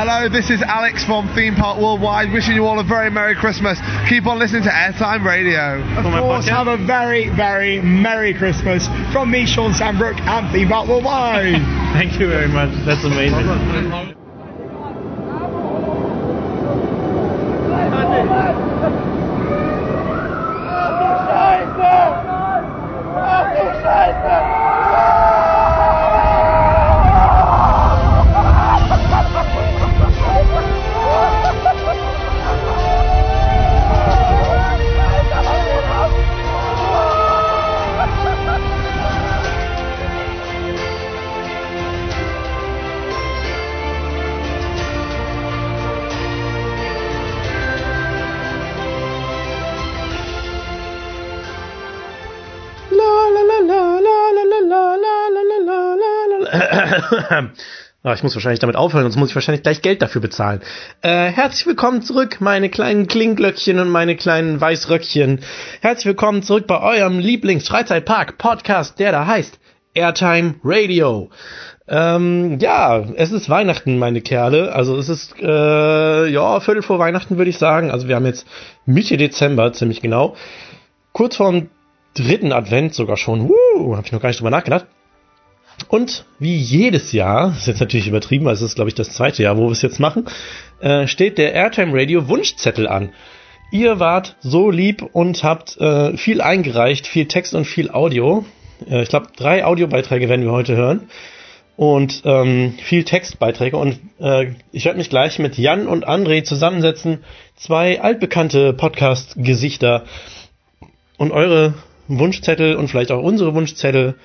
Hello, this is Alex from Theme Park Worldwide, wishing you all a very Merry Christmas. Keep on listening to Airtime Radio. Of course, have a very, very Merry Christmas from me, Sean Sandbrook, and Theme Park Worldwide. Thank you very much. That's amazing. Ah, ich muss wahrscheinlich damit aufhören, sonst muss ich wahrscheinlich gleich Geld dafür bezahlen. Äh, herzlich willkommen zurück, meine kleinen Klingglöckchen und meine kleinen Weißröckchen. Herzlich willkommen zurück bei eurem Lieblingsfreizeitpark-Podcast, der da heißt Airtime Radio. Ähm, ja, es ist Weihnachten, meine Kerle. Also es ist, äh, ja, Viertel vor Weihnachten würde ich sagen. Also wir haben jetzt Mitte Dezember, ziemlich genau. Kurz vorm dritten Advent sogar schon. Uh, habe ich noch gar nicht drüber nachgedacht. Und wie jedes Jahr, ist jetzt natürlich übertrieben, weil es ist, glaube ich, das zweite Jahr, wo wir es jetzt machen, äh, steht der Airtime Radio Wunschzettel an. Ihr wart so lieb und habt äh, viel eingereicht, viel Text und viel Audio. Äh, ich glaube, drei Audiobeiträge werden wir heute hören. Und ähm, viel Textbeiträge. Und äh, ich werde mich gleich mit Jan und André zusammensetzen. Zwei altbekannte Podcast-Gesichter. Und eure Wunschzettel und vielleicht auch unsere Wunschzettel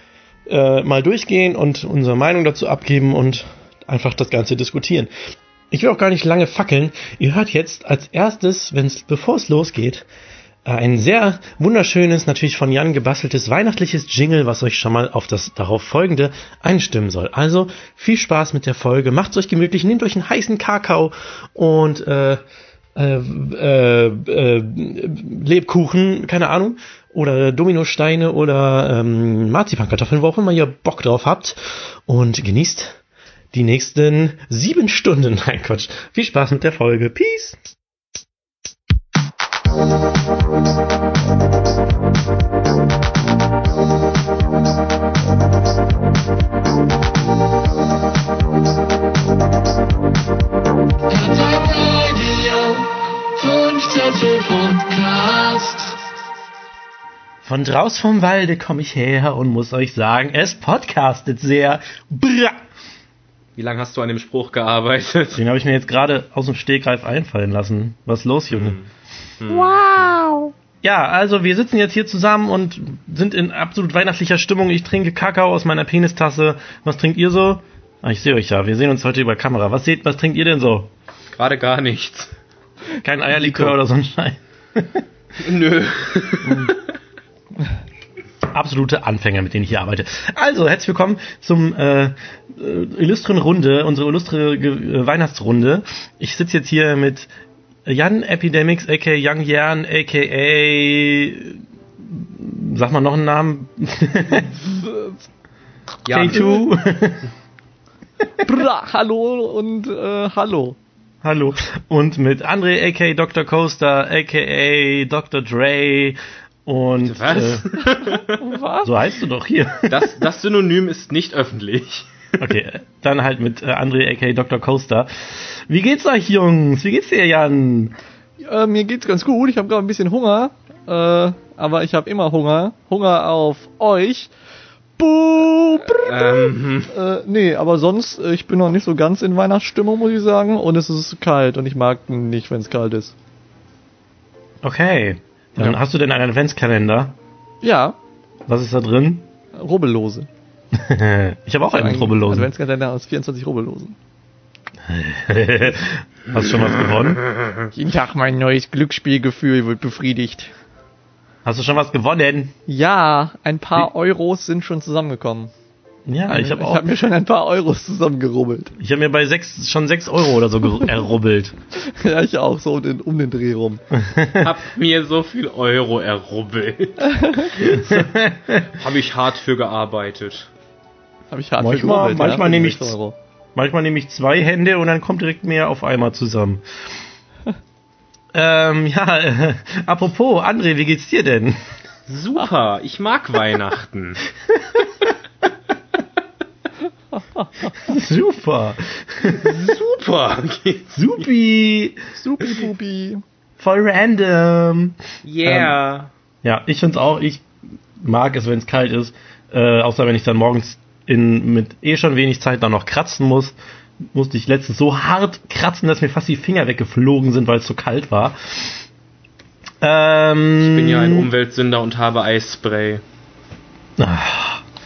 äh, mal durchgehen und unsere Meinung dazu abgeben und einfach das Ganze diskutieren. Ich will auch gar nicht lange fackeln. Ihr hört jetzt als erstes, wenn's, bevor es losgeht, äh, ein sehr wunderschönes, natürlich von Jan gebasteltes weihnachtliches Jingle, was euch schon mal auf das darauf folgende einstimmen soll. Also viel Spaß mit der Folge, macht's euch gemütlich, nehmt euch einen heißen Kakao und äh, äh, äh, äh, Lebkuchen, keine Ahnung, oder Dominosteine oder ähm, Marzipankartoffeln, wo auch immer ihr Bock drauf habt und genießt die nächsten sieben Stunden. Nein, Quatsch. Viel Spaß mit der Folge. Peace! Von draus vom Walde komme ich her und muss euch sagen, es podcastet sehr. Bra. Wie lange hast du an dem Spruch gearbeitet? Den habe ich mir jetzt gerade aus dem Stegreif einfallen lassen. Was ist los, Junge? Hm. Hm. Wow! Ja, also wir sitzen jetzt hier zusammen und sind in absolut weihnachtlicher Stimmung. Ich trinke Kakao aus meiner Penistasse. Was trinkt ihr so? Ah, ich sehe euch ja. Wir sehen uns heute über Kamera. Was seht, was trinkt ihr denn so? Gerade gar nichts. Kein Eierlikör oder so ein Schein. Nö. Absolute Anfänger, mit denen ich hier arbeite. Also, herzlich willkommen zum äh, äh illustren Runde, unsere illustre äh, Weihnachtsrunde. Ich sitze jetzt hier mit Jan Epidemics, aka Young Jan, aka sag mal noch einen Namen. K2. Bra, hallo und äh, hallo. Hallo. Und mit André, aka Dr. Coaster, aka Dr. Dre, und Was? Äh, Was? so heißt du doch hier. Das, das Synonym ist nicht öffentlich. Okay, dann halt mit äh, André aka Dr. Coaster. Wie geht's euch, Jungs? Wie geht's dir, Jan? Äh, mir geht's ganz gut. Ich habe gerade ein bisschen Hunger. Äh, aber ich habe immer Hunger. Hunger auf euch. Buh, brr, Ähm, äh, nee, aber sonst, äh, ich bin noch nicht so ganz in Weihnachtsstimmung, muss ich sagen. Und es ist kalt und ich mag nicht, wenn es kalt ist. Okay. Dann Ja. hast du denn einen Adventskalender? Ja, Was ist da drin? Rubbellose. ich habe auch einen Rubbellosen. Adventskalender aus 24 Rubbellosen. Hast du schon was gewonnen? Jeden Tag mein neues Glücksspielgefühl wird befriedigt. Hast du schon was gewonnen? Ja, ein paar Euros sind schon zusammengekommen. Ja, ich habe ich auch. hab mir schon ein paar Euros zusammengerubbelt. Ich habe mir bei sechs schon sechs Euro oder so errubbelt. ja, ich auch, so um den, um den Dreh rum. hab mir so viel Euro errubbelt. Habe ich hart für gearbeitet. Habe ich hart Manchmal- für gerubbelt, manchmal ja, nehme ich-. Manchmal nehme ich zwei Hände und dann kommt direkt mehr auf einmal zusammen. ähm, ja, äh, apropos, André, wie geht's dir denn? Super, ich mag Weihnachten. Super. Super. geht's. Supi. Supi Pupi. Voll random. Yeah. Ja, ich find's auch, ich mag es, wenn es kalt ist. Äh, außer wenn ich dann morgens in, mit eh schon wenig Zeit dann noch kratzen muss. Musste ich letztens so hart kratzen, dass mir fast die Finger weggeflogen sind, weil es so kalt war. Ähm, ich bin ja ein Umweltsünder und habe Eisspray.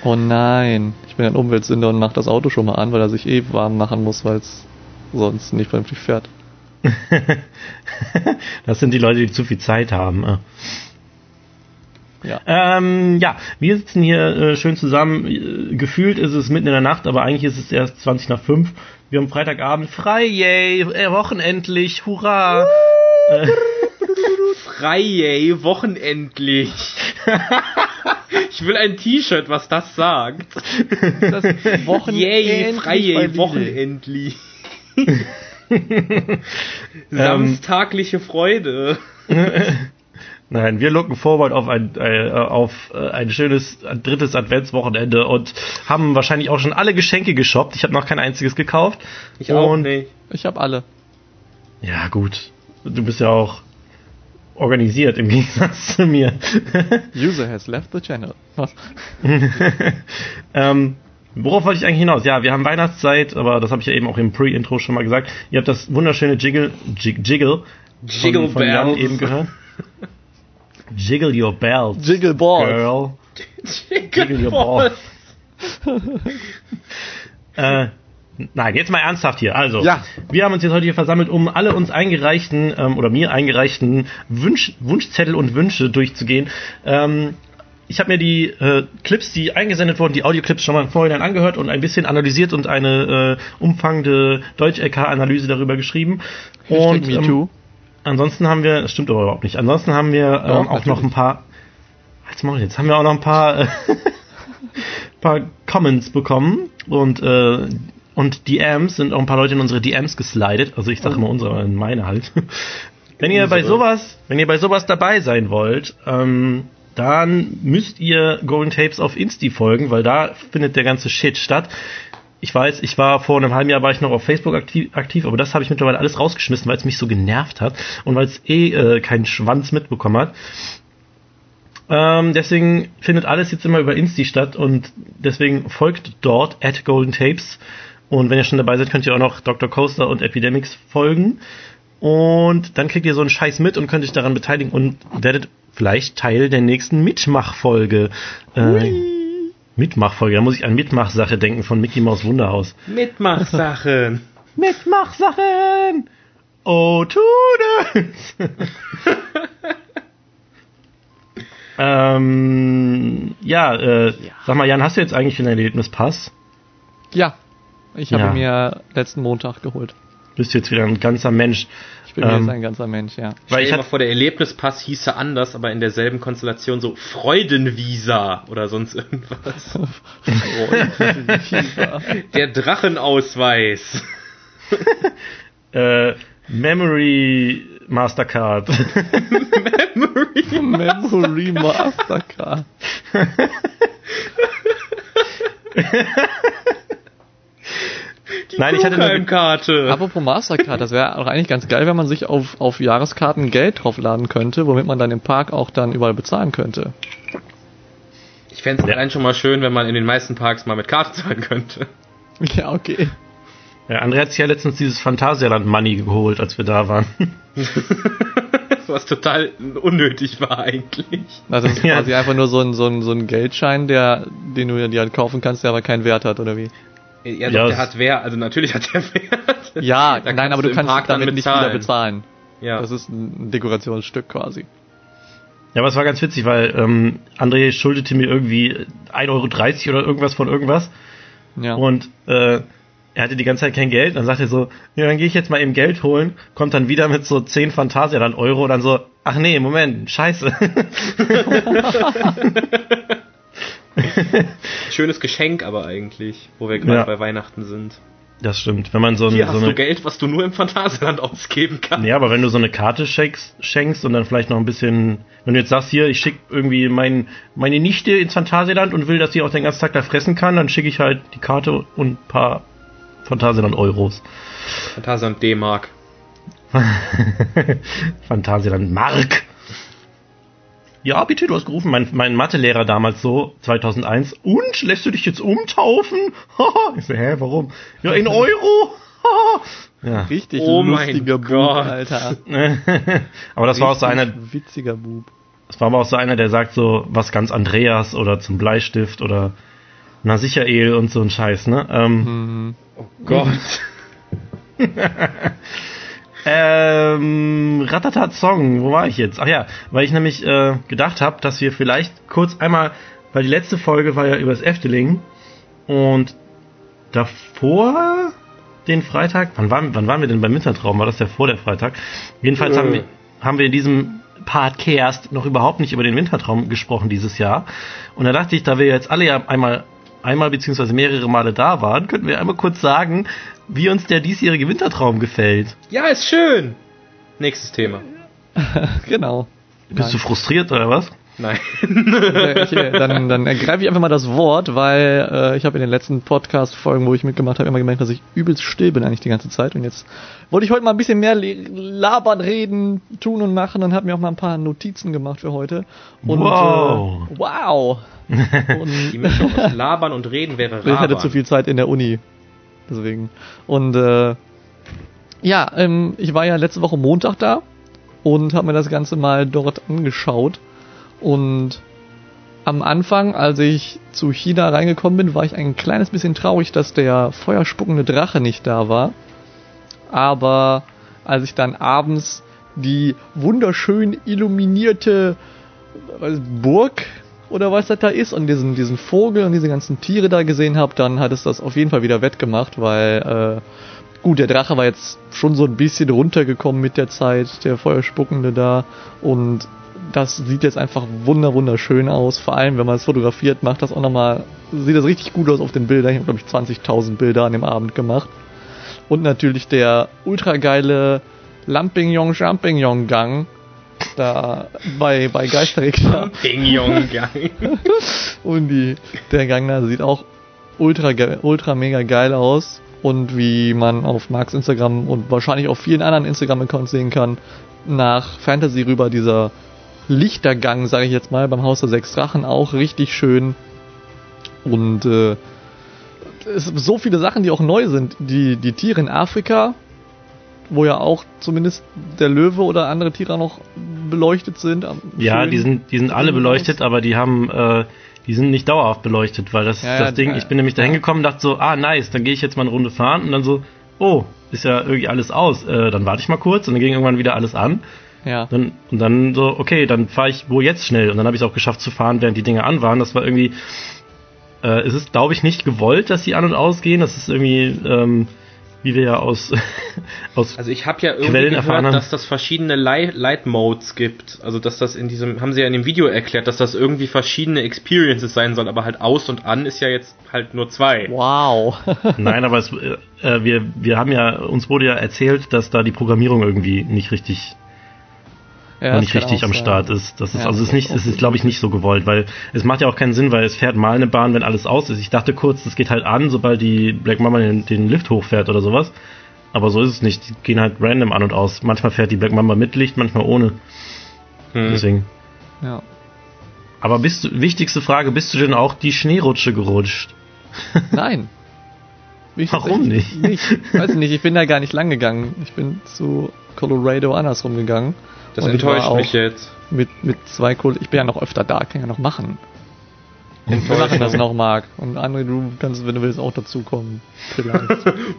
Oh nein, ich bin ein Umweltsünder und mach das Auto schon mal an, weil er sich eh warm machen muss, weil es sonst nicht vernünftig fährt. das sind die Leute, die zu viel Zeit haben. äh. Ja. Ähm, ja, wir sitzen hier äh, schön zusammen. Äh, Gefühlt ist es mitten in der Nacht, aber eigentlich ist es erst 20 nach 5. Wir haben Freitagabend frei, yay, äh, wochenendlich, hurra. Frei, ey, wochenendlich. ich will ein T-Shirt, was das sagt. Das Wochenende. Yay, frei, ey, wochenendlich. Samstagliche Freude. Nein, wir looken forward auf ein, äh, auf äh, ein schönes drittes Adventswochenende und haben wahrscheinlich auch schon alle Geschenke geshoppt. Ich habe noch kein einziges gekauft. Ich auch Und- nicht. Ich habe alle. Ja, gut. Du bist ja auch organisiert im Gegensatz zu mir. User has left the channel. Was? ähm, worauf wollte ich eigentlich hinaus? Ja, wir haben Weihnachtszeit, aber das habe ich ja eben auch im Pre-Intro schon mal gesagt. Ihr habt das wunderschöne Jiggle, Jig, Jiggle, Jiggle von, von Jan Bells. eben gehört. Jiggle your bells, Jiggle Ball. girl. Jiggle your balls. äh, nein, jetzt mal ernsthaft hier. Also, Ja. wir haben uns jetzt heute hier versammelt, um alle uns eingereichten ähm, oder mir eingereichten Wunsch, Wunschzettel und Wünsche durchzugehen. Ähm, ich habe mir die äh, Clips, die eingesendet wurden, die Audioclips schon mal vorhin angehört und ein bisschen analysiert und eine äh, umfangende Deutsch-LK-Analyse darüber geschrieben. Hashtag und ähm, ansonsten haben wir, das stimmt aber überhaupt nicht, ansonsten haben wir ähm, auch noch ein paar, jetzt mal jetzt haben wir auch noch ein paar, äh, paar Comments bekommen und äh, und DMs sind auch ein paar Leute in unsere DMs geslidet, also ich sage immer unsere, meine halt. Wenn ihr bei sowas, wenn ihr bei sowas dabei sein wollt, ähm, dann müsst ihr Golden Tapes auf Insti folgen, weil da findet der ganze Shit statt. Ich weiß, ich war vor einem halben Jahr war ich noch auf Facebook aktiv, aktiv aber das habe ich mittlerweile alles rausgeschmissen, weil es mich so genervt hat und weil es eh äh, keinen Schwanz mitbekommen hat. Ähm, deswegen findet alles jetzt immer über Insti statt und deswegen folgt dort at Golden Tapes. Und wenn ihr schon dabei seid, könnt ihr auch noch Dr. Coaster und Epidemics folgen. Und dann kriegt ihr so einen Scheiß mit und könnt euch daran beteiligen und werdet vielleicht Teil der nächsten Mitmachfolge. Äh, Mitmachfolge, da muss ich an Mitmachsache denken von Mickey Maus Wunderhaus. Mitmachsachen. Mitmachsachen! Oh, tut es! ähm, ja, äh, sag mal, Jan, hast du jetzt eigentlich einen Erlebnispass? Ja. Ich habe Ja. mir letzten Montag geholt. Bist du jetzt wieder ein ganzer Mensch? Ich bin Ähm, jetzt ein ganzer Mensch, ja. Weil ich hatte, vor, der Erlebnispass hieße anders, aber in derselben Konstellation so Freudenvisa oder sonst irgendwas. Der Drachenausweis. äh, Memory Mastercard. Memory. Memory Mastercard. Nein, ich hatte nur ge- Karte. Apropos Mastercard, das wäre auch eigentlich ganz geil, wenn man sich auf, auf Jahreskarten Geld draufladen könnte, womit man dann im Park auch dann überall bezahlen könnte. Ich fände es Ja. allein schon mal schön, wenn man in den meisten Parks mal mit Karte zahlen könnte. Ja, okay. ja, André hat sich ja letztens dieses Phantasialand Money geholt, als wir da waren. Was total unnötig war eigentlich. Also das ist Ja. quasi einfach nur so ein, so ein, so ein Geldschein, der, den du dir halt kaufen kannst, der aber keinen Wert hat, oder wie? Ja, Ja, doch, es- der hat Wert, also natürlich hat der Wert. Ja, nein, aber du kannst Park dann damit nicht wieder bezahlen. Ja. Das ist ein Dekorationsstück quasi. Ja, aber es war ganz witzig, weil ähm, André schuldete mir irgendwie 1,30 Euro oder irgendwas von irgendwas. Ja. Und äh, er hatte die ganze Zeit kein Geld. Dann sagt er so, ja, dann gehe ich jetzt mal eben Geld holen. Kommt dann wieder mit so 10 Phantasialand Euro. Und dann so, ach nee, Moment, scheiße. Schönes Geschenk aber eigentlich, wo wir gerade Ja. bei Weihnachten sind. Das stimmt. Wenn man so, ein, Hier so hast eine du Geld, was du nur im Phantasialand ausgeben kannst. Ja, aber wenn du so eine Karte schenkst, schenkst und dann vielleicht noch ein bisschen, wenn du jetzt sagst, hier, ich schicke irgendwie mein, meine Nichte ins Phantasialand und will, dass sie auch den ganzen Tag da fressen kann, dann schicke ich halt die Karte und ein paar Phantasialand-Euros. Phantasialand D-Mark. Phantasialand-Mark. Ja, bitte, du hast gerufen, mein, mein Mathelehrer damals so, 2001. Und, lässt du dich jetzt umtaufen? ich so, hä, warum? Ja, in Euro? ja. Richtig Oh mein lustiger Bub, Gott. Alter. aber das war auch so einer, Richtig Witziger Bub. Das war aber auch so einer, der sagt so, was ganz Andreas oder zum Bleistift oder na Sicherel und so ein Scheiß, ne? Ähm, Mhm. Oh Gott. Ähm, Ratatat Song, wo war ich jetzt? Ach ja, weil ich nämlich äh, gedacht habe, dass wir vielleicht kurz einmal, weil die letzte Folge war ja übers Efteling und davor den Freitag, wann waren, wann waren wir denn beim Wintertraum? War das ja vor der Freitag? Jedenfalls haben, Äh. wir, haben wir in diesem Podcast noch überhaupt nicht über den Wintertraum gesprochen dieses Jahr. Und da dachte ich, da wir jetzt alle ja einmal, einmal beziehungsweise mehrere Male da waren, könnten wir einmal kurz sagen, wie uns der diesjährige Wintertraum gefällt. Ja, ist schön. Nächstes Thema. Genau. Bist du frustriert oder was? Nein. Äh, ich, äh, dann, dann ergreife ich einfach mal das Wort, weil äh, ich habe in den letzten Podcast-Folgen, wo ich mitgemacht habe, immer gemerkt, dass ich übelst still bin eigentlich die ganze Zeit. Und jetzt wollte ich heute mal ein bisschen mehr labern, reden, tun und machen und habe mir auch mal ein paar Notizen gemacht für heute. Und, Wow. Äh, wow. Und Die Mischung aus Labern und Reden wäre ich hatte Rabern. zu viel Zeit in der Uni. Deswegen. Und äh, ja, ähm, ich war ja letzte Woche Montag da und habe mir das Ganze mal dort angeschaut. Und am Anfang, als ich zu China reingekommen bin, war ich ein kleines bisschen traurig, dass der feuerspuckende Drache nicht da war. Aber als ich dann abends die wunderschön illuminierte äh, Burg oder was das da ist und diesen, diesen Vogel und diese ganzen Tiere da gesehen habe, dann hat es das auf jeden Fall wieder wettgemacht, weil äh, gut, der Drache war jetzt schon so ein bisschen runtergekommen mit der Zeit, der Feuerspuckende da. Und das sieht jetzt einfach wunder wunderschön aus, vor allem wenn man es fotografiert, macht das auch nochmal, sieht das richtig gut aus auf den Bildern, ich habe glaube ich 20.000 Bilder an dem Abend gemacht. Und natürlich der ultra geile Lampignon Champignon Gang da bei, bei Geisterregler. Ding, Jung, geil. Und die, der Gang da sieht auch ultra, ultra mega geil aus. Und wie man auf Marks Instagram und wahrscheinlich auf vielen anderen Instagram-Accounts sehen kann, nach Fantasy rüber dieser Lichtergang, sage ich jetzt mal, beim Haus der Sechs Drachen auch richtig schön. Und äh, es sind so viele Sachen, die auch neu sind. Die, die Tiere in Afrika, wo ja auch zumindest der Löwe oder andere Tiere noch beleuchtet sind. Ja, die sind, die sind alle beleuchtet, aber die haben, äh, die sind nicht dauerhaft beleuchtet, weil das Ja, das ja, Ding, ja, ich bin nämlich da hingekommen, dachte so, ah nice, dann gehe ich jetzt mal eine Runde fahren und dann so, oh, ist ja irgendwie alles aus, äh, dann warte ich mal kurz und dann ging irgendwann wieder alles an. Ja. Dann, und dann so, okay, dann fahre ich wo jetzt schnell und dann habe ich es auch geschafft zu fahren, während die Dinge an waren. Das war irgendwie, äh, es ist glaube ich nicht gewollt, dass sie an und ausgehen. Das ist irgendwie, ähm, wie wir ja aus, aus Also ich habe ja irgendwie Quellen gehört, haben. dass das verschiedene Light, Light Modes gibt. Also dass das in diesem, haben sie ja in dem Video erklärt, dass das irgendwie verschiedene Experiences sein soll, aber halt aus und an ist ja jetzt halt nur zwei. Wow. Nein, aber es, äh, wir, wir haben ja, uns wurde ja erzählt, dass da die Programmierung irgendwie nicht richtig, ja, noch das nicht richtig am sein. Start ist. Das ist, Ja, also es ist das nicht, es ist glaube ich nicht so gewollt, weil es macht ja auch keinen Sinn, weil es fährt mal eine Bahn, wenn alles aus ist. Ich dachte kurz, das geht halt an, sobald die Black Mama den, den Lift hochfährt oder sowas. Aber so ist es nicht. Die gehen halt random an und aus. Manchmal fährt die Black Mama mit Licht, manchmal ohne. Hm. Deswegen. Ja. Aber bist du, wichtigste Frage, bist du denn auch die Schneerutsche gerutscht? Nein. Ich, Warum ich, nicht? nicht? Weiß ich nicht, ich bin da gar nicht lang gegangen. Ich bin zu Colorado andersrum gegangen. Das Und enttäuscht mich jetzt. Mit, mit zwei Kollegen. Ich bin ja noch öfter da, kann ja noch machen. Wir machen das noch, Marc. Und André, du kannst, wenn du willst, auch dazukommen.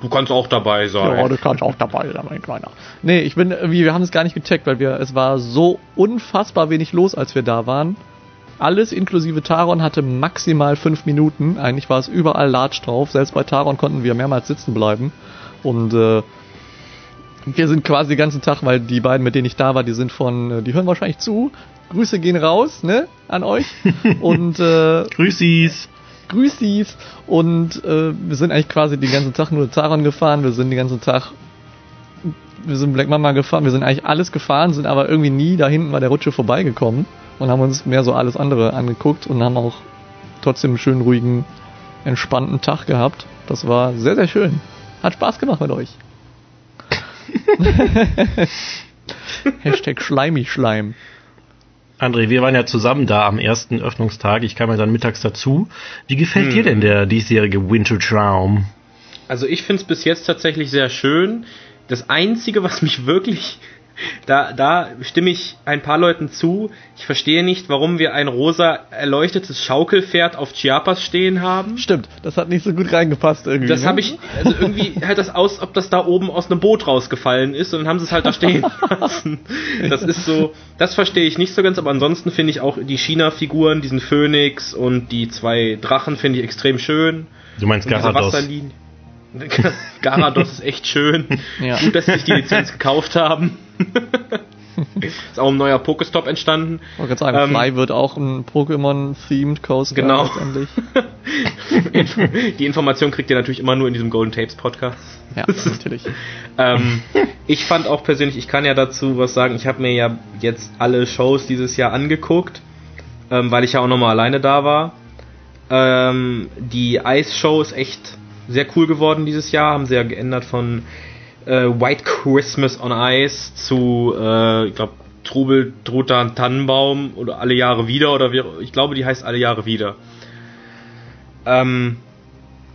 Du kannst auch dabei sein. Ja, du kannst auch dabei sein, mein Kleiner. Nee, ich bin, wir haben es gar nicht gecheckt, weil wir, es war so unfassbar wenig los, als wir da waren. Alles inklusive Taron hatte maximal fünf Minuten. Eigentlich war es überall Large drauf. Selbst bei Taron konnten wir mehrmals sitzen bleiben. Und äh, wir sind quasi den ganzen Tag, weil die beiden, mit denen ich da war, die sind von, äh, die hören wahrscheinlich zu. Grüße gehen raus, ne, an euch. Und äh, Grüßis. grüß dies. Und äh, wir sind eigentlich quasi den ganzen Tag nur Zaron gefahren. Wir sind den ganzen Tag, wir sind Black Mama gefahren. Wir sind eigentlich alles gefahren, sind aber irgendwie nie da hinten bei der Rutsche vorbeigekommen und haben uns mehr so alles andere angeguckt und haben auch trotzdem einen schönen, ruhigen, entspannten Tag gehabt. Das war sehr, sehr schön. Hat Spaß gemacht mit euch. Hashtag Schleimig-Schleim. André, wir waren ja zusammen da am ersten Öffnungstag. Ich kam ja dann mittags dazu. Wie gefällt Hm. dir denn der diesjährige Winter Traum? Also ich finde es bis jetzt tatsächlich sehr schön. Das Einzige, was mich wirklich... Da, da stimme ich ein paar Leuten zu. Ich verstehe nicht, warum wir ein rosa erleuchtetes Schaukelpferd auf Chiapas stehen haben. Stimmt, das hat nicht so gut reingepasst irgendwie. Das ne? habe ich, also irgendwie halt das aus, ob das da oben aus einem Boot rausgefallen ist und dann haben sie es halt da stehen lassen. Das ist so, das verstehe ich nicht so ganz, aber ansonsten finde ich auch die China-Figuren, diesen Phönix und die zwei Drachen finde ich extrem schön. Du meinst Garados. Garados ist echt schön. Ja. Gut, dass sie sich die Lizenz gekauft haben. Ist auch ein neuer Pokestop entstanden. Ich wollte gerade sagen, Ähm, Fly wird auch ein Pokémon-themed Coaster Genau. letztendlich. Die Information kriegt ihr natürlich immer nur in diesem Golden Tapes Podcast. Ja, natürlich. Ähm, ich fand auch persönlich, ich kann ja dazu was sagen, ich habe mir ja jetzt alle Shows dieses Jahr angeguckt, ähm, weil ich ja auch nochmal alleine da war. Ähm, die Ice-Show ist echt sehr cool geworden dieses Jahr, haben sie ja geändert von äh, White Christmas on Ice zu, äh, ich glaube, Trubel, Truthahn, Tannenbaum oder alle Jahre wieder oder wie, ich glaube, die heißt alle Jahre wieder. Ähm,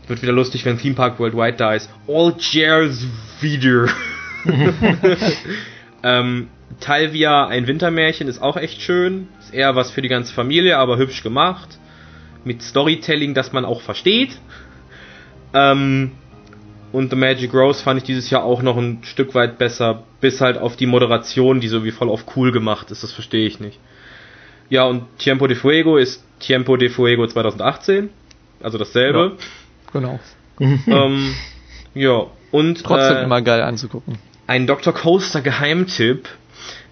wird wieder lustig, wenn Theme Park Worldwide da ist. All Years wieder. ähm, Talvia, ein Wintermärchen, ist auch echt schön. Ist eher was für die ganze Familie, aber hübsch gemacht. Mit Storytelling, das man auch versteht. Ähm, und The Magic Rose fand ich dieses Jahr auch noch ein Stück weit besser, bis halt auf die Moderation, die so wie voll auf cool gemacht ist, das verstehe ich nicht. Ja, und Tiempo de Fuego ist Tiempo de Fuego 2018, also dasselbe. Genau. Ähm, ja, und Trotzdem äh, immer geil anzugucken. ein Dr. Coaster Geheimtipp.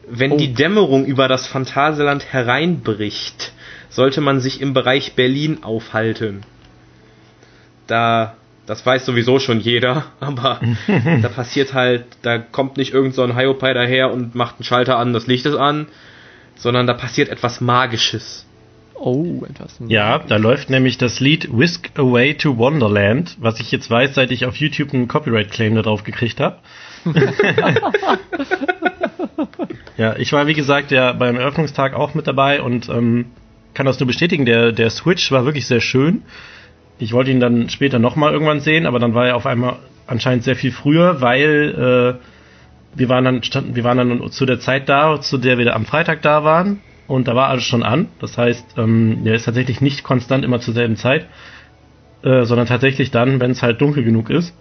Wenn Oh. die Dämmerung über das Phantasialand hereinbricht, sollte man sich im Bereich Berlin aufhalten. Da, das weiß sowieso schon jeder, aber da passiert halt, da kommt nicht irgend so ein Hiopai daher und macht einen Schalter an, das Licht ist an, sondern da passiert etwas Magisches. Oh, etwas. Ja, da läuft nämlich das Lied Whisk Away to Wonderland, was ich jetzt weiß, seit ich auf YouTube einen Copyright-Claim darauf gekriegt habe. ja, ich war wie gesagt ja beim Eröffnungstag auch mit dabei und ähm, kann das nur bestätigen. Der, der Switch war wirklich sehr schön. Ich wollte ihn dann später nochmal irgendwann sehen, aber dann war er auf einmal anscheinend sehr viel früher, weil äh, wir waren dann standen, wir waren dann zu der Zeit da, zu der wir am Freitag da waren und da war alles schon an. Das heißt, ähm, der ist tatsächlich nicht konstant immer zur selben Zeit, äh, sondern tatsächlich dann, wenn es halt dunkel genug ist.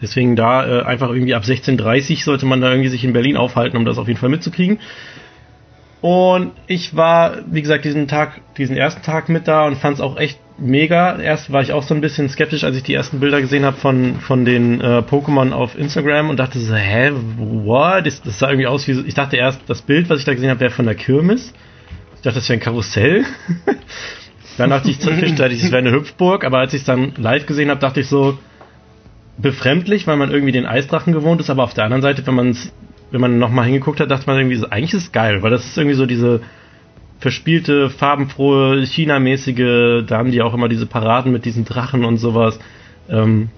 Deswegen da äh, einfach irgendwie ab 16.30 sollte man da irgendwie sich in Berlin aufhalten, um das auf jeden Fall mitzukriegen. Und ich war, wie gesagt, diesen Tag, diesen ersten Tag mit da und fand es auch echt mega. Erst war ich auch so ein bisschen skeptisch, als ich die ersten Bilder gesehen habe von, von den äh, Pokémon auf Instagram und dachte so, hä, what? Das, das sah irgendwie aus wie, so- ich dachte erst, das Bild, was ich da gesehen habe, wäre von der Kirmes. Ich dachte, das wäre ein Karussell. dann dachte ich zwischenzeitlich, es wäre eine Hüpfburg, aber als ich es dann live gesehen habe, dachte ich so, befremdlich, weil man irgendwie den Eisdrachen gewohnt ist, aber auf der anderen Seite, wenn man es, wenn man nochmal hingeguckt hat, dachte man irgendwie so, eigentlich ist es geil, weil das ist irgendwie so diese verspielte, farbenfrohe, China-mäßige, da haben die auch immer diese Paraden mit diesen Drachen und sowas. Ähm,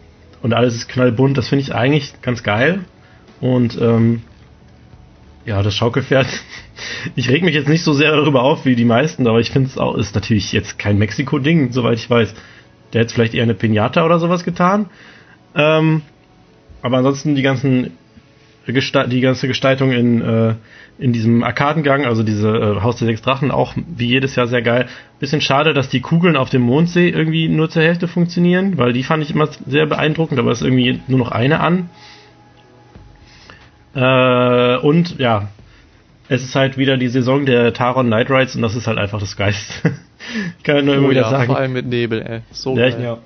und alles ist knallbunt, das finde ich eigentlich ganz geil. Und ähm, ja, das Schaukelpferd. Ich reg mich jetzt nicht so sehr darüber auf wie die meisten, aber ich finde es auch, ist natürlich jetzt kein Mexiko-Ding, soweit ich weiß. Der hätte vielleicht eher eine Pinata oder sowas getan. Ähm, aber ansonsten die ganzen die ganze Gestaltung in, äh, in diesem Arkadengang, also diese äh, Haus der sechs Drachen, auch wie jedes Jahr sehr geil. Bisschen schade, dass die Kugeln auf dem Mondsee irgendwie nur zur Hälfte funktionieren, weil die fand ich immer sehr beeindruckend, aber es ist irgendwie nur noch eine an. Äh, und ja, es ist halt wieder die Saison der Taron Night Rides und das ist halt einfach das Geilste. ich kann nur immer Oh wieder ja, sagen. vor allem mit Nebel, ey. So Ja, ich- geil. Ja.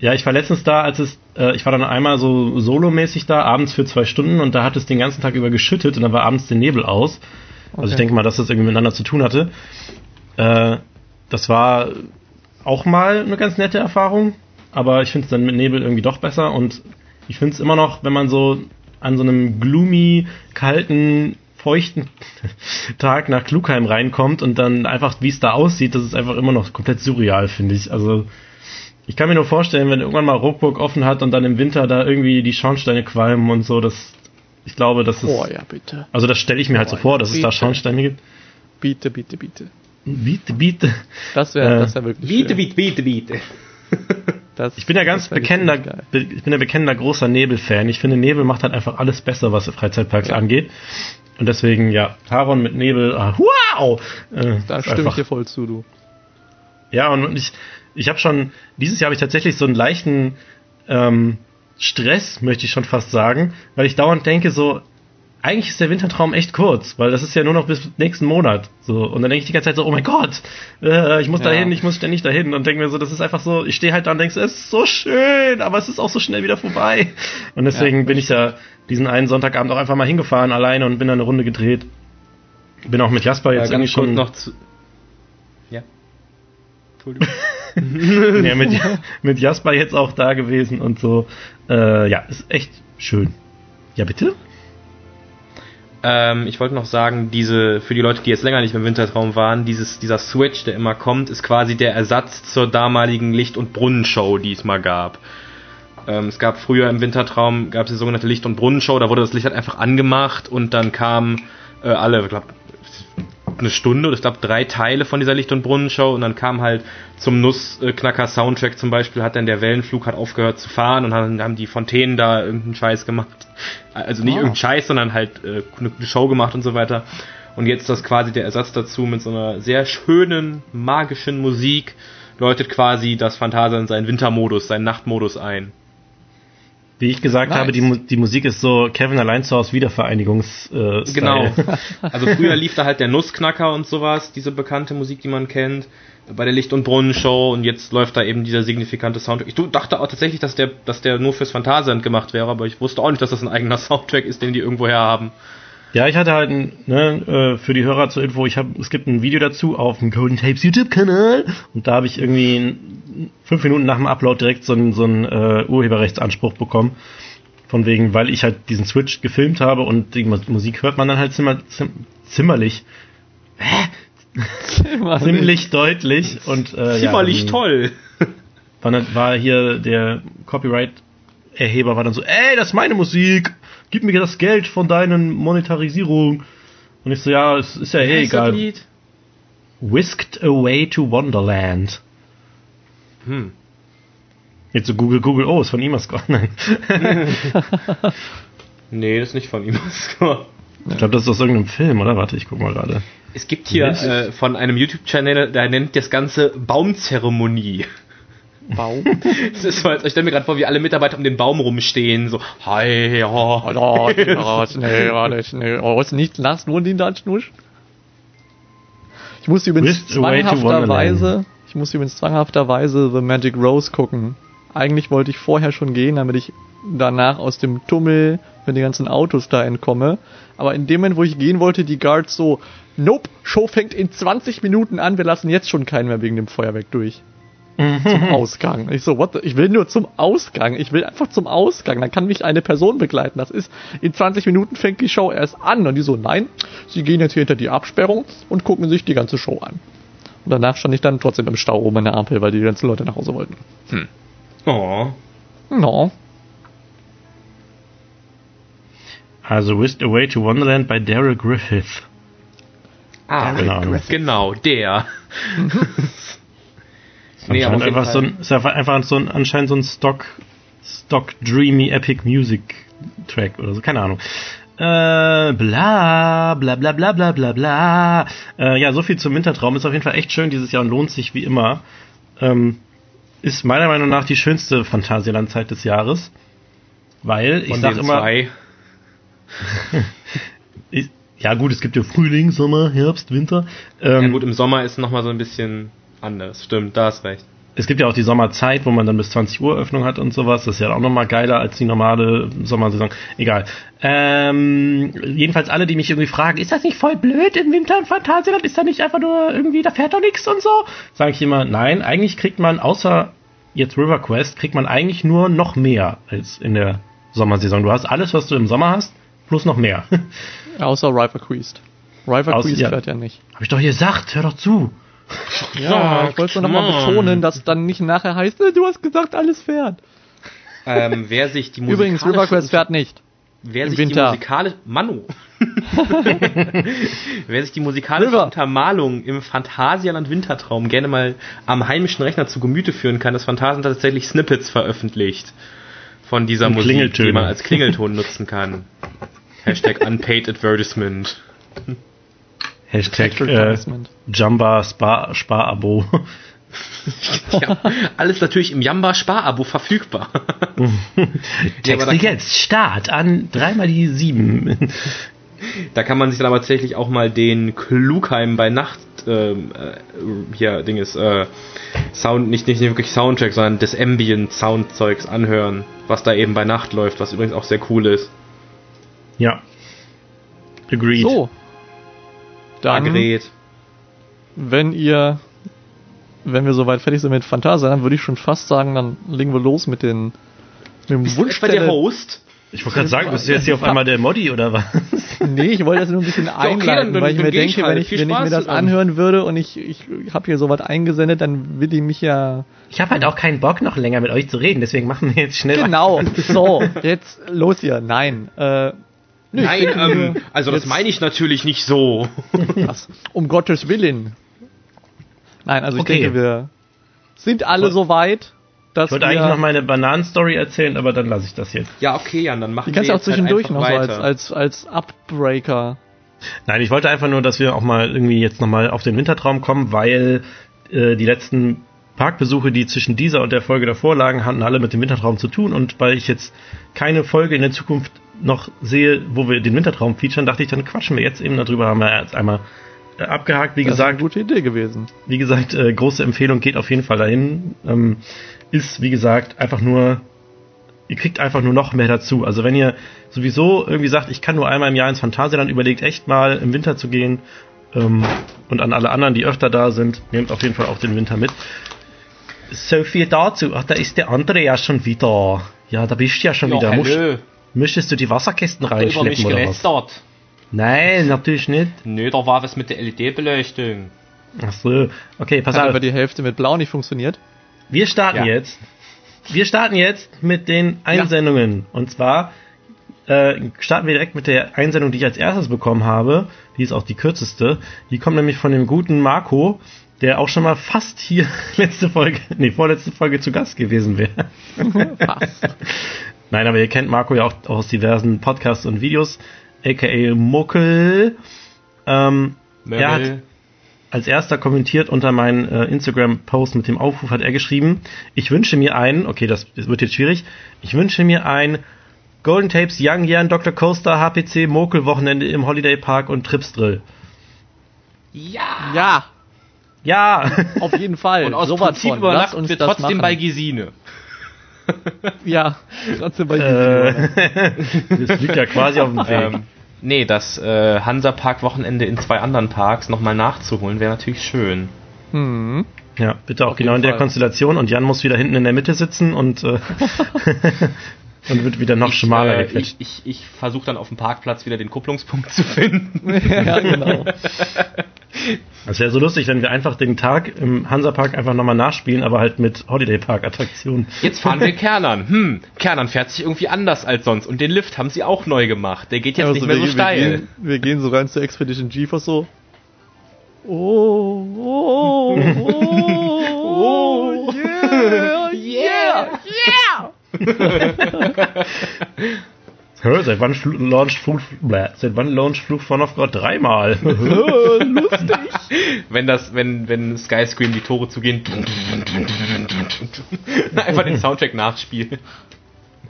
Ja, ich war letztens da, als es, äh, ich war dann einmal so solomäßig da, abends für zwei Stunden und da hat es den ganzen Tag über geschüttet und dann war abends der Nebel aus. Also ich Okay. denke mal, dass das irgendwie miteinander zu tun hatte. Äh, das war auch mal eine ganz nette Erfahrung, aber ich finde es dann mit Nebel irgendwie doch besser und ich finde es immer noch, wenn man so an so einem gloomy, kalten, feuchten Tag nach Klugheim reinkommt und dann einfach, wie es da aussieht, das ist einfach immer noch komplett surreal, finde ich. Also ich kann mir nur vorstellen, wenn irgendwann mal Rockburg offen hat und dann im Winter da irgendwie die Schornsteine qualmen und so, das ich glaube, das ist. Oh ja, bitte. Also das stelle ich mir halt so Oh, vor, dass es da bitte. Schornsteine gibt. Bitte, bitte, bitte. Biete, biete. Das wäre Äh, das wär wirklich Biete, schön. biete, biete, biete. Das, Ich bin ja ganz bekennender, be- ich bin ja bekennender großer Nebel-Fan. Ich finde, Nebel macht halt einfach alles besser, was Freizeitparks Ja. angeht. Und deswegen, ja, Taron mit Nebel, ah, wow! Äh, Da ist stimme ich einfach- dir voll zu, du. Ja, und ich, ich habe schon, dieses Jahr habe ich tatsächlich so einen leichten ähm, Stress, möchte ich schon fast sagen, weil ich dauernd denke, so, eigentlich ist der Wintertraum echt kurz, weil das ist ja nur noch bis nächsten Monat. So, und dann denke ich die ganze Zeit so, oh mein Gott, äh, ich muss Ja. dahin, ich muss ständig dahin und denke mir so, das ist einfach so, ich stehe halt da und denke so, es ist so schön, aber es ist auch so schnell wieder vorbei. Und deswegen Ja, bin ich ja diesen einen Sonntagabend auch einfach mal hingefahren alleine und bin da eine Runde gedreht. Bin auch mit Jasper Ja, jetzt ganz irgendwie kurz schon noch zu. Ja. Entschuldigung. ja, mit, mit Jasper jetzt auch da gewesen und so. Äh, ja, ist echt schön. Ja, bitte? Ähm, ich wollte noch sagen, diese, für die Leute, die jetzt länger nicht mehr im Wintertraum waren, dieses, dieser Switch, der immer kommt, ist quasi der Ersatz zur damaligen Licht- und Brunnenshow, die es mal gab. Ähm, es gab früher im Wintertraum, gab es die sogenannte Licht- und Brunnenshow, da wurde das Licht halt einfach angemacht und dann kamen äh, alle, ich glaube, eine Stunde oder ich glaube drei Teile von dieser Licht- und Brunnenshow und dann kam halt zum Nussknacker-Soundtrack zum Beispiel, hat dann der Wellenflug hat aufgehört zu fahren und dann haben die Fontänen da irgendeinen Scheiß gemacht. Also nicht Ah. irgendeinen Scheiß, sondern halt äh, eine Show gemacht und so weiter. Und jetzt ist das quasi der Ersatz dazu mit so einer sehr schönen, magischen Musik, läutet quasi das Phantasialand seinen Wintermodus, seinen Nachtmodus ein. Wie ich gesagt Nice. habe, die, die Musik ist so Kevin allein zu Hause Wiedervereinigungs äh, Style. Genau. Also früher lief da halt der Nussknacker und sowas, diese bekannte Musik, die man kennt, bei der Licht- und Brunnenshow und jetzt läuft da eben dieser signifikante Soundtrack. Ich dachte auch tatsächlich, dass der, dass der nur fürs Phantasialand gemacht wäre, aber ich wusste auch nicht, dass das ein eigener Soundtrack ist, den die irgendwo her haben. Ja, ich hatte halt, ein, ne, äh, für die Hörer zur Info, ich habe, es gibt ein Video dazu auf dem Golden Tapes YouTube-Kanal. Und da habe ich irgendwie fünf Minuten nach dem Upload direkt so einen so einen, äh, Urheberrechtsanspruch bekommen. Von wegen, weil ich halt diesen Switch gefilmt habe und die Mu- Musik hört man dann halt zimmer, zim, zimmerlich, ziemlich deutlich und äh, ja, Zimmerlich dann- toll. war, dann- war hier der Copyright-Erheber war dann so, ey, das ist meine Musik, gib mir das Geld von deinen Monetarisierung. Und ich so, ja, es ist ja eh egal. Whisked Away to Wonderland. Hm. Jetzt so Google, Google, oh, ist von Imascore. Nein. Nee, das ist nicht von ihm. Score. Ich glaube, das ist aus irgendeinem Film, oder? Warte, ich guck mal gerade. Es gibt hier äh, von einem YouTube-Channel, der nennt das Ganze Baumzeremonie. Baum. Das als ich stelle mir gerade vor, wie alle Mitarbeiter um den Baum rumstehen, so, hi, ja. Oh, das, nee, das, nee, oh, ist nicht nass, nur den Datschnusch. Ich muss übrigens zwanghafterweise, ich muss übrigens zwanghafterweise The Magic Rose gucken. Eigentlich wollte ich vorher schon gehen, damit ich danach aus dem Tummel mit den ganzen Autos da entkomme. Aber in dem Moment, wo ich gehen wollte, die Guards so, nope, Show fängt in 20 Minuten an, wir lassen jetzt schon keinen mehr wegen dem Feuerwerk durch. Zum Ausgang. Ich so, what the, ich will nur zum Ausgang. Ich will einfach zum Ausgang. Dann kann mich eine Person begleiten. Das ist, in 20 Minuten fängt die Show erst an. Und die so, nein, sie gehen jetzt hier hinter die Absperrung und gucken sich die ganze Show an. Und danach stand ich dann trotzdem im Stau oben in der Ampel, weil die ganzen Leute nach Hause wollten. Oh. No. Also Whisked Away to Wonderland bei Daryl Griffith. Ah, Ahnung. genau, der. nee, aber einfach Fall. so ein, ist einfach, einfach so ein, anscheinend so ein Stock, Stock Dreamy Epic Music Track oder so, keine Ahnung. Äh, bla, bla, bla, bla, bla, bla, bla. Äh, ja, so viel zum Wintertraum. Ist auf jeden Fall echt schön dieses Jahr und lohnt sich wie immer. Ähm, ist meiner Meinung nach die schönste Phantasialand-Zeit des Jahres. Weil, ich Von sag immer, zwei. ich, ja gut, es gibt ja Frühling, Sommer, Herbst, Winter. Ähm, Ja gut, im Sommer ist nochmal so ein bisschen anders. Stimmt, da hast recht. es gibt ja auch die Sommerzeit, wo man dann bis 20 Uhr Öffnung hat und sowas. Das ist ja auch nochmal geiler als die normale Sommersaison. Egal. Ähm, jedenfalls alle, die mich irgendwie fragen, ist das nicht voll blöd im Winter im Phantasialand? Ist da nicht einfach nur irgendwie, da fährt doch nichts und so? Sage ich immer, nein, eigentlich kriegt man, außer jetzt River Quest, kriegt man eigentlich nur noch mehr als in der Sommersaison. Du hast alles, was du im Sommer hast, plus noch mehr. Außer River Quest. River Quest ja. fährt ja nicht. Hab ich doch gesagt, hör doch zu. Ja, ich wollte nur nochmal betonen, dass dann nicht nachher heißt, "Äh, du hast gesagt, alles fährt. Ähm, wer sich die Übrigens, musikalische- River Quest fährt nicht. Wer Im sich Winter. die musikalische Manu. Wer sich die musikalische River. Untermalung im Phantasialand Wintertraum gerne mal am heimischen Rechner zu Gemüte führen kann, das Phantasialand hat tatsächlich Snippets veröffentlicht von dieser Und Musik, die man als Klingelton nutzen kann. Hashtag Unpaid Advertisement. Hashtag äh. Jamba Spar Sparabo. Ja, alles natürlich im Jamba Sparabo verfügbar. Texte jetzt Start an dreimal die sieben. Da kann man sich dann aber tatsächlich auch mal den Klugheim bei Nacht ähm, äh, hier Ding ist äh, Sound nicht nicht wirklich Soundtrack, sondern des Ambient Soundzeugs anhören, was da eben bei Nacht läuft, was übrigens auch sehr cool ist. ja. Agreed. So. Dann, Agreed. wenn ihr, wenn wir soweit fertig sind mit Phantasia, dann würde ich schon fast sagen, dann legen wir los mit den mit dem Bist du etwa der. Host? Ich wollte gerade sagen, bist du jetzt hier auf einmal der Modi oder was? Nee, ich wollte das nur ein bisschen okay, einleiten, dann- weil ich mir ich denke, halt. wenn ich, wenn ich mir das dann. anhören würde und ich, ich habe hier sowas eingesendet, dann will ich mich ja Ich habe halt auch keinen Bock, noch länger mit euch zu reden, deswegen machen wir jetzt schnell Genau, so, jetzt los hier. Nein, äh, nö, ich Nein, ähm, wir- also das meine ich natürlich nicht so. Was? Um Gottes Willen. Nein, also ich Okay. denke, wir sind alle so weit, dass Ich wollte wir... eigentlich noch meine Bananenstory erzählen, aber dann lasse ich das jetzt. Ja, okay, Jan, dann machen die kannst wir du auch halt zwischendurch einfach noch so als, weiter. als, als Upbreaker. Nein, ich wollte einfach nur, dass wir auch mal irgendwie jetzt nochmal auf den Wintertraum kommen, weil äh, die letzten Parkbesuche, die zwischen dieser und der Folge davor lagen, hatten alle mit dem Wintertraum zu tun und weil ich jetzt keine Folge in der Zukunft noch sehe, wo wir den Wintertraum featuren, dachte ich, dann quatschen wir jetzt eben darüber, haben wir jetzt einmal äh, abgehakt. Wie Das ist eine gesagt, gute Idee gewesen. wie gesagt, äh, große Empfehlung, geht auf jeden Fall dahin. Ähm, ist, wie gesagt, einfach nur, ihr kriegt einfach nur noch mehr dazu. Also wenn ihr sowieso irgendwie sagt, ich kann nur einmal im Jahr ins Phantasialand, überlegt echt mal im Winter zu gehen. Ähm, und an alle anderen, die öfter da sind, nehmt auf jeden Fall auch den Winter mit. So viel dazu. Ach, da ist der andere ja schon wieder. Ja, da bist du ja schon wieder. Musst, müsstest du die Wasserkästen reinschleppen oder was? Nein, natürlich nicht. Nö, da war was mit der LED-Beleuchtung. Ach so. Okay, pass Hat auf. aber die Hälfte mit Blau nicht funktioniert. Wir starten Ja. jetzt. Wir starten jetzt mit den Einsendungen. Und zwar äh, starten wir direkt mit der Einsendung, die ich als erstes bekommen habe. Die ist auch die kürzeste. Die kommt nämlich von dem guten Marco, der auch schon mal fast hier letzte Folge, nee, vorletzte Folge zu Gast gewesen wäre. Fast. Nein, aber ihr kennt Marco ja auch aus diversen Podcasts und Videos, aka Muckel. Ähm, er hat als erster kommentiert unter meinen äh, Instagram-Post mit dem Aufruf hat er geschrieben, ich wünsche mir ein, okay, das, wird jetzt schwierig, ich wünsche mir ein Golden Tapes, Young Jan, Dr. Coaster, HPC, Mokel Wochenende im Holiday Park und Trips Drill. Ja! Ja, Ja! auf jeden Fall. Und aus so Prinzip von. uns wir trotzdem machen. bei Gesine. Ja, trotzdem bei äh, das liegt ja quasi auf dem Weg. Ähm, nee, das äh, Hansa-Park-Wochenende in zwei anderen Parks nochmal nachzuholen, wäre natürlich schön. hm. Ja, bitte auch Auf genau in der Fall. Konstellation und Jan muss wieder hinten in der Mitte sitzen und, äh, und wird wieder noch schmaler äh, ich, ich, ich versuche dann auf dem Parkplatz wieder den Kupplungspunkt zu finden. ja, genau. Das wäre so lustig, wenn wir einfach den Tag im Hansapark einfach nochmal nachspielen, aber halt mit Holiday Park Attraktionen. Jetzt fahren wir Kernern. Hm, Kernern fährt sich irgendwie anders als sonst. Und den Lift haben sie auch neu gemacht. Der geht jetzt Also nicht mehr so wir, steil. Wir gehen, wir gehen so rein zur Expedition GeForce so. Oh, oh, oh, oh, yeah, yeah, yeah. Hör, seit wann launcht Flug, bläh, seit wann launcht Flug von auf Gott dreimal? Wenn das, wenn, wenn Skyscream die Tore zugehen, einfach den Soundtrack nachspielen.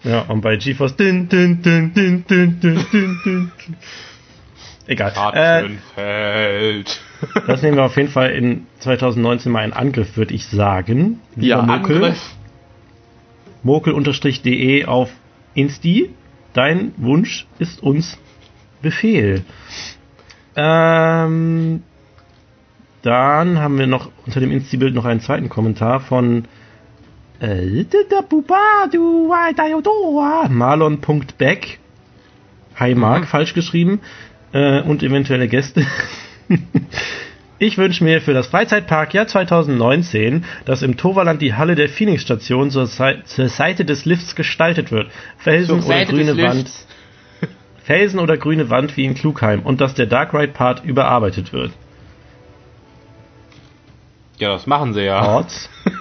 ja, und bei GeForce din, din, din, din, din, din, din, din. Egal. Äh, das nehmen wir auf jeden Fall in 2019 mal in Angriff, würde ich sagen. Ja, Mokel. Mokel-de auf Insti. Dein Wunsch ist uns Befehl. Ähm, dann haben wir noch unter dem Insti-Bild noch einen zweiten Kommentar von äh, Marlon.beck. Hi Mark, falsch geschrieben. Äh, und eventuelle Gäste. Ich wünsche mir für das Freizeitparkjahr 2019, dass im Toverland die Halle der Phoenix-Station zur, zur Seite des Lifts gestaltet wird. Felsen Zur oder grüne Wand. Felsen oder grüne Wand wie in Klugheim und dass der Dark Ride Part überarbeitet wird. Ja, das machen sie ja. Orts.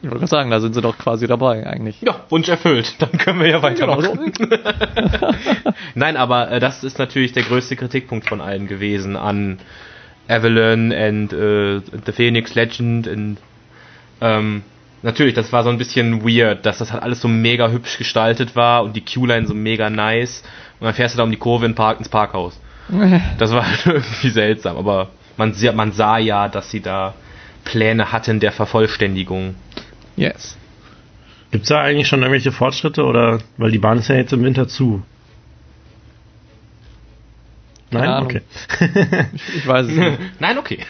Ich wollte gerade sagen, da sind sie doch quasi dabei eigentlich. Ja, Wunsch erfüllt. Dann können wir ja Genau, so. weitermachen. Nein, aber äh, das ist natürlich der größte Kritikpunkt von allen gewesen an Avalon and äh, The Phoenix Legend und ähm, natürlich, das war so ein bisschen weird, dass das halt alles so mega hübsch gestaltet war und die Q-Line so mega nice und dann fährst du da um die Kurve in Park, ins Parkhaus. Das war halt irgendwie seltsam, aber man, sah- man sah ja, dass sie da Pläne hatten der Vervollständigung. Yes. Gibt's da eigentlich schon irgendwelche Fortschritte oder weil die Bahn ist ja jetzt im Winter zu? Nein, okay. Ich, ich weiß es nicht. Nein, okay.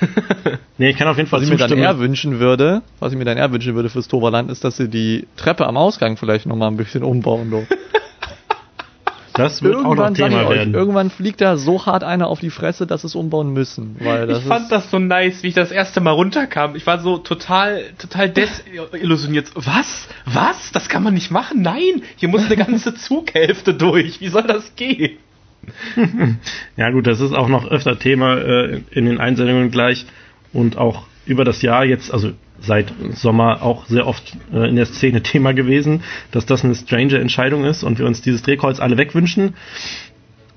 nee, ich kann auf jeden Fall Was ich mir dann zustimmen. eher wünschen würde, was ich mir dann eher wünschen würde fürs Toverland, ist, dass sie die Treppe am Ausgang vielleicht nochmal ein bisschen umbauen. Du. das wird auch noch Irgendwann, sag ich Thema euch, werden. irgendwann fliegt da so hart einer auf die Fresse, dass sie es umbauen müssen. Weil das ich fand ist, das so nice, wie ich das erste Mal runterkam. Ich war so total, total desillusioniert. Was? Was? Das kann man nicht machen? Nein! Hier muss eine ganze Zughälfte durch. Wie soll das gehen? Ja gut, das ist auch noch öfter Thema äh, in den Einsendungen gleich und auch über das Jahr jetzt, also seit Sommer auch sehr oft äh, in der Szene Thema gewesen, dass das eine strange Entscheidung ist und wir uns dieses Drehkreuz alle wegwünschen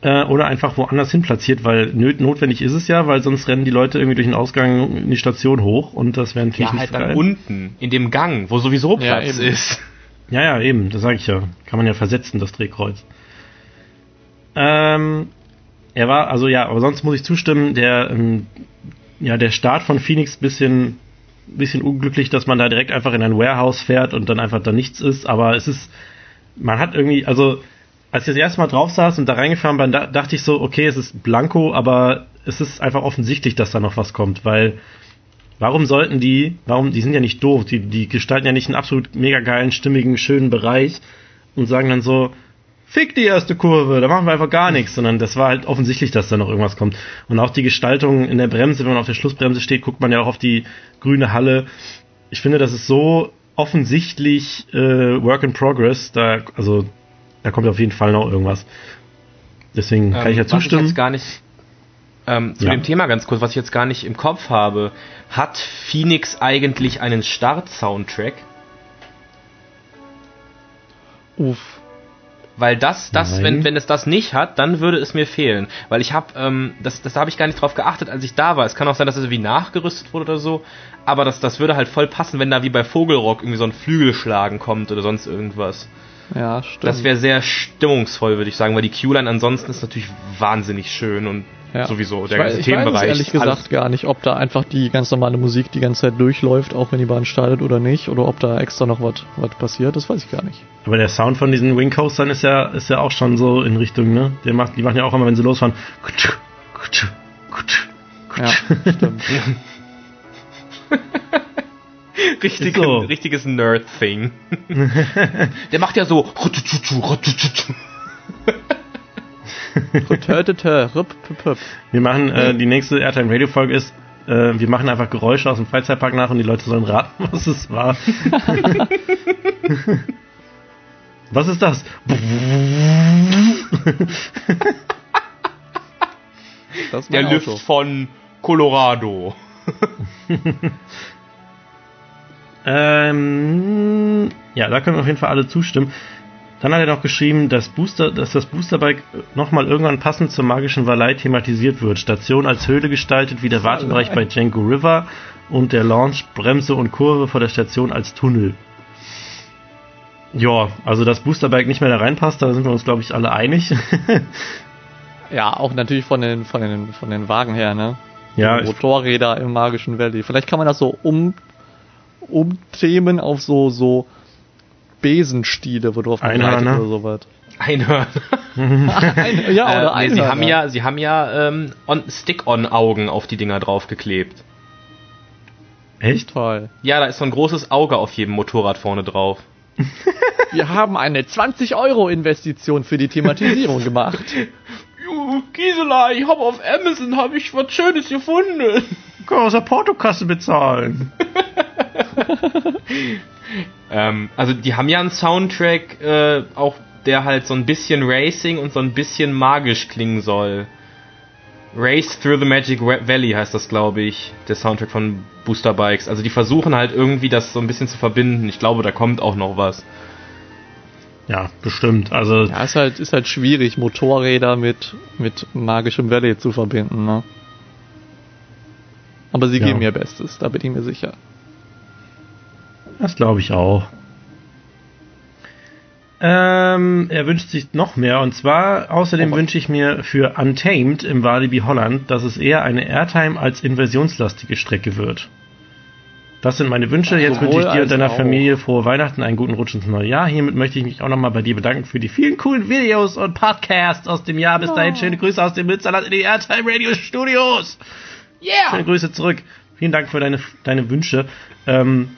äh, oder einfach woanders hin platziert, weil nöt notwendig ist es ja, weil sonst rennen die Leute irgendwie durch den Ausgang in die Station hoch und das wäre natürlich Ja, nicht halt so dann geil. unten, in dem Gang, wo sowieso Ja, Platz eben. ist. Ja, ja, eben, das sage ich ja. Kann man ja versetzen, das Drehkreuz. Ähm, er war, also ja, aber sonst muss ich zustimmen, der, ähm, ja, der Start von Phoenix bisschen, bisschen unglücklich, dass man da direkt einfach in ein Warehouse fährt und dann einfach da nichts ist, aber es ist, man hat irgendwie, also, als ich das erste Mal drauf saß und da reingefahren bin, da, dachte ich so, okay, es ist blanko, aber es ist einfach offensichtlich, dass da noch was kommt, weil Warum sollten die, warum, die sind ja nicht doof, die, die gestalten ja nicht einen absolut mega geilen, stimmigen, schönen Bereich und sagen dann so, fick die erste Kurve, da machen wir einfach gar nichts, sondern das war halt offensichtlich, dass da noch irgendwas kommt. Und auch die Gestaltung in der Bremse, wenn man auf der Schlussbremse steht, guckt man ja auch auf die grüne Halle. Ich finde, das ist so offensichtlich äh, Work in Progress, da, also, da kommt auf jeden Fall noch irgendwas. Deswegen kann ich ja Ähm, was zustimmen. jetzt gar nicht, ähm, zu Ja. dem Thema ganz kurz, was ich jetzt gar nicht im Kopf habe. Hat Phoenix eigentlich einen Start-Soundtrack? uff. Weil das, das, Nein. wenn, wenn es das nicht hat, dann würde es mir fehlen. Weil ich habe, ähm, das, das habe ich gar nicht drauf geachtet, als ich da war. Es kann auch sein, dass es irgendwie nachgerüstet wurde oder so. Aber das, das würde halt voll passen, wenn da wie bei Vogelrock irgendwie so ein Flügelschlagen kommt oder sonst irgendwas. Ja, stimmt. Das wäre sehr stimmungsvoll, würde ich sagen, weil die Q-Line ansonsten ist natürlich wahnsinnig schön und ja. sowieso ich der weiß, ganze ich weiß Themenbereich. ehrlich gesagt gar nicht, ob da einfach die ganz normale Musik die ganze Zeit durchläuft, auch wenn die Bahn startet oder nicht, oder ob da extra noch was was passiert, das weiß ich gar nicht. Aber der Sound von diesen Wing Coastern ist ja, ist ja auch schon so in Richtung, ne? Der macht, die machen ja auch immer, wenn sie losfahren. Ja, stimmt. Richtig, so. richtiges Nerd-Thing. der macht ja so. Wir machen, äh, die nächste Airtime Radio Folge ist, äh, wir machen einfach Geräusche aus dem Freizeitpark nach und die Leute sollen raten, was es war. was ist das? Das ist Der mein Lift Auto. von Colorado. Ähm, ja, da können wir auf jeden Fall alle zustimmen. Dann hat er noch geschrieben, dass, Booster, dass das Boosterbike nochmal irgendwann passend zur magischen Valley thematisiert wird. Station als Höhle gestaltet, wie der Wartebereich bei Django River und der Launch, Bremse und Kurve vor der Station als Tunnel. Ja, also dass Boosterbike nicht mehr da reinpasst, da sind wir uns, glaube ich, alle einig. Ja, auch natürlich von den, von den, von den Wagen her, ne? Ja, ich, Motorräder im magischen Valley. Vielleicht kann man das so um, umthemen auf so, so Besenstiele, wo drauf Einhörner. reitet oder sowas. Einhörner. Ein, ja, oder äh, nee, sie Einhörner. haben ja, sie haben ja ähm, on, Stick-on-Augen auf die Dinger draufgeklebt. echt? Toll. Ja, da ist so ein großes Auge auf jedem Motorrad vorne drauf. Wir haben eine 20 Euro Investition für die Thematisierung gemacht. Gisela, ich habe auf Amazon hab ich was Schönes gefunden. Kann aus der Portokasse bezahlen. Ähm, also die haben ja einen Soundtrack, äh, auch der halt so ein bisschen Racing und so ein bisschen magisch klingen soll. Race Through the Magic Valley heißt das, glaube ich, der Soundtrack von Booster Bikes. Also die versuchen halt irgendwie das so ein bisschen zu verbinden. Ich glaube, da kommt auch noch was. Ja, bestimmt. Also, Ja, ist halt, ist halt schwierig, Motorräder mit, mit magischem Valley zu verbinden, ne? Aber sie Ja. geben ihr Bestes, da bin ich mir sicher. Das glaube ich auch. Ähm, er wünscht sich noch mehr und zwar, außerdem Oh. wünsche ich mir für Untamed im Walibi Holland, dass es eher eine Airtime als inversionslastige Strecke wird. Das sind meine Wünsche. Jetzt Sowohl wünsche ich dir und deiner auch. Familie frohe Weihnachten, einen guten Rutsch ins neue Jahr. Hiermit möchte ich mich auch nochmal bei dir bedanken für die vielen coolen Videos und Podcasts aus dem Jahr. Bis dahin, schöne Grüße aus dem Münsterland in die Airtime Radio Studios. Schöne Grüße zurück. Vielen Dank für deine, deine Wünsche. Ähm,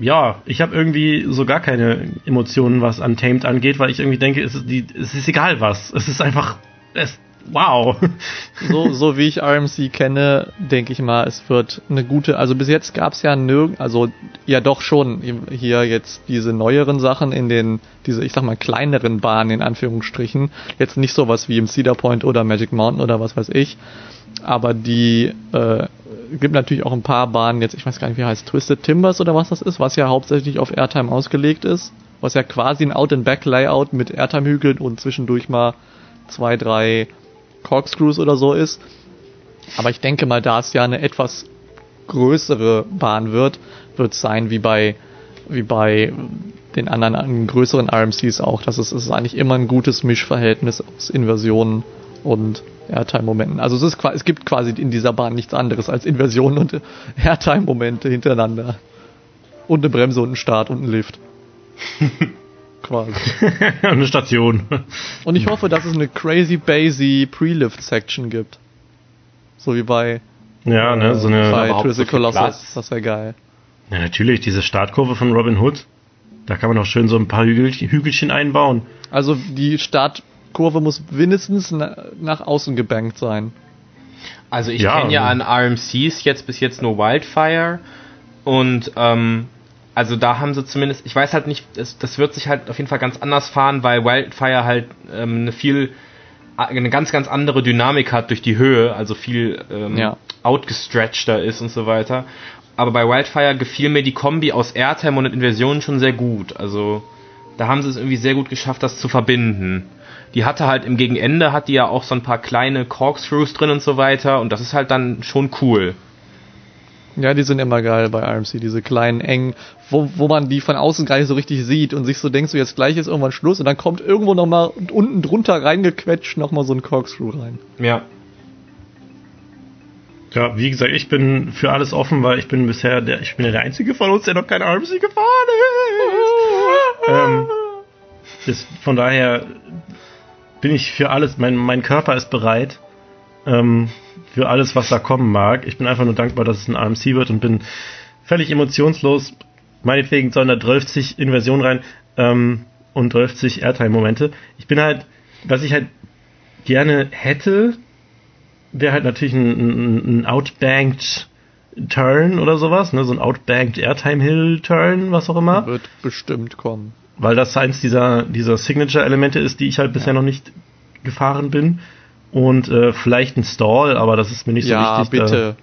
ja, ich habe irgendwie so gar keine Emotionen, was Untamed angeht, weil ich irgendwie denke, es ist, die, es ist egal was. Es ist einfach, es, wow. So, so wie ich RMC kenne, denke ich mal, es wird eine gute, also bis jetzt gab es ja nirgend, also ja doch schon hier jetzt diese neueren Sachen in den, diese, ich sag mal, kleineren Bahnen in Anführungsstrichen. Jetzt nicht sowas wie im Cedar Point oder Magic Mountain oder was weiß ich. Aber die äh, gibt natürlich auch ein paar Bahnen jetzt, ich weiß gar nicht, wie heißt Twisted Timbers oder was das ist, was ja hauptsächlich auf Airtime ausgelegt ist. Was ja quasi ein Out-and-Back-Layout mit Airtime-Hügeln und zwischendurch mal zwei, drei Corkscrews oder so ist. Aber ich denke mal, da es ja eine etwas größere Bahn wird, wird es sein wie bei wie bei den anderen an größeren RMCs auch, dass es, es ist eigentlich immer ein gutes Mischverhältnis aus Inversionen und Airtime-Momenten. Also es, ist, es gibt quasi in dieser Bahn nichts anderes als Inversionen und Airtime-Momente hintereinander. Und eine Bremse und einen Start und einen Lift. quasi. Eine Station. Und ich hoffe, dass es eine crazy bassy Pre-Lift-Section gibt. So wie bei, Ja, ne, so eine. bei Twisted so viel Colossus. Das wäre geil. Ja, natürlich, diese Startkurve von Robin Hood. Da kann man auch schön so ein paar Hügel, Hügelchen einbauen. Also die Startkurve muss mindestens na, nach außen gebankt sein. Also ich Ja, kenne ja an also- RMCs jetzt bis jetzt nur Wildfire und ähm, also da haben sie zumindest, ich weiß halt nicht, das, das wird sich halt auf jeden Fall ganz anders fahren, weil Wildfire halt ähm, eine viel, eine ganz, ganz andere Dynamik hat durch die Höhe, also viel ähm, Ja. outgestretchter ist und so weiter. Aber bei Wildfire gefiel mir die Kombi aus Airtime und Inversion schon sehr gut. Also da haben sie es irgendwie sehr gut geschafft, das zu verbinden. Die hatte halt im Gegenende, hat die ja auch so ein paar kleine Corkscrews drin und so weiter und das ist halt dann schon cool. Ja, die sind immer geil bei RMC, diese kleinen engen, wo, wo man die von außen gar nicht so richtig sieht und sich so denkst, so jetzt gleich ist irgendwann Schluss und dann kommt irgendwo nochmal unten drunter reingequetscht nochmal so ein Corkscrew rein. Ja. Ja, wie gesagt, ich bin für alles offen, weil ich bin bisher der, ich bin ja der einzige von uns, der noch kein RMC gefahren ist. ähm, das, von daher bin ich für alles, mein, mein Körper ist bereit ähm, für alles, was da kommen mag. Ich bin einfach nur dankbar, dass es ein RMC wird und bin völlig emotionslos. Meinetwegen sollen da 12 Inversion rein ähm, und 12 Airtime-Momente. Ich bin halt, was ich halt gerne hätte, wäre halt natürlich ein, ein, ein Outbanked Turn oder sowas, ne? so ein Outbanked Airtime Hill Turn, was auch immer. Wird bestimmt kommen. Weil das eins dieser, dieser Signature-Elemente ist, die ich halt bisher noch nicht gefahren bin. Und äh, vielleicht ein Stall, aber das ist mir nicht ja, so wichtig. bitte.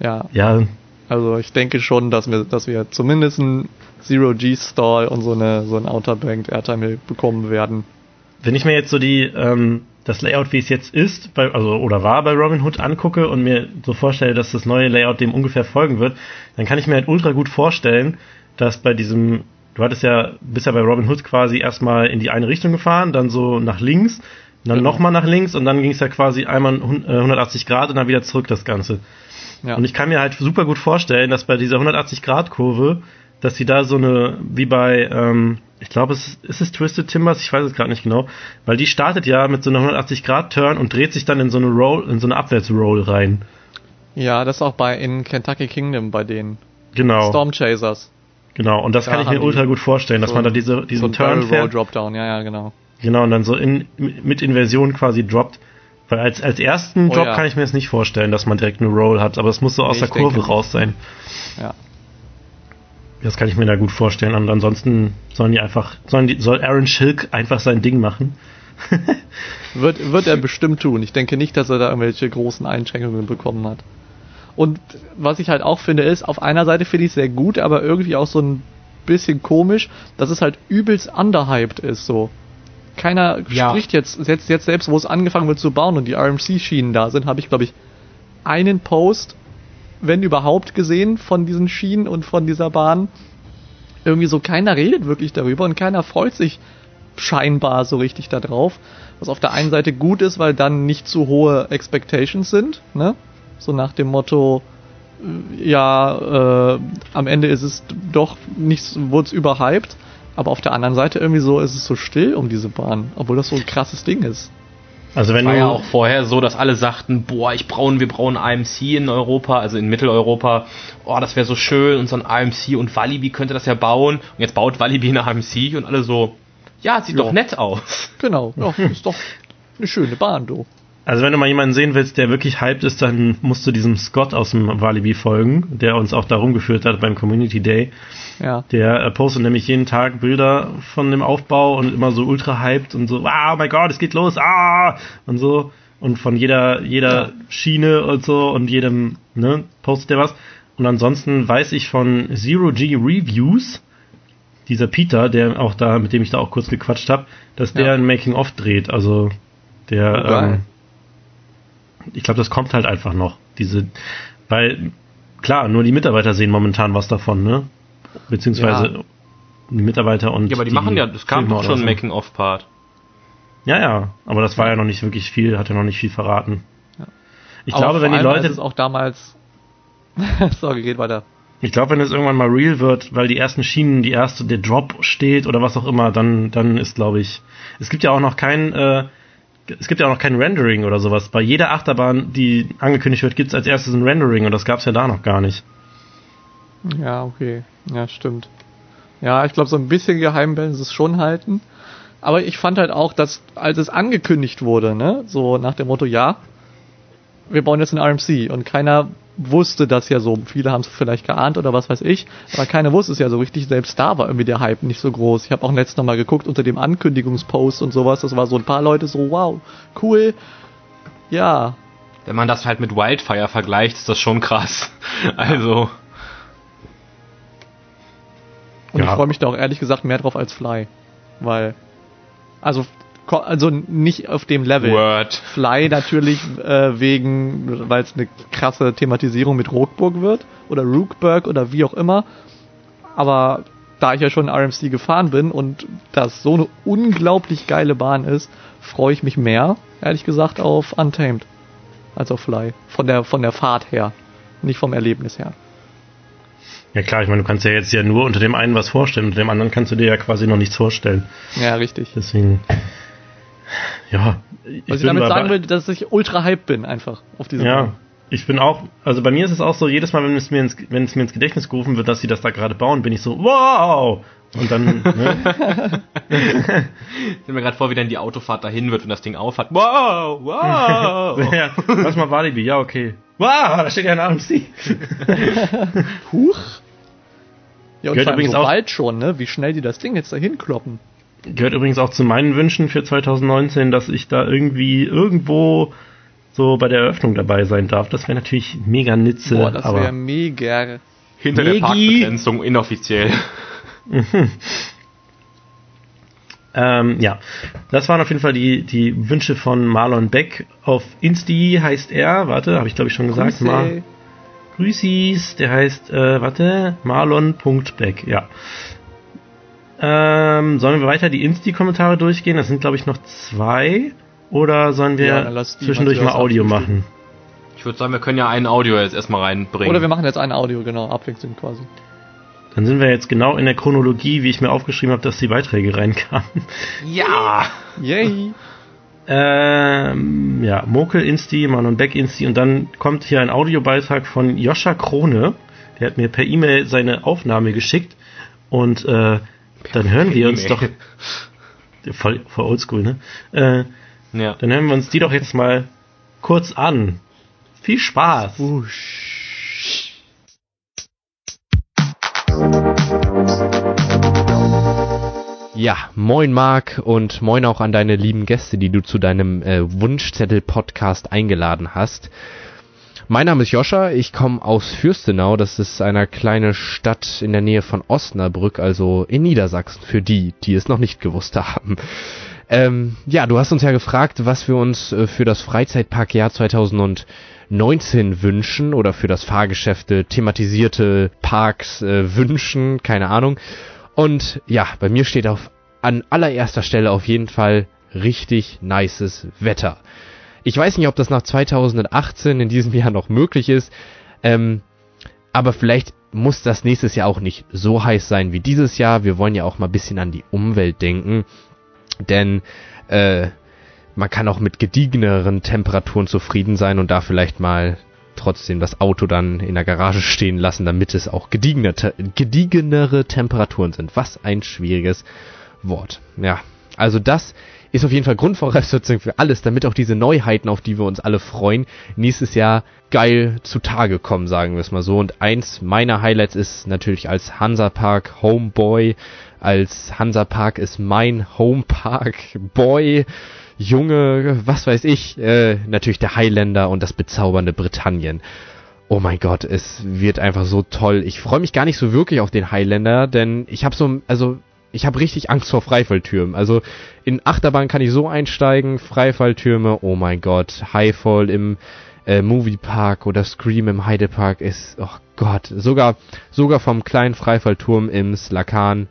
Ja, Da, ja, also ich denke schon, dass wir, dass wir zumindest einen Zero-G-Stall und so eine so ein Outer Banked Airtime bekommen werden. wenn ich mir jetzt so die ähm, das Layout, wie es jetzt ist, bei, also oder war bei Robinhood angucke und mir so vorstelle, dass das neue Layout dem ungefähr folgen wird, dann kann ich mir halt ultra gut vorstellen, dass bei diesem, du hattest ja, bist ja bei Robinhood quasi erstmal in die eine Richtung gefahren, dann so nach links, dann Genau. nochmal nach links und dann ging es ja quasi einmal hun- äh, 180 Grad und dann wieder zurück das Ganze. Ja. Und ich kann mir halt super gut vorstellen, dass bei dieser 180 Grad Kurve, dass sie da so eine, wie bei, ähm, ich glaube, es ist, es Twisted Timbers, ich weiß es gerade nicht genau, weil die startet ja mit so einer 180 Grad Turn und dreht sich dann in so eine Roll, in so eine Abwärtsroll rein. ja, das ist auch bei in Kentucky Kingdom bei den Genau. Storm Chasers. Genau. Und das Da kann ich mir ultra gut vorstellen, dass so man da diese, So diesen ein Turn fährt. Dropdown, ja, ja, genau. Genau, und dann so in, mit Inversion quasi droppt. Weil als, als ersten Oh Drop ja. kann ich mir das nicht vorstellen, dass man direkt eine Roll hat, aber es muss so aus Nee, der ich denke Kurve raus sein. Ja. Das kann ich mir da gut vorstellen. Und ansonsten sollen die einfach, sollen die, soll Aaron Schilk einfach sein Ding machen. Wird, wird er bestimmt tun. Ich denke nicht, dass er da irgendwelche großen Einschränkungen bekommen hat. Und was ich halt auch finde, ist, auf einer Seite finde ich es sehr gut, aber irgendwie auch so ein bisschen komisch, dass es halt übelst underhyped ist, so. Keiner Ja. spricht jetzt, jetzt, jetzt selbst, wo es angefangen wird zu bauen und die RMC-Schienen da sind, habe ich, glaube ich, einen Post, wenn überhaupt, gesehen von diesen Schienen und von dieser Bahn. Irgendwie so keiner redet wirklich darüber und keiner freut sich scheinbar so richtig da drauf. Was auf der einen Seite gut ist, weil dann nicht zu hohe Expectations sind, ne? So nach dem Motto, äh, ja, äh, am Ende ist es doch nicht, wurde es überhyped. Aber auf der anderen Seite irgendwie so ist es so still um diese Bahn, obwohl das so ein krasses Ding ist. Also wenn War ja auch vorher so, dass alle sagten, boah, ich brauchen, wir brauchen AMC in Europa, also in Mitteleuropa. Oh, das wäre so schön und so ein AMC und Walibi könnte das ja bauen. Und jetzt baut Walibi eine AMC und alle so, ja, sieht Ja. doch nett aus. Genau, ja, ist doch eine schöne Bahn, du. Also wenn du mal jemanden sehen willst, der wirklich hyped ist, dann musst du diesem Scott aus dem Walibi folgen, der uns auch da rumgeführt hat beim Community Day. Ja. Der äh, postet nämlich jeden Tag Bilder von dem Aufbau und immer so ultra hyped und so, ah, oh mein Gott, es geht los, ah, und so. Und von jeder, jeder Ja. Schiene und so und jedem, ne, postet der was. Und ansonsten weiß ich von Zero G Reviews, dieser Peter, der auch da, mit dem ich da auch kurz gequatscht habe, dass der Ja. ein Making-of dreht. Also der, Oh, ähm, ich glaube, das kommt halt einfach noch. Diese, weil klar, nur die Mitarbeiter sehen momentan was davon, ne? Beziehungsweise Ja. die Mitarbeiter und Ja, aber die, machen ja, das kam doch schon so. Making-of-Part. Ja, ja, aber das war ja noch nicht wirklich viel, hat ja noch nicht viel verraten. Ja. Ich Aber glaube, wenn die Leute, es auch damals. Sorry, geht weiter. ich glaube, wenn es irgendwann mal real wird, weil die ersten Schienen, die erste, der Drop steht oder was auch immer, dann, dann ist, glaube ich, es gibt ja auch noch kein, äh, es gibt ja auch noch kein Rendering oder sowas. Bei jeder Achterbahn, die angekündigt wird, gibt es als erstes ein Rendering und das gab es ja da noch gar nicht. Ja, okay. Ja, stimmt. Ja, ich glaube, so ein bisschen geheim werden sie es schon halten. Aber ich fand halt auch, dass als es angekündigt wurde, ne, so nach dem Motto, ja, wir bauen jetzt ein RMC und keiner wusste das ja so. Viele haben es vielleicht geahnt oder was weiß ich, aber keiner wusste es ja so richtig. Selbst da war irgendwie der Hype nicht so groß. Ich habe auch letztes Mal geguckt unter dem Ankündigungspost und sowas. Das war so ein paar Leute so, wow, cool. Ja, Wenn man das halt mit Wildfire vergleicht, ist das schon krass. Also, Und Ja. ich freue mich da auch ehrlich gesagt mehr drauf als Fly. Weil, also, also nicht auf dem Level. Word. Fly natürlich äh, wegen, weil es eine krasse Thematisierung mit Rookburg wird oder Rookburg oder wie auch immer. Aber da ich ja schon RMC gefahren bin und das so eine unglaublich geile Bahn ist, freue ich mich mehr, ehrlich gesagt, auf Untamed als auf Fly. Von der, von der Fahrt her. Nicht vom Erlebnis her. Ja klar, ich meine, du kannst ja jetzt ja nur unter dem einen was vorstellen, unter dem anderen kannst du dir ja quasi noch nichts vorstellen. Ja, richtig. Deswegen, ja. Ich Was ich bin damit sagen will, dass ich ultra hyped bin einfach auf diese Ja, Bahn. ich bin auch, also bei mir ist es auch so, jedes Mal, wenn es mir ins, wenn es mir ins Gedächtnis gerufen wird, dass sie das da gerade bauen, bin ich so, wow! Und dann, ne? Ich stell mir gerade vor, wie dann die Autofahrt dahin wird, wenn das Ding aufhat. Wow, wow. ja, lass mal Walibi, ja, okay. Wow, da steht ja ein AMC. Huch. Ja, und Gehört vor allem übrigens so auch- bald schon, ne? Wie schnell die das Ding jetzt dahin kloppen. Gehört übrigens auch zu meinen Wünschen für 2019, dass ich da irgendwie irgendwo so bei der Eröffnung dabei sein darf. Das wäre natürlich mega nitze, Boah, das wäre mega. Hinter der Megi. Parkbegrenzung inoffiziell. ähm, ja. Das waren auf jeden Fall die, die Wünsche von Marlon Beck. Auf Insti heißt er, warte, habe ich glaube ich schon gesagt, Mar Grüße. Grüßis, der heißt, äh, warte, marlon.beck, ja. Ähm, sollen wir weiter die Insti-Kommentare durchgehen? Das sind, glaube ich, noch zwei. Oder sollen wir Ja, zwischendurch mal Audio machen? Ich würde sagen, wir können ja ein Audio jetzt erstmal reinbringen. Oder wir machen jetzt ein Audio, genau, abwechselnd quasi. Dann sind wir jetzt genau in der Chronologie, wie ich mir aufgeschrieben habe, dass die Beiträge reinkamen. ja! Yay! Ähm, ja, Mokel Insti, Manon Beck Insti und dann kommt hier ein Audiobeitrag von Joscha Krone. Der hat mir per E-Mail seine Aufnahme geschickt und äh, dann hören wir uns doch E-Mail. voll, voll oldschool, ne? Äh, Ja. dann hören wir uns die doch jetzt mal kurz an. Viel Spaß. Ja, moin Marc und moin auch an deine lieben Gäste, die du zu deinem äh, Wunschzettel-Podcast eingeladen hast. Mein Name ist Joscha, ich komme aus Fürstenau, das ist eine kleine Stadt in der Nähe von Osnabrück, also in Niedersachsen, für die, die es noch nicht gewusst haben. Ähm, ja, du hast uns ja gefragt, was wir uns äh, für das Freizeitparkjahr 2019 wünschen oder für das Fahrgeschäfte thematisierte Parks äh, wünschen, keine Ahnung. Und ja, bei mir steht auf an allererster Stelle auf jeden Fall richtig nices Wetter. Ich weiß nicht, ob das nach 2018 in diesem Jahr noch möglich ist, ähm, aber vielleicht muss das nächstes Jahr auch nicht so heiß sein wie dieses Jahr. Wir wollen ja auch mal ein bisschen an die Umwelt denken, denn äh, man kann auch mit gediegeneren Temperaturen zufrieden sein und da vielleicht mal trotzdem das Auto dann in der Garage stehen lassen, damit es auch gediegene, te- gediegenere Temperaturen sind. Was ein schwieriges Wort. Ja, also das ist auf jeden Fall Grundvoraussetzung für alles, damit auch diese Neuheiten, auf die wir uns alle freuen, nächstes Jahr geil zutage kommen, sagen wir es mal so. Und eins meiner Highlights ist natürlich als Hansapark Homeboy, als Hansapark ist mein Homepark Boy, Junge, was weiß ich, äh, natürlich der Highlander und das bezaubernde Britannien. Oh mein Gott, es wird einfach so toll. Ich freue mich gar nicht so wirklich auf den Highlander, denn ich habe so, also ich habe richtig Angst vor Freifalltürmen. Also in Achterbahn kann ich so einsteigen, Freifalltürme, oh mein Gott, Highfall im äh, Moviepark oder Scream im Heidepark ist, oh Gott, sogar sogar vom kleinen Freifallturm im Slakan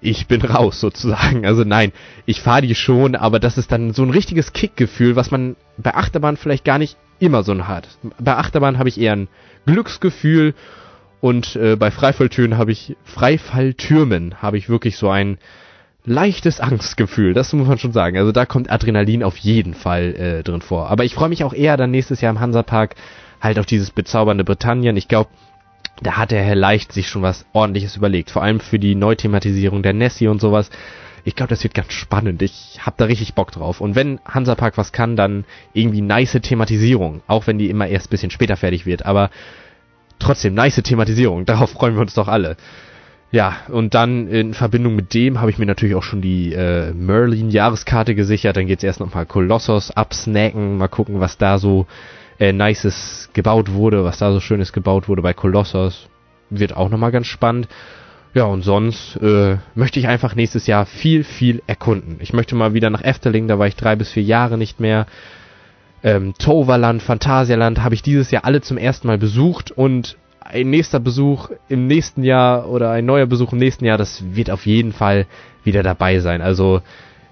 ich bin raus sozusagen. Also nein, ich fahre die schon, aber das ist dann so ein richtiges Kickgefühl, was man bei Achterbahn vielleicht gar nicht immer so hat. Bei Achterbahn habe ich eher ein Glücksgefühl und äh, bei Freifalltüren habe ich Freifalltürmen habe ich wirklich so ein leichtes Angstgefühl. Das muss man schon sagen. Also da kommt Adrenalin auf jeden Fall äh, drin vor. Aber ich freue mich auch eher dann nächstes Jahr im Hansapark halt auf dieses bezaubernde Britannien. Ich glaube, da hat der Herr Leicht sich schon was ordentliches überlegt. Vor allem für die Neuthematisierung der Nessie und sowas. Ich glaube, das wird ganz spannend. Ich habe da richtig Bock drauf. Und wenn Hansapark was kann, dann irgendwie nice Thematisierung. Auch wenn die immer erst bisschen später fertig wird. Aber trotzdem, nice Thematisierung. Darauf freuen wir uns doch alle. Ja, und dann in Verbindung mit dem habe ich mir natürlich auch schon die äh, Merlin-Jahreskarte gesichert. Dann geht's erst nochmal Kolossos absnacken. Mal gucken, was da so äh, Nices gebaut wurde, was da so Schönes gebaut wurde bei Kolossos. Wird auch nochmal ganz spannend. Ja, und sonst äh, möchte ich einfach nächstes Jahr viel, viel erkunden. Ich möchte mal wieder nach Efteling, da war ich drei bis vier Jahre nicht mehr. Ähm, Toverland, Phantasialand habe ich dieses Jahr alle zum ersten Mal besucht und ein nächster Besuch im nächsten Jahr oder ein neuer Besuch im nächsten Jahr, das wird auf jeden Fall wieder dabei sein. Also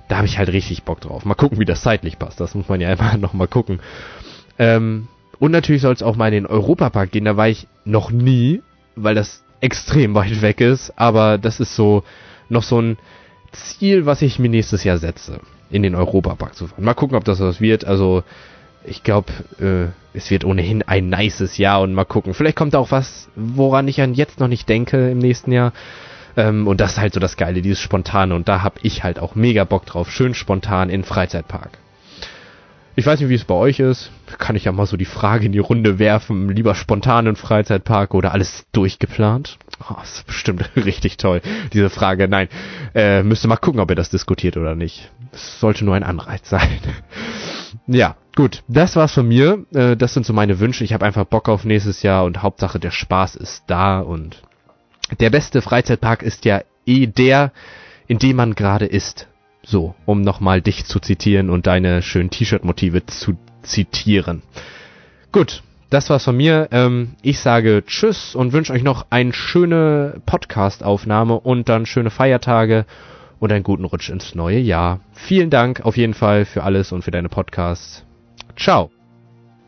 da habe ich halt richtig Bock drauf. Mal gucken, wie das zeitlich passt. Das muss man ja einfach nochmal gucken. Ähm, und natürlich soll es auch mal in den Europapark gehen. Da war ich noch nie, weil das extrem weit weg ist. Aber das ist so noch so ein Ziel, was ich mir nächstes Jahr setze, in den Europapark zu fahren. Mal gucken, ob das was wird. Also ich glaube, äh, es wird ohnehin ein nices Jahr und mal gucken. Vielleicht kommt auch was, woran ich an jetzt noch nicht denke im nächsten Jahr. Ähm, und das ist halt so das Geile, dieses Spontane. Und da hab ich halt auch mega Bock drauf. Schön spontan in Freizeitpark. Ich weiß nicht, wie es bei euch ist. Kann ich ja mal so die Frage in die Runde werfen. Lieber spontan in Freizeitpark oder alles durchgeplant? Oh, das ist bestimmt richtig toll, diese Frage. Nein, äh, müsste mal gucken, ob ihr das diskutiert oder nicht. Es sollte nur ein Anreiz sein. Ja, gut. Das war's von mir. Äh, das sind so meine Wünsche. Ich habe einfach Bock auf nächstes Jahr und Hauptsache der Spaß ist da und der beste Freizeitpark ist ja eh der, in dem man gerade ist. So, um nochmal dich zu zitieren und deine schönen T-Shirt-Motive zu zitieren. Gut, das war's von mir. Ähm, ich sage Tschüss und wünsche euch noch eine schöne Podcast-Aufnahme und dann schöne Feiertage und einen guten Rutsch ins neue Jahr. Vielen Dank auf jeden Fall für alles und für deine Podcasts. Ciao.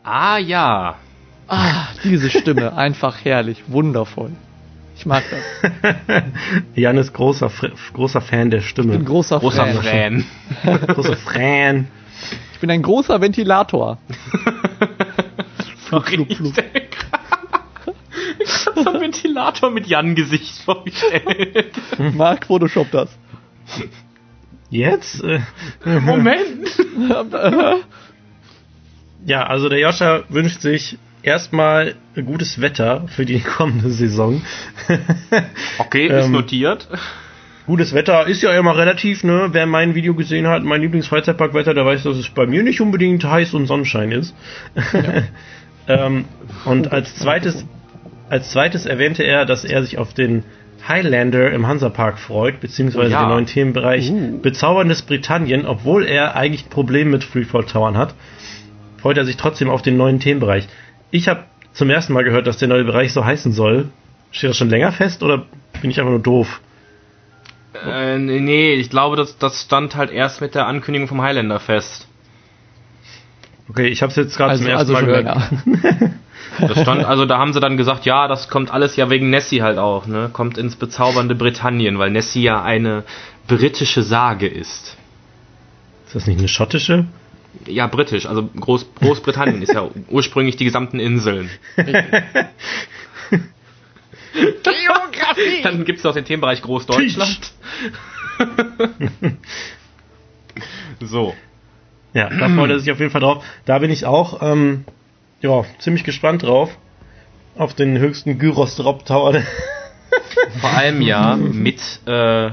Ah ja. Ah, diese Stimme, einfach herrlich, wundervoll. Ich mag das. Jan ist großer, großer Fan der Ich Stimme. bin großer, Großer Fan. Fan. großer Fan. Ich bin ein großer Ventilator. Ich stell grad- Ich hab so einen Ventilator mit Jan-Gesicht vorgestellt. Mark, Photoshop das. Jetzt? Äh, Moment. ja, also der Joscha wünscht sich erstmal gutes Wetter für die kommende Saison. Okay, ist Ähm, notiert. Gutes Wetter ist ja immer relativ, ne? Wer mein Video gesehen hat, mein Lieblingsfreizeitparkwetter, der weiß, dass es bei mir nicht unbedingt heiß und Sonnenschein ist. ähm, und als zweites, als zweites erwähnte er, dass er sich auf den Highlander im Hansapark freut, beziehungsweise Oh ja. den neuen Themenbereich Bezauberndes Britannien, obwohl er eigentlich ein Problem mit Freefall Towern hat, freut er sich trotzdem auf den neuen Themenbereich. Ich habe zum ersten Mal gehört, dass der neue Bereich so heißen soll. Steht das schon länger fest oder bin ich einfach nur doof? Äh, nee, nee, ich glaube, das, das stand halt erst mit der Ankündigung vom Highlander fest. Okay, ich habe es jetzt gerade Also, zum ersten also Mal gehört. Das stand, also da haben sie dann gesagt, ja, das kommt alles ja wegen Nessie halt auch, ne? Kommt ins bezaubernde Britannien, weil Nessie ja eine britische Sage ist. Ist das nicht eine schottische? Ja, britisch, also Groß, Großbritannien ist ja ursprünglich die gesamten Inseln. Geografie! Dann gibt's noch den Themenbereich Großdeutschland. so. Ja, da freut er sich auf jeden Fall drauf. Da bin ich auch ähm, ja, ziemlich gespannt drauf. Auf den höchsten Gyros Drop Tower. Vor allem ja mit äh,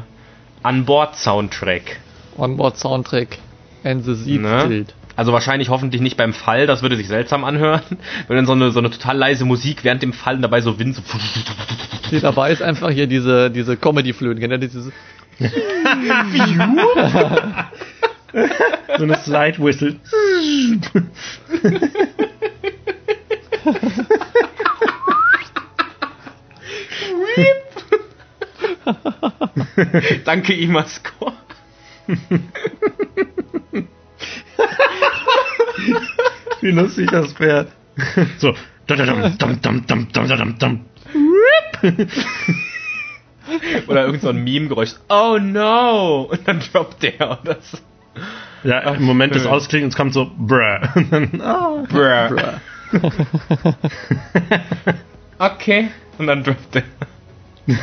An-Bord-Soundtrack. Onboard Soundtrack. And the Seed Ne? Tilt. Also wahrscheinlich hoffentlich nicht beim Fall, das würde sich seltsam anhören. Wenn dann so eine, so eine total leise Musik während dem Fallen dabei so Wind so Nee, dabei ist einfach hier diese, diese Comedy-Flöten. Kennt ihr dieses? so eine Slide Whistle. Danke, Imascore. Wie lustig das wäre. So. Dum, dum, dum, dum, dum, dum, dum, dum. Oder irgend so ein Meme-Geräusch. Oh no! Und dann droppt der oder so. Ja, im Moment des Ausklingens kommt so bruh. Und dann, ah. Okay. Und dann der.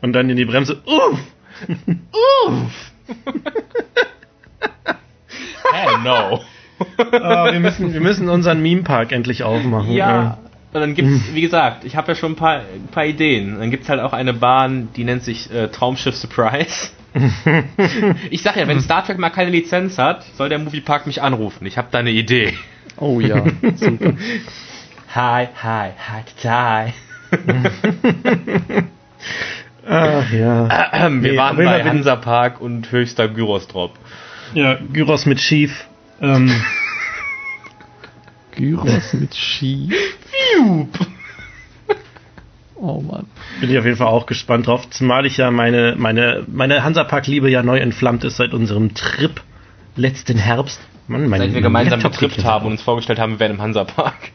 Und dann in die Bremse. Uff. Hell no. Ah, wir, müssen, wir müssen unseren Meme-Park endlich aufmachen. Ja. Und dann gibt's, wie gesagt, ich habe ja schon ein paar, ein paar Ideen. Dann gibt's halt auch eine Bahn, die nennt sich äh, Traumschiff Surprise. ich sag ja, wenn Star Trek mal keine Lizenz hat, soll der Moviepark mich anrufen. Ich habe da eine Idee. Oh ja, super. Hi, hi, hi, hi. Ach ja. Ähm, wir Nee, waren bei bin- Hansapark und höchster Gyros-Drop. Ja, Gyros mit Schief. Ähm, Gyros mit Ski. Oh Mann. bin ich auf jeden Fall auch gespannt drauf. Zumal ich ja meine, meine, meine Hansapark-Liebe ja neu entflammt ist seit unserem Trip letzten Herbst. Mann, mein, Seit wir mein gemeinsam Laptop getrippt haben und uns vorgestellt haben, wir wären im Hansapark.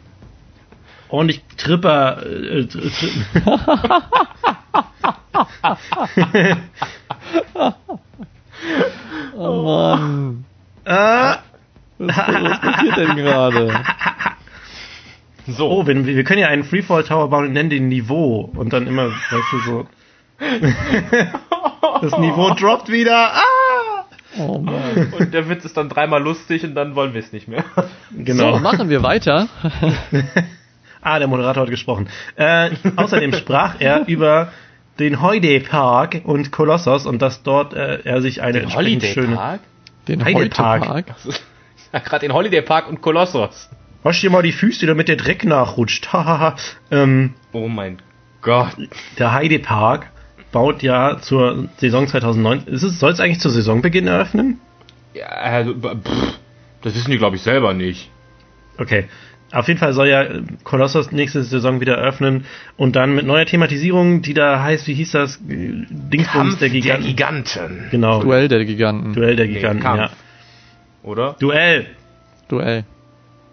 ordentlich Tripper. Äh, äh, tri Oh Mann. ah, Was, was passiert denn gerade? So. oh, wir wir können ja einen Freefall Tower bauen und nennen den Niveau. Und dann immer, weißt du, so. das Niveau droppt wieder. Ah! Oh Mann. Und der Witz ist dann dreimal lustig und dann wollen wir es nicht mehr. Genau. So, machen wir weiter. Ah, der Moderator hat gesprochen. Äh, außerdem sprach er über den Holiday Park und Kolossos und dass dort äh, er sich eine entsprechend schöne. Den Heide Heute Park. Park. Gerade den Holiday Park und Kolossos. Wasch dir mal die Füße, damit der Dreck nachrutscht. Hahaha. ähm, Oh mein Gott. der Heide Park baut ja zur Saison 2009. Ist es, soll es eigentlich zur Saisonbeginn eröffnen? Ja, also, pff, das wissen die, glaube ich, selber nicht. Okay. Auf jeden Fall soll ja äh, Colossus nächste Saison wieder öffnen und dann mit neuer Thematisierung, die da heißt, wie hieß das? Äh, Dingsbums Kampf der Giganten. Giganten. Genau. Duell der Giganten. Duell der Nee, Giganten, Kampf. ja. Oder? Duell. Duell.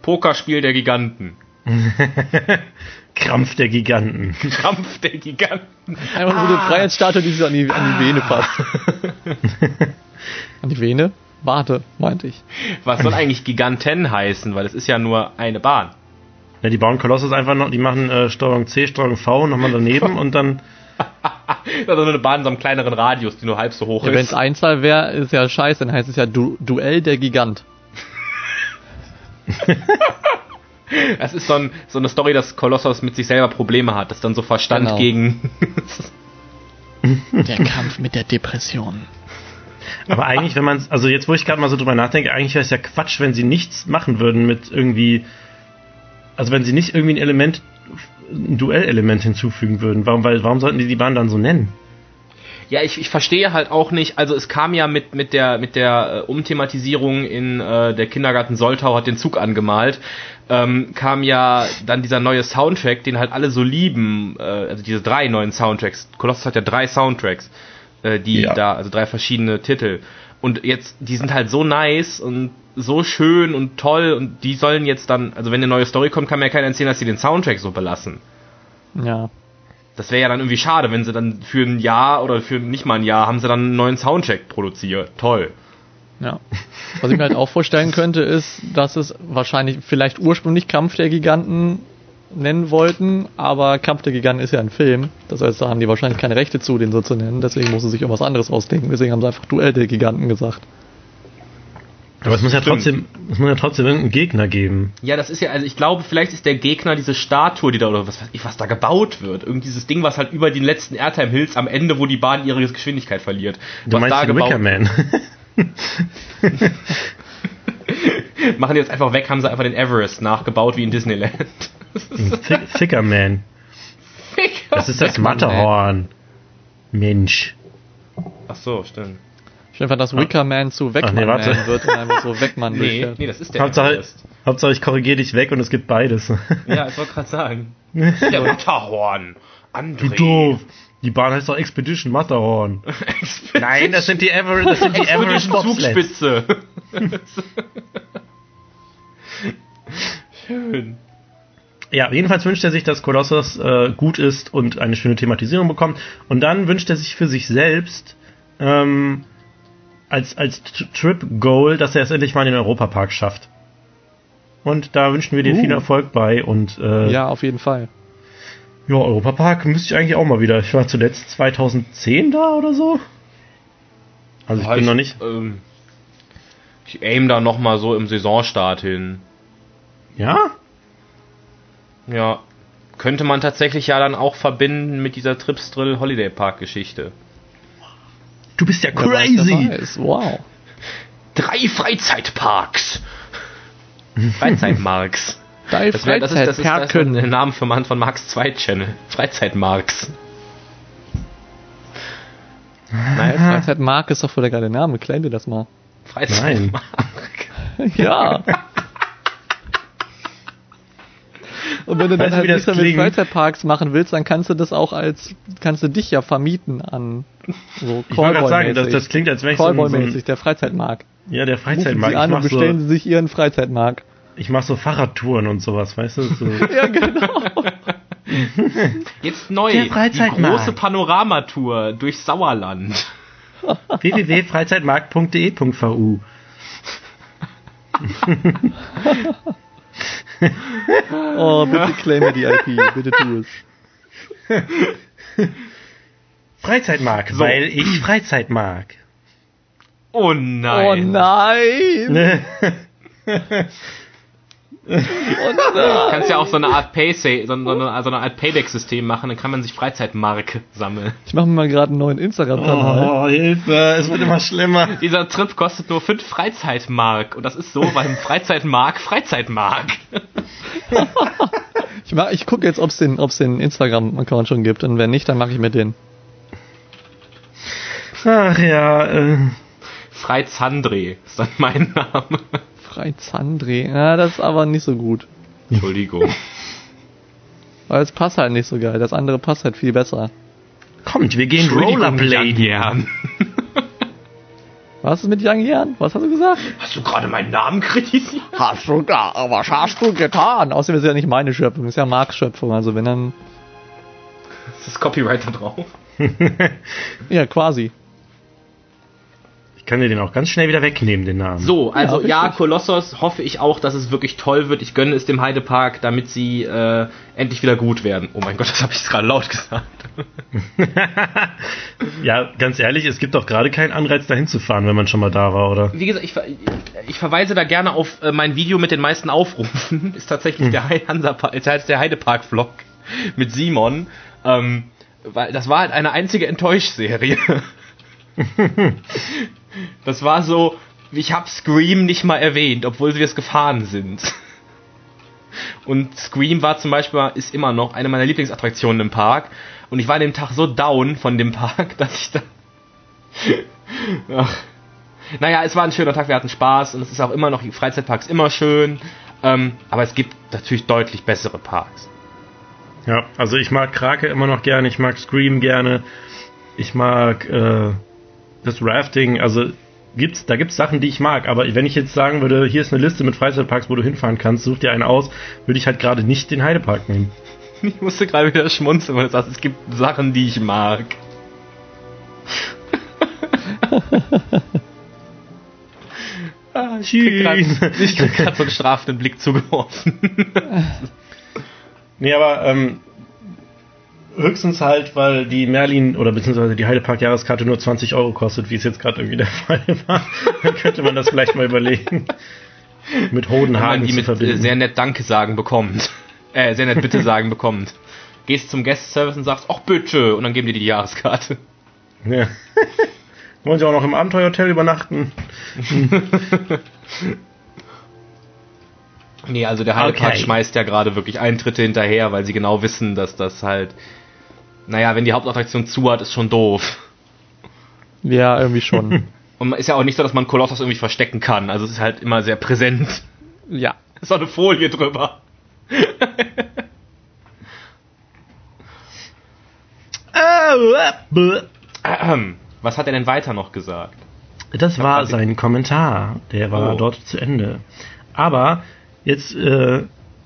Pokerspiel der Giganten. Krampf der Giganten. Kampf der Giganten. Einfach so eine Freiheitsstatue, die sich an die, an die Vene fasst. an die Vene? Warte, meinte ich. Was soll eigentlich Giganten heißen? Weil es ist ja nur eine Bahn. Ja, die bauen Colossus einfach noch, die machen äh, Steuerung C, Steuerung V nochmal daneben und dann. Also eine Bahn in so einem kleineren Radius, die nur halb so hoch Ja, Wenn es ist. Einzahl wäre, ist ja scheiße, dann heißt es ja du Duell der Gigant. Das ist so, ein, so eine Story, dass Kolossos mit sich selber Probleme hat. Das ist dann so Verstand Genau. gegen. Der Kampf mit der Depression. Aber eigentlich, wenn man also jetzt, wo ich gerade mal so drüber nachdenke, eigentlich wäre es ja Quatsch, wenn sie nichts machen würden mit irgendwie. Also wenn sie nicht irgendwie ein Element, ein Duellelement hinzufügen würden. Warum, weil, warum sollten die die Bahn dann so nennen? Ja, ich, ich verstehe halt auch nicht, also es kam ja mit, mit der, mit der äh, Umthematisierung in äh, der Kindergarten Soltau hat den Zug angemalt, ähm, kam ja dann dieser neue Soundtrack, den halt alle so lieben, äh, also diese drei neuen Soundtracks. Colossus hat ja drei Soundtracks, äh, die Ja. da, also drei verschiedene Titel. Und jetzt, die sind halt so nice und so schön und toll und die sollen jetzt dann, also wenn eine neue Story kommt, kann mir ja keiner erzählen, dass sie den Soundtrack so belassen. Ja. Das wäre ja dann irgendwie schade, wenn sie dann für ein Jahr oder für nicht mal ein Jahr haben sie dann einen neuen Soundtrack produziert. Toll. Ja. Was ich mir halt auch vorstellen könnte, ist, dass es wahrscheinlich vielleicht ursprünglich Kampf der Giganten nennen wollten, aber Kampf der Giganten ist ja ein Film. Das heißt, da haben die wahrscheinlich keine Rechte zu, den so zu nennen. Deswegen muss sie sich irgendwas anderes ausdenken. Deswegen haben sie einfach Duell der Giganten gesagt. Aber es muss ja trotzdem, es muss ja trotzdem irgendeinen Gegner geben. Ja, das ist ja, also ich glaube, vielleicht ist der Gegner diese Statue, die da, oder was weiß ich, was da gebaut wird. Irgendwie dieses Ding, was halt über den letzten Airtime Hills am Ende, wo die Bahn ihre Geschwindigkeit verliert. Du was meinst da den gebaut Wickerman. Machen die jetzt einfach weg, haben sie einfach den Everest nachgebaut wie in Disneyland. Thick- Thickerman. Das ist das Matterhorn. Mensch. Ach so, stimmt. Ich einfach, dass Wickerman zu Wegmann nee, warte. wird und einfach so Wegmann Nee, durchfährt. nee, das ist der Hauptsache. Hauptsache, ich korrigiere dich weg und es gibt beides. Ja, ich wollte gerade sagen. Der Matterhorn. André. Du doof. Die Bahn heißt doch Expedition Matterhorn. Nein, das sind die Everest, das sind die Everest Expedition Bobsleds. Zugspitze. Schön. Ja, jedenfalls wünscht er sich, dass Colossus äh, gut ist und eine schöne Thematisierung bekommt. Und dann wünscht er sich für sich selbst ähm, als, als Trip-Goal, dass er es endlich mal in den Europapark schafft. Und da wünschen wir dir Uh. viel Erfolg bei. Und äh, ja. Auf jeden Fall. ja, Europapark müsste ich eigentlich auch mal wieder. Ich war zuletzt 2010 da oder so. Also ich Ja, bin noch nicht. Ähm, ich aim da nochmal so im Saisonstart hin. Ja? Ja. Könnte man tatsächlich ja dann auch verbinden mit dieser Tripsdrill Holiday Park Geschichte. Du bist ja Wer weiß, wer crazy. weiß. Wow. Drei Freizeitparks. Freizeitmarks. Drei Das, wär, das, ist, das ist das ist der. Name für Mann von Marks 2 Channel. Freizeitmarks. Nein, Freizeitmark ist doch voll der geile Name. Claim dir das mal. Freizeitmark. Ja. Und wenn du dann Weißt halt nichts mehr mit? Freizeitparks machen willst, dann kannst du das auch als, kannst du dich ja vermieten an so Ich wollte gerade sagen, das, Callboy-mäßig. das klingt, als wäre ich so ein, so Callboy-mäßig, ein der Freizeitmarkt. ja, der Rufen Freizeitmarkt. Sie an Ich und mach, bestellen so, Sie sich Ihren Freizeitmarkt. ich mach so Fahrradtouren und sowas, weißt du? So. Ja, genau. Jetzt neu. Der Die große Panoramatour durch Sauerland. www.freizeitmarkt.de.vu Oh, bitte claim mir die IP, bitte tu es. Freizeitmarkt, weil ich Freizeit mag. Oh nein. Oh nein! Oh nein! kannst ja auch so eine Art Pay so, so, eine, so eine Art Payback-System machen, dann kann man sich Freizeitmark sammeln. Ich mache mir mal gerade einen neuen Instagram-Kanal. Oh, Hilfe, es wird immer schlimmer. Dieser Trip kostet nur 5 Freizeitmark. Und das ist so, weil ein Freizeitmark Freizeitmark. Ich, mach, ich gucke jetzt, ob es den, ob's den Instagram-Account schon gibt. Und wenn nicht, dann mache ich mir den. Ach ja, äh, Freizandre ist dann mein Name. Freizandre. Ja, das ist aber nicht so gut. Entschuldigung. Weil es passt halt nicht so geil. Das andere passt halt viel besser. Kommt, wir gehen Rollerblade. Jan. Was ist mit Yang Yan? Was hast du gesagt? Hast du gerade meinen Namen kritisiert? Hast du da, was hast du getan? Außerdem ist ja nicht meine Schöpfung, ist ja Marks Schöpfung. Also wenn dann, Ist das Copyright da drauf? ja quasi. Ich kann dir den auch ganz schnell wieder wegnehmen, den Namen. So, also Ja, ja. Kolossos hoffe ich auch, dass es wirklich toll wird. Ich gönne es dem Heidepark, damit sie äh, endlich wieder gut werden. Oh mein Gott, das habe ich gerade laut gesagt. Ja, ganz ehrlich, es gibt doch gerade keinen Anreiz, dahin zu fahren, wenn man schon mal da war, oder? Wie gesagt, ich, ich verweise da gerne auf äh, mein Video mit den meisten Aufrufen. Ist tatsächlich der Hei- Hansa halt der Heidepark-Vlog mit Simon. Ähm, weil das war halt eine einzige Enttäuschserie. das war so, ich habe Scream nicht mal erwähnt, obwohl wir es gefahren sind. Und Scream war zum Beispiel, ist immer noch eine meiner Lieblingsattraktionen im Park. Und ich war an dem Tag so down von dem Park, dass ich da. Ach. Naja, es war ein schöner Tag, wir hatten Spaß und es ist auch immer noch, Freizeitparks immer schön. Ähm, aber es gibt natürlich deutlich bessere Parks. Ja, also ich mag Krake immer noch gerne, ich mag Scream gerne, ich mag äh, das Rafting, also gibt's, da gibt's Sachen, die ich mag, aber wenn ich jetzt sagen würde, hier ist eine Liste mit Freizeitparks, wo du hinfahren kannst, such dir einen aus, würde ich halt gerade nicht den Heidepark nehmen. Ich musste gerade wieder schmunzeln, weil du sagst, es gibt Sachen, die ich mag. Ah, ich krieg gerade so einen strafenden Blick zugeworfen. Nee, aber ähm, höchstens halt, weil die Merlin oder beziehungsweise die Heidepark-Jahreskarte nur 20 Euro kostet, wie es jetzt gerade irgendwie der Fall war, dann könnte man das vielleicht mal überlegen. Mit Hodenhagen die zu mit äh, verbinden. sehr nett Danke sagen bekommt. Äh, sehr nett Bitte sagen bekommt. Gehst zum Guest-Service und sagst, ach bitte, und dann geben die dir die Jahreskarte. Ja. Wollen Sie auch noch im Abenteuerhotel übernachten? Nee, also der Heidepark Okay. schmeißt ja gerade wirklich Eintritte hinterher, weil sie genau wissen, dass das halt. Naja, wenn die Hauptattraktion zu hat, ist schon doof. Ja, irgendwie schon. Und ist ja auch nicht so, dass man Kolossos irgendwie verstecken kann. Also es ist halt immer sehr präsent. ja. Ist auch eine Folie drüber. Ahem. Was hat er denn weiter noch gesagt? Das war sein Kommentar. Der war Oh. dort zu Ende. Aber jetzt äh,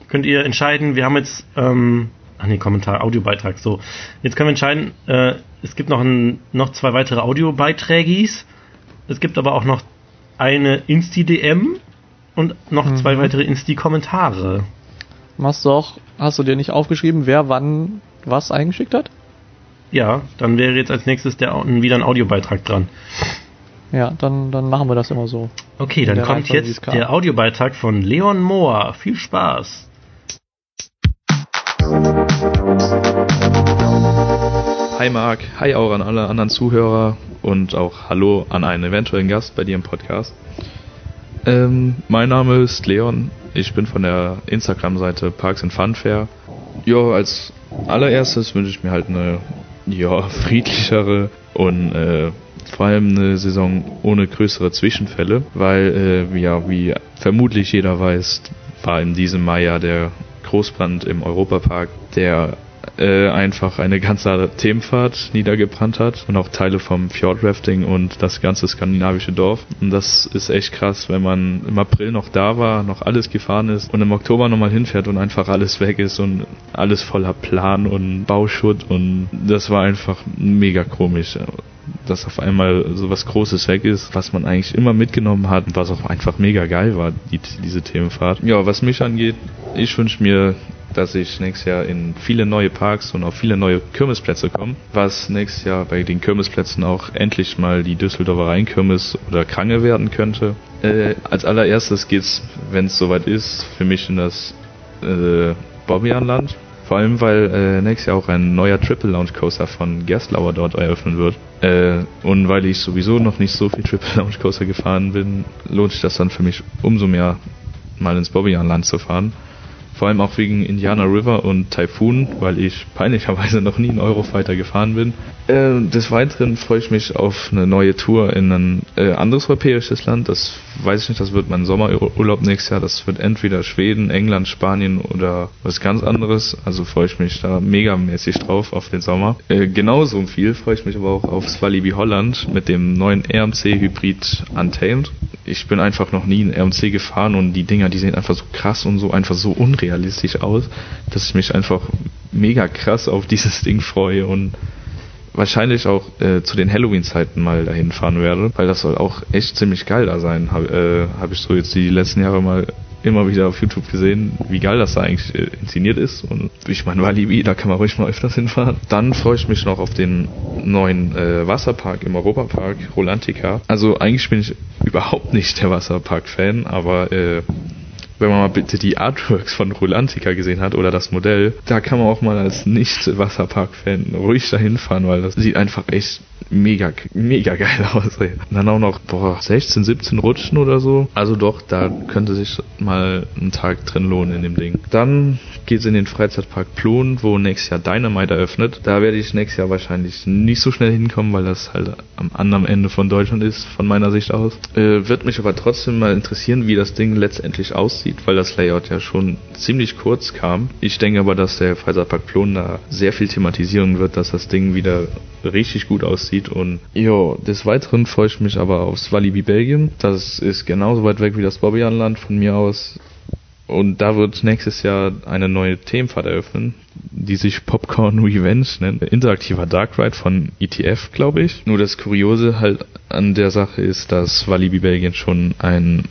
könnt ihr entscheiden, wir haben jetzt, ähm, ach nee, Kommentar, Audiobeitrag, so. Jetzt können wir entscheiden, äh, es gibt noch, ein, noch zwei weitere Audiobeiträgis. Es gibt aber auch noch eine Insti-DM und noch zwei weitere Insti-Kommentare. Machst du auch, hast du dir nicht aufgeschrieben, wer wann was eingeschickt hat? Ja, dann wäre jetzt als nächstes der, wieder ein Audiobeitrag dran. Ja, dann, dann machen wir das immer so. Okay, dann kommt Reihenfolge, jetzt der Audiobeitrag von Leon Mohr. Viel Spaß. Hi Marc, hi auch an alle anderen Zuhörer und auch Hallo an einen eventuellen Gast bei dir im Podcast. Ähm, mein Name ist Leon, ich bin von der Instagram-Seite Parks and Funfair. Ja, als allererstes wünsche ich mir halt eine ja, friedlichere und äh, vor allem eine Saison ohne größere Zwischenfälle, weil äh, ja, wie vermutlich jeder weiß, war in diesem Mai ja der Großbrand im Europapark, der äh, einfach eine ganze Themenfahrt niedergebrannt hat und auch Teile vom Fjordrafting und das ganze skandinavische Dorf. Und das ist echt krass, wenn man im April noch da war, noch alles gefahren ist und im Oktober nochmal hinfährt und einfach alles weg ist und alles voller Plan und Bauschutt und das war einfach mega komisch dass auf einmal so was Großes weg ist, was man eigentlich immer mitgenommen hat und was auch einfach mega geil war, die, diese Themenfahrt. Ja, was mich angeht, ich wünsche mir, dass ich nächstes Jahr in viele neue Parks und auf viele neue Kirmesplätze komme, was nächstes Jahr bei den Kirmesplätzen auch endlich mal die Düsseldorfer Rheinkirmes oder Krange werden könnte. Äh, als allererstes geht's, wenn es soweit ist, für mich in das äh, Bobbianland. Vor allem, weil äh, nächstes Jahr auch ein neuer Triple Launch Coaster von Gerstlauer dort eröffnen wird. Äh, und weil ich sowieso noch nicht so viel Triple Launch Coaster gefahren bin, lohnt sich das dann für mich umso mehr, mal ins Bobbianland zu fahren. Vor allem auch wegen Indiana River und Typhoon, weil ich peinlicherweise noch nie einen Eurofighter gefahren bin. Äh, des Weiteren freue ich mich auf eine neue Tour in ein äh, anderes europäisches Land. Das weiß ich nicht, das wird mein Sommerurlaub nächstes Jahr. Das wird entweder Schweden, England, Spanien oder was ganz anderes. Also freue ich mich da megamäßig drauf auf den Sommer. Äh, genauso viel freue ich mich aber auch aufs Walibi Holland mit dem neuen RMC Hybrid Untamed. Ich bin einfach noch nie in RMC gefahren und die Dinger, die sehen einfach so krass und so einfach so unrealistisch aus, dass ich mich einfach mega krass auf dieses Ding freue und wahrscheinlich auch äh, zu den Halloween-Zeiten mal dahin fahren werde, weil das soll auch echt ziemlich geil da sein. Habe äh, hab ich so jetzt die letzten Jahre mal immer wieder auf YouTube gesehen, wie geil das da eigentlich äh, inszeniert ist. Und ich meine, Walibi, da kann man ruhig mal öfters hinfahren. Dann freue ich mich noch auf den neuen äh, Wasserpark im Europapark, Rolantica. Also eigentlich bin ich überhaupt nicht der Wasserpark-Fan, aber äh, wenn man mal bitte die Artworks von Rolantica gesehen hat oder das Modell, da kann man auch mal als Nicht-Wasserpark-Fan ruhig dahin fahren, weil das sieht einfach echt mega, mega geil aus. Ey. Und dann auch noch, boah, 16, 17 Rutschen oder so. Also doch, da könnte sich mal ein Tag drin lohnen in dem Ding. Dann geht's in den Freizeitpark Plon, wo nächstes Jahr Dynamite eröffnet. Da werde ich nächstes Jahr wahrscheinlich nicht so schnell hinkommen, weil das halt am anderen Ende von Deutschland ist, von meiner Sicht aus. Äh, wird mich aber trotzdem mal interessieren, wie das Ding letztendlich aussieht, weil das Layout ja schon ziemlich kurz kam. Ich denke aber, dass der Freizeitpark Plon da sehr viel thematisieren wird, dass das Ding wieder richtig gut aussieht und jo, des Weiteren freue ich mich aber aufs Walibi Belgien. Das ist genauso weit weg wie das Bobbejahnland von mir aus. Und da wird nächstes Jahr eine neue Themenfahrt eröffnen, die sich Popcorn Revenge nennt. Interaktiver Dark Ride von ETF, glaube ich. Nur das Kuriose halt an der Sache ist, dass Walibi Belgien schon ein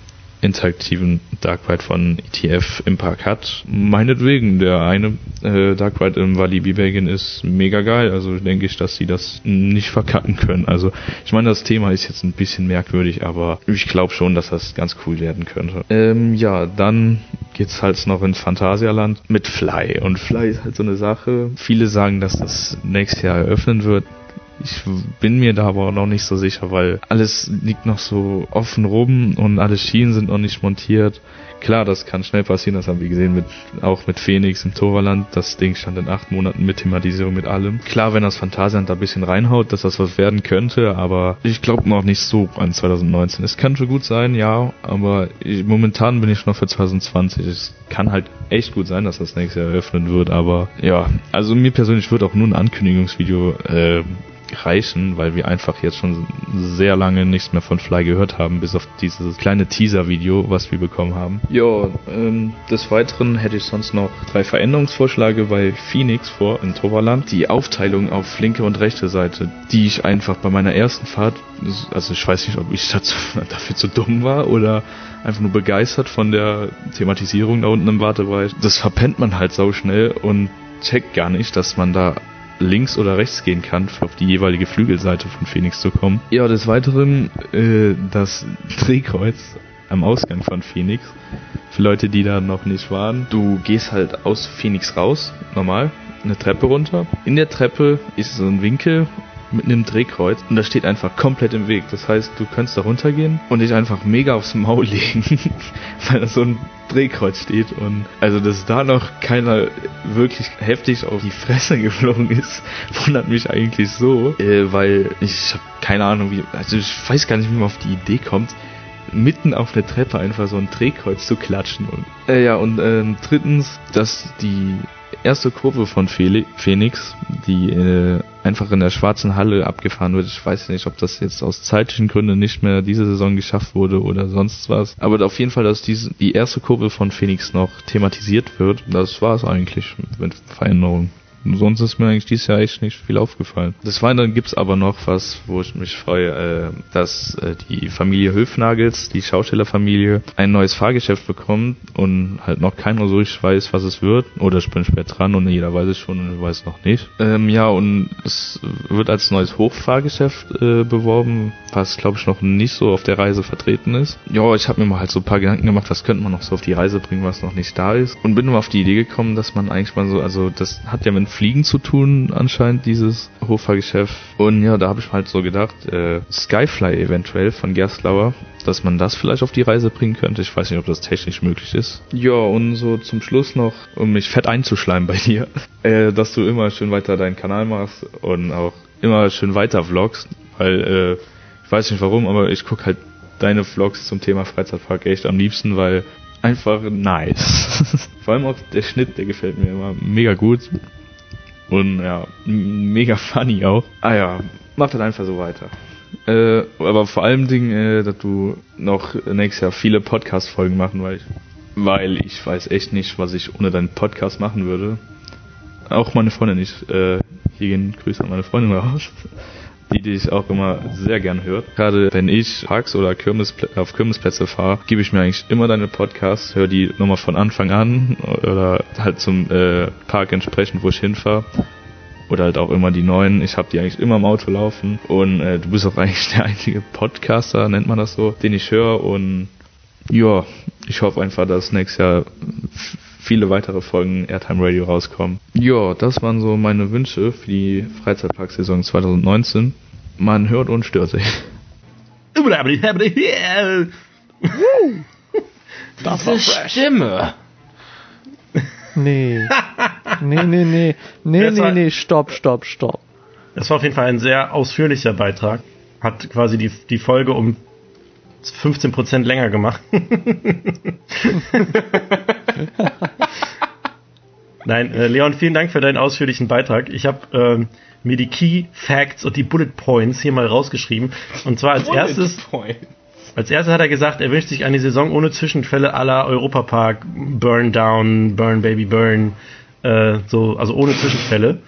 interaktiven Dark Ride von ETF im Park hat. Meinetwegen, der eine äh, Dark Ride im Walibi Belgien ist mega geil, also denke ich, dass sie das nicht verkacken können. Also ich meine, das Thema ist jetzt ein bisschen merkwürdig, aber ich glaube schon, dass das ganz cool werden könnte. Ähm, ja, dann geht's halt noch ins Phantasialand mit Fly und Fly ist halt so eine Sache. Viele sagen, dass das nächstes Jahr eröffnen wird. Ich bin mir da aber noch nicht so sicher, weil alles liegt noch so offen rum und alle Schienen sind noch nicht montiert. Klar, das kann schnell passieren, das haben wir gesehen mit, auch mit Phoenix im Torvaland. Das Ding stand in acht Monaten mit Thematisierung mit allem. Klar, wenn das Phantasialand da ein bisschen reinhaut, dass das was werden könnte, aber ich glaube noch nicht so an 2019. Es kann schon gut sein, ja, aber ich, momentan bin ich noch für 2020. Es kann halt echt gut sein, dass das nächstes Jahr eröffnen wird, aber ja, also mir persönlich wird auch nur ein Ankündigungsvideo äh, reichen, weil wir einfach jetzt schon sehr lange nichts mehr von Fly gehört haben, bis auf dieses kleine Teaser-Video, was wir bekommen haben. Ja, ähm, des Weiteren hätte ich sonst noch drei Veränderungsvorschläge bei Phoenix vor in Toverland. Die Aufteilung auf linke und rechte Seite, die ich einfach bei meiner ersten Fahrt, also ich weiß nicht, ob ich dazu, dafür zu dumm war oder einfach nur begeistert von der Thematisierung da unten im Wartebereich. Das verpennt man halt sau schnell und checkt gar nicht, dass man da links oder rechts gehen kann, auf die jeweilige Flügelseite von Phoenix zu kommen. Ja, des Weiteren äh, das Drehkreuz am Ausgang von Phoenix. Für Leute, die da noch nicht waren. Du gehst halt aus Phoenix raus, normal, eine Treppe runter. In der Treppe ist so ein Winkel mit einem Drehkreuz und das steht einfach komplett im Weg. Das heißt, du könntest da runtergehen und dich einfach mega aufs Maul legen, weil da so ein Drehkreuz steht und also dass da noch keiner wirklich heftig auf die Fresse geflogen ist, wundert mich eigentlich so, äh, weil ich habe keine Ahnung wie, also ich weiß gar nicht, wie man auf die Idee kommt, mitten auf der Treppe einfach so ein Drehkreuz zu klatschen und äh, ja und äh, drittens, dass die erste Kurve von Phoenix, die äh, einfach in der schwarzen Halle abgefahren wird. Ich weiß nicht, ob das jetzt aus zeitlichen Gründen nicht mehr diese Saison geschafft wurde oder sonst was. Aber auf jeden Fall, dass diese, die erste Kurve von Phoenix noch thematisiert wird, das war es eigentlich mit Veränderungen. Sonst ist mir eigentlich dieses Jahr echt nicht viel aufgefallen. Des Weiteren gibt's aber noch was, wo ich mich freue, äh, dass äh, die Familie Höfnagels, die Schaustellerfamilie, ein neues Fahrgeschäft bekommt und halt noch keiner so richtig weiß, was es wird. Oder ich bin spät dran und jeder weiß es schon und weiß noch nicht. Ähm, ja, und es wird als neues Hochfahrgeschäft äh, beworben, was glaube ich noch nicht so auf der Reise vertreten ist. Ja, ich habe mir mal halt so ein paar Gedanken gemacht, was könnte man noch so auf die Reise bringen, was noch nicht da ist. Und bin nur auf die Idee gekommen, dass man eigentlich mal so, also das hat ja mit Fliegen zu tun, anscheinend, dieses Hochfahrgeschäft. Und ja, da habe ich halt so gedacht, äh, Skyfly eventuell von Gerstlauer, dass man das vielleicht auf die Reise bringen könnte. Ich weiß nicht, ob das technisch möglich ist. Ja, und so zum Schluss noch, um mich fett einzuschleimen bei dir, äh, dass du immer schön weiter deinen Kanal machst und auch immer schön weiter vlogst, weil, äh, ich weiß nicht warum, aber ich guck halt deine Vlogs zum Thema Freizeitpark echt am liebsten, weil einfach nice. Vor allem auch der Schnitt, der gefällt mir immer mega gut. Und ja, mega funny auch. Ah ja, mach das einfach so weiter. Äh, aber vor allem Dingen, äh, dass du noch nächstes Jahr viele Podcast-Folgen machen, weil ich, weil ich weiß echt nicht, was ich ohne deinen Podcast machen würde. Auch meine Freundin nicht. Äh, hier gehen Grüße an meine Freundin raus. Die, die ich auch immer sehr gern hört. Gerade wenn ich Parks oder Kirmesplä auf Kirmesplätze fahre, gebe ich mir eigentlich immer deine Podcasts, höre die nochmal von Anfang an oder halt zum äh, Park entsprechend, wo ich hinfahre. Oder halt auch immer die neuen. Ich habe die eigentlich immer im Auto laufen. Und äh, du bist auch eigentlich der einzige Podcaster, nennt man das so, den ich höre. Und ja, ich hoffe einfach, dass nächstes Jahr viele weitere Folgen Airtime Radio rauskommen. Ja, das waren so meine Wünsche für die Freizeitparksaison 2019. Man hört und stört sich. Diese Stimme. Nee. Nee, nee, nee. Nee, Das war- nee, nee, stopp, stopp, stopp. Das war auf jeden Fall ein sehr ausführlicher Beitrag. Hat quasi die, die Folge um 15% länger gemacht. Nein, äh, Leon, vielen Dank für deinen ausführlichen Beitrag. Ich habe ähm, mir die Key Facts und die Bullet Points hier mal rausgeschrieben. Und zwar als erstes, als erstes hat er gesagt, er wünscht sich eine Saison ohne Zwischenfälle aller Europapark, Burn Down, Burn Baby Burn, äh, so, also ohne Zwischenfälle.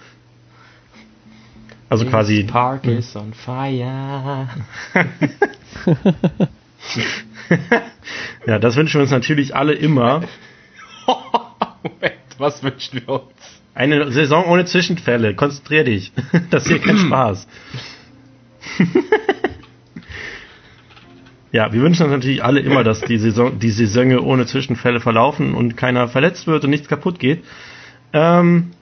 Also quasi Park is on fire. Ja, das wünschen wir uns natürlich alle immer. Moment, was wünschen wir uns? Eine Saison ohne Zwischenfälle. Konzentrier dich. Das hier kein Spaß. ja, wir wünschen uns natürlich alle immer, dass die Saison, die Saisone ohne Zwischenfälle verlaufen und keiner verletzt wird und nichts kaputt geht. Ähm,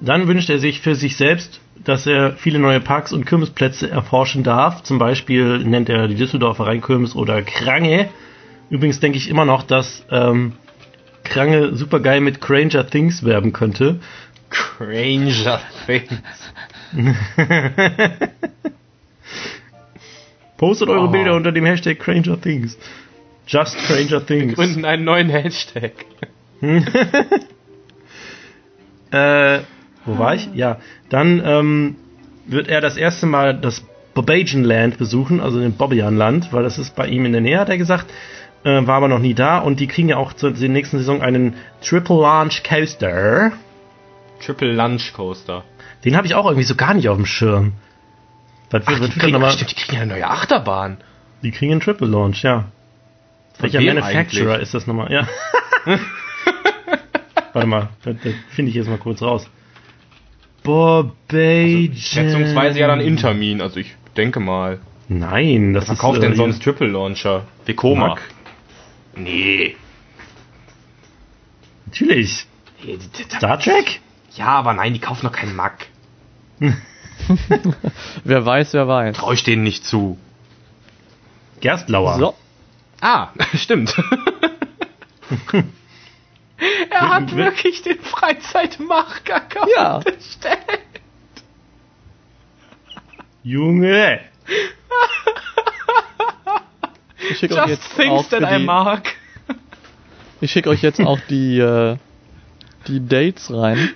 dann wünscht er sich für sich selbst, dass er viele neue Parks und Kirmesplätze erforschen darf. Zum Beispiel nennt er die Düsseldorfer Rheinkirmes oder Krange. Übrigens denke ich immer noch, dass ähm, Krange super geil mit Granger Things werben könnte. Stranger Things. Postet eure Oh. Bilder unter dem Hashtag Granger Things. Just Stranger Things. Gründen einen neuen Hashtag. Äh, wo war ich? Ja, dann ähm, wird er das erste Mal das Bobajan Land besuchen, also den Bobbian Land, weil das ist bei ihm in der Nähe, hat er gesagt. Äh, war aber noch nie da und die kriegen ja auch zur nächsten Saison einen Triple Launch Coaster. Triple Lunch Coaster. Den habe ich auch irgendwie so gar nicht auf dem Schirm. Was, Ach, wird- die kriegen, nochmal- stimmt, die kriegen ja eine neue Achterbahn. die kriegen einen Triple Launch, ja. Welcher wem Manufacturer eigentlich? ist das nochmal? Ja. Warte mal, das, das finde ich jetzt mal kurz raus. Bobajan. Schätzungsweise ja dann Intermin, also ich denke mal. Nein, das Wer ist verkauft äh, denn sonst Triple Launcher? Vekoma. Nee. Natürlich. Star Trek? Ja, aber nein, die kaufen doch keinen Mack. Wer weiß, wer weiß. Trau ich denen nicht zu. Gerstlauer. So, Ah, stimmt. er hat Wir- wirklich den Freizeitmarker Ja. bestellt. Junge. Ich schicke euch Just jetzt things auch that für I die, mark. ich schicke euch jetzt auch die äh, die Dates rein.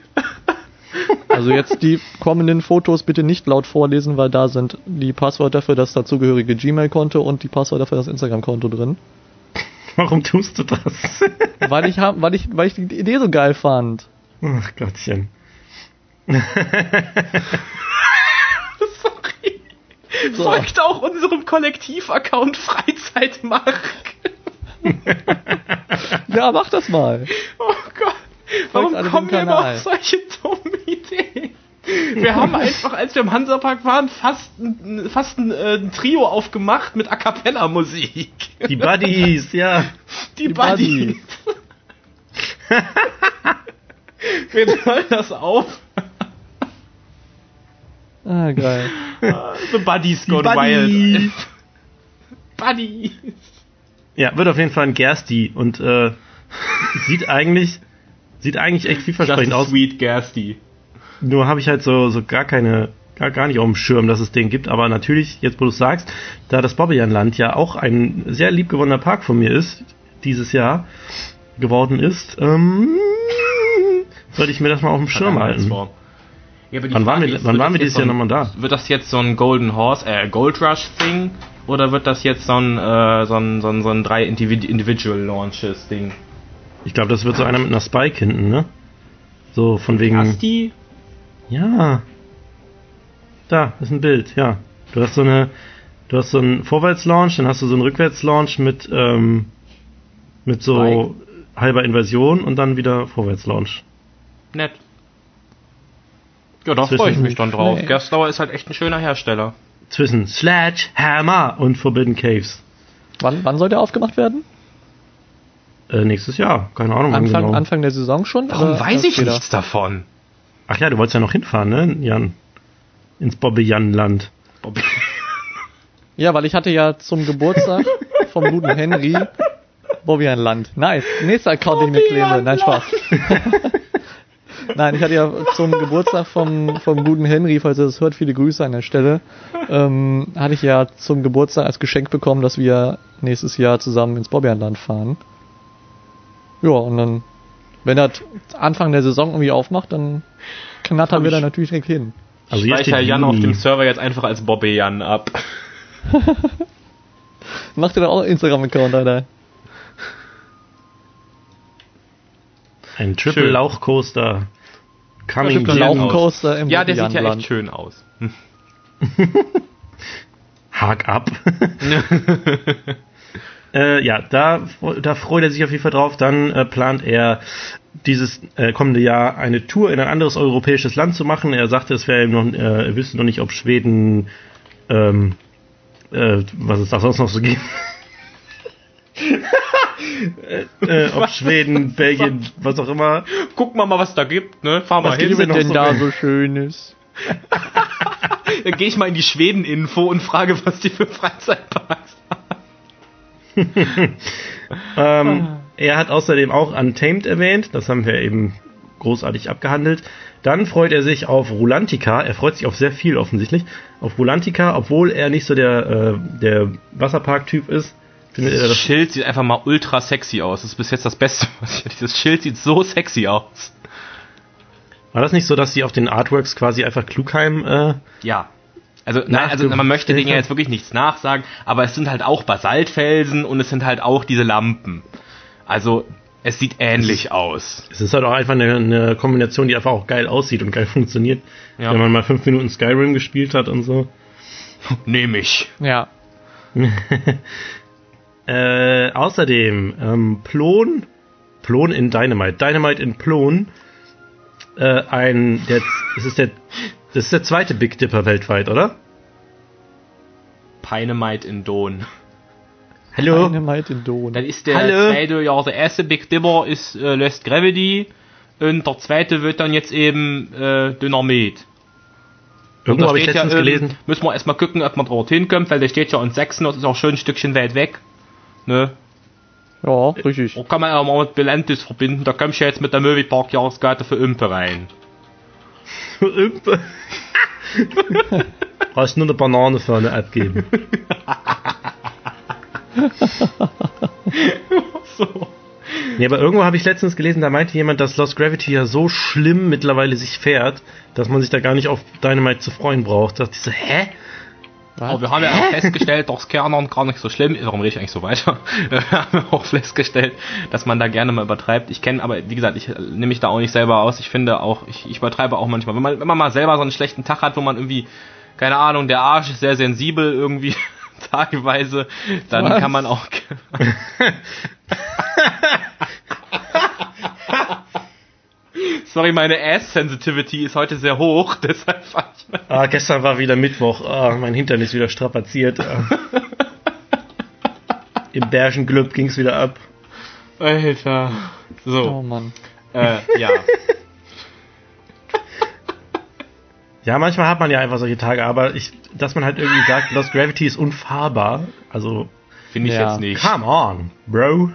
Also jetzt die kommenden Fotos bitte nicht laut vorlesen, weil da sind die Passwörter für das dazugehörige Gmail-Konto und die Passwörter für das Instagram-Konto drin. Warum tust du das? Weil ich hab, weil ich, weil ich die Idee so geil fand. Ach Gottchen. Sorry. Folgt auch unserem Kollektiv-Account Freizeitmark. Ja, mach das mal. Oh Gott. Warum kommen wir immer auf solche dummen Ideen? Wir haben einfach, als wir im Hansapark waren, fast ein, fast ein, äh, ein Trio aufgemacht mit A Cappella Musik. Die Buddies, ja. Die, Die Buddies. Wir teilen das auf. Ah, geil. The Buddies go wild. Buddies. Ja, wird auf jeden Fall ein Gersti und äh, sieht eigentlich sieht eigentlich echt vielversprechend aus. sweet Gersty. Nur habe ich halt so so gar keine gar, gar nicht auf dem Schirm, dass es den gibt, aber natürlich, jetzt wo du es sagst, da das Bobbejaanland ja auch ein sehr liebgewonnener Park von mir ist, dieses Jahr geworden ist, ähm, sollte ich mir das mal auf dem Schirm halten. Ja, die Wann waren wir- wann wird waren das wir jetzt dieses Jahr so ein- nochmal da? Wird das jetzt so ein Golden Horse, äh, Gold Rush Ding? Oder wird das jetzt so ein, äh, so ein, so ein, so ein drei Individ Individual Launches Ding? Ich glaube, das wird so einer mit einer Spike hinten, ne? So von wegen. Asti? Ja. Da ist ein Bild, ja. Du hast so eine, du hast so einen Vorwärtslaunch, dann hast du so einen Rückwärtslaunch mit, ähm, mit so halber Inversion und dann wieder Vorwärtslaunch. Nett. Ja, da freue ich mich dann drauf. Nee. Gerstlauer ist halt echt ein schöner Hersteller. Zwischen Sledgehammer und Forbidden Caves. Wann, wann soll der aufgemacht werden? Äh, nächstes Jahr, keine Ahnung. wann Anfang, genau. Anfang der Saison schon? Warum oder weiß ich nichts davon? Ach ja, du wolltest ja noch hinfahren, ne, Jan? Ins Bobbejan-Land. Ja, weil ich hatte ja zum Geburtstag vom guten Henry Bobbian Land. Nice. Nächster Account, den ich mir klebe. Nein, Spaß. Nein, ich hatte ja zum Geburtstag vom, vom guten Henry, falls er das hört, viele Grüße an der Stelle, ähm, hatte ich ja zum Geburtstag als Geschenk bekommen, dass wir nächstes Jahr zusammen ins Bobbianland fahren. Ja, und dann, wenn das Anfang der Saison irgendwie aufmacht, dann knattern wir da natürlich direkt hin. Also ich speichere Jan auf dem Server jetzt einfach als Bobby Jan ab. Macht ihr da auch Instagram-Account, Alter? Ein Triple. Lauchcoaster. Coming. Lauch- Lauchcoaster im Ja, der sieht ja echt schön aus. Hak ab. äh, ja, da, da freut er sich auf jeden Fall drauf. Dann äh, plant er dieses äh, kommende Jahr eine Tour in ein anderes europäisches Land zu machen. Er sagte, es wäre ihm noch, äh, er wüsste noch nicht, ob Schweden, ähm, äh, was es da sonst noch so gibt. äh, äh, ob Schweden, Belgien, was auch immer. Guck mal mal, was da gibt, ne? Fahr mal Was hin. gibt's denn so? so Schönes? Dann gehe ich mal in die Schweden-Info und frage, was die für Freizeitparks haben. Ähm, er hat außerdem auch Untamed erwähnt, das haben wir eben großartig abgehandelt. Dann freut er sich auf Rulantica, er freut sich auf sehr viel offensichtlich, auf Rulantica, obwohl er nicht so der, äh, der Wasserpark-Typ ist. Findet er Das Schild sieht einfach mal ultra sexy aus. Das ist bis jetzt das Beste. was ich- Dieses Schild sieht so sexy aus. war das nicht so, dass sie auf den Artworks quasi einfach Klugheim, äh, Ja. Also, nein, also man möchte denen ja jetzt wirklich nichts nachsagen, aber es sind halt auch Basaltfelsen und es sind halt auch diese Lampen. Also, es sieht ähnlich aus. es ist halt auch einfach eine, eine Kombination, die einfach auch geil aussieht und geil funktioniert. Ja. Wenn man mal fünf Minuten Skyrim gespielt hat und so. Nehme ich. Ja. Äh, außerdem, ähm, Plon, Plon in Dynamite, Dynamite in Plon, äh, ein, der, das ist der, das ist der zweite Big Dipper weltweit, oder? Peinemite in Don. Hallo? Dynamite in Don. Dann ist der Hallo? zweite, ja, der erste Big Dipper ist äh, Lost Gravity und der zweite wird dann jetzt eben äh, Dynamit. Irgendwo Da habe ich steht letztens ja, ähm, gelesen, Müssen wir erstmal gucken, ob man dorthin kommt, weil der steht ja in Sachsen, das ist auch schon ein Stückchen weit weg. Ne? Ja, richtig. Da kann man ja mal mit Belentis verbinden, da kommst du ja jetzt mit der Moviepark Jahreskarte für Ümpe rein. brauchst nur eine Banane für eine App geben. so. Nee, aber irgendwo habe ich letztens gelesen, da meinte jemand, dass Lost Gravity ja so schlimm mittlerweile sich fährt, dass man sich da gar nicht auf Dynamite zu freuen braucht. Da dachte ich so, hä? Aber wir haben ja auch festgestellt, dass Kernern gar nicht so schlimm ist. Warum rede ich eigentlich so weiter? Wir haben auch festgestellt, dass man da gerne mal übertreibt. Ich kenne, aber wie gesagt, ich äh, nehme mich da auch nicht selber aus. Ich finde auch, ich, ich übertreibe auch manchmal. Wenn man, wenn man mal selber so einen schlechten Tag hat, wo man irgendwie, keine Ahnung, der Arsch ist sehr sensibel irgendwie tageweise, dann Was? kann man auch. Sorry, meine Ass-Sensitivity ist heute sehr hoch, deshalb war ich Ah, gestern war wieder Mittwoch. Ah, mein Hintern ist wieder strapaziert. Ah. Im Bergenglück ging's wieder ab. Alter. Oh So, Mann. äh, ja. Ja, manchmal hat man ja einfach solche Tage, aber ich, dass man halt irgendwie sagt, Lost Gravity ist unfahrbar. Also, Finde ich Ja. jetzt nicht. come on, bro.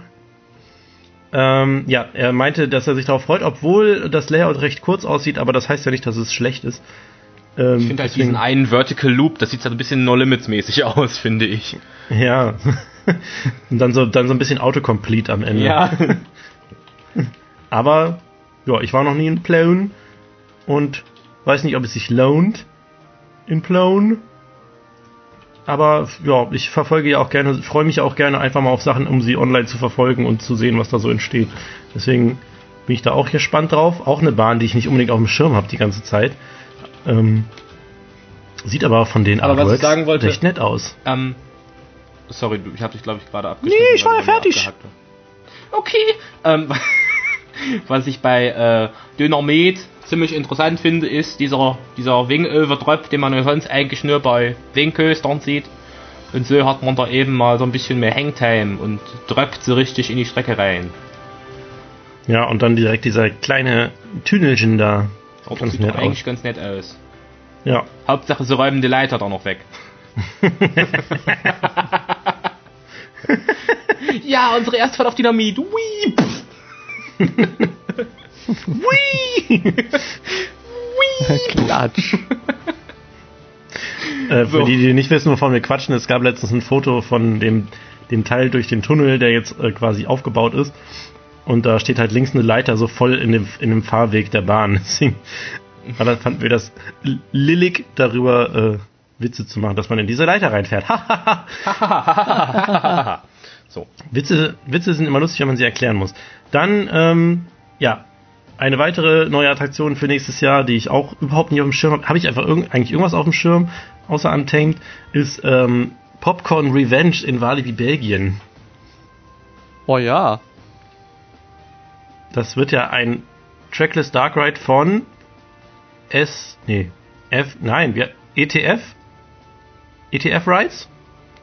Ähm, ja, er meinte, dass er sich darauf freut, obwohl das Layout recht kurz aussieht, aber das heißt ja nicht, dass es schlecht ist. Ähm, Ich finde halt diesen einen Vertical Loop, das sieht halt ein bisschen No Limits mäßig aus, finde ich. Ja. Und dann so, dann so ein bisschen Autocomplete am Ende. Aber, ja, ich war noch nie in Plone und weiß nicht, ob es sich lohnt in Plone. Aber ja, ich verfolge ja auch gerne, freue mich auch gerne einfach mal auf Sachen, um sie online zu verfolgen und zu sehen, was da so entsteht. Deswegen bin ich da auch gespannt drauf. Auch eine Bahn, die ich nicht unbedingt auf dem Schirm habe die ganze Zeit. Ähm, sieht aber von den Aber was ich sagen wollte- recht nett aus. Ähm, sorry, ich habe dich, glaube ich, gerade abgeschnitten. Nee, ich war ja fertig. Okay. Ähm, was ich bei äh, Dönermet ziemlich interessant finde, ist dieser, dieser Wing-Over-Drop, den man sonst eigentlich nur bei Wingköstern sieht. Und so hat man da eben mal so ein bisschen mehr Hangtime und droppt so richtig in die Strecke rein. Ja, und dann direkt dieser kleine Tünnelchen da. Oh, das Ganz sieht nett doch aus. eigentlich ganz nett aus. Ja. Hauptsache, sie räumen die Leiter da noch weg. ja, unsere Erstfahrt auf Dynamit. Wii, pff. Klatsch. Äh, So. Für die, die nicht wissen, wovon wir quatschen, es gab letztens ein Foto von dem, dem Teil durch den Tunnel, der jetzt äh, quasi aufgebaut ist. Und da steht halt links eine Leiter so voll in dem, in dem Fahrweg der Bahn. Deswegen war das, fanden wir das lillig darüber äh, Witze zu machen, dass man in diese Leiter reinfährt. so. Witze, Witze sind immer lustig, wenn man sie erklären muss. Dann, ähm, ja, eine weitere neue Attraktion für nächstes Jahr, die ich auch überhaupt nicht auf dem Schirm habe, habe ich einfach irgend, eigentlich irgendwas auf dem Schirm, außer Untamed, ist ähm, Popcorn Revenge in Walibi, Belgien. Oh ja. Das wird ja ein Trackless Dark Ride von S, nee, F, nein, wir, ETF? ETF Rides?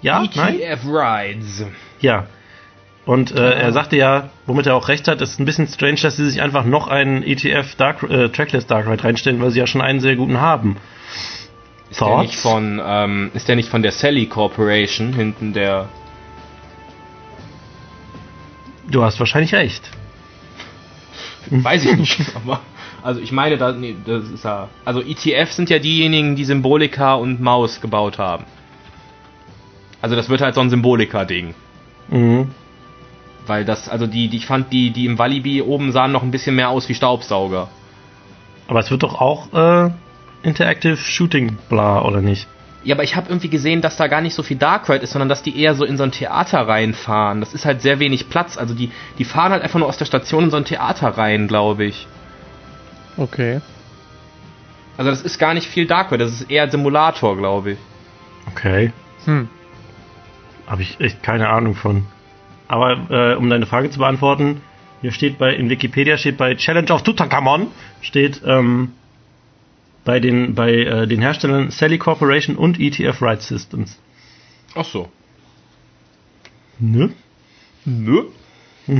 Ja, nein? ETF E Rides. Ja. Und äh, er sagte ja, womit er auch recht hat, ist ein bisschen strange, dass sie sich einfach noch einen ETF Dark, äh, Trackless Dark Ride reinstellen, weil sie ja schon einen sehr guten haben. Ist der, nicht von, ähm, ist der nicht von der Sally Corporation hinten der. Du hast wahrscheinlich recht. Weiß ich nicht, aber. Also ich meine, da, nee, das ist ja. Also ETF sind ja diejenigen, die Symbolika und Maus gebaut haben. Also das wird halt so ein Symbolika-Ding. Mhm. Weil das, also die, die, ich fand die, die im Walibi oben sahen noch ein bisschen mehr aus wie Staubsauger. Aber es wird doch auch äh, Interactive Shooting bla, oder nicht? Ja, aber ich habe irgendwie gesehen, dass da gar nicht so viel Dark Ride ist, sondern dass die eher so in so ein Theater reinfahren. Das ist halt sehr wenig Platz. Also die, die fahren halt einfach nur aus der Station in so ein Theater rein, glaube ich. Okay. Also das ist gar nicht viel Dark Ride, das ist eher Simulator, glaube ich. Okay. Hm. Habe ich echt keine Ahnung von. Aber äh, um deine Frage zu beantworten, hier steht bei, in Wikipedia steht bei Challenge of Tutankhamon, steht ähm, bei den, bei äh, den Herstellern Sally Corporation und ETF Ride Systems. Ach so. Ne? Nö.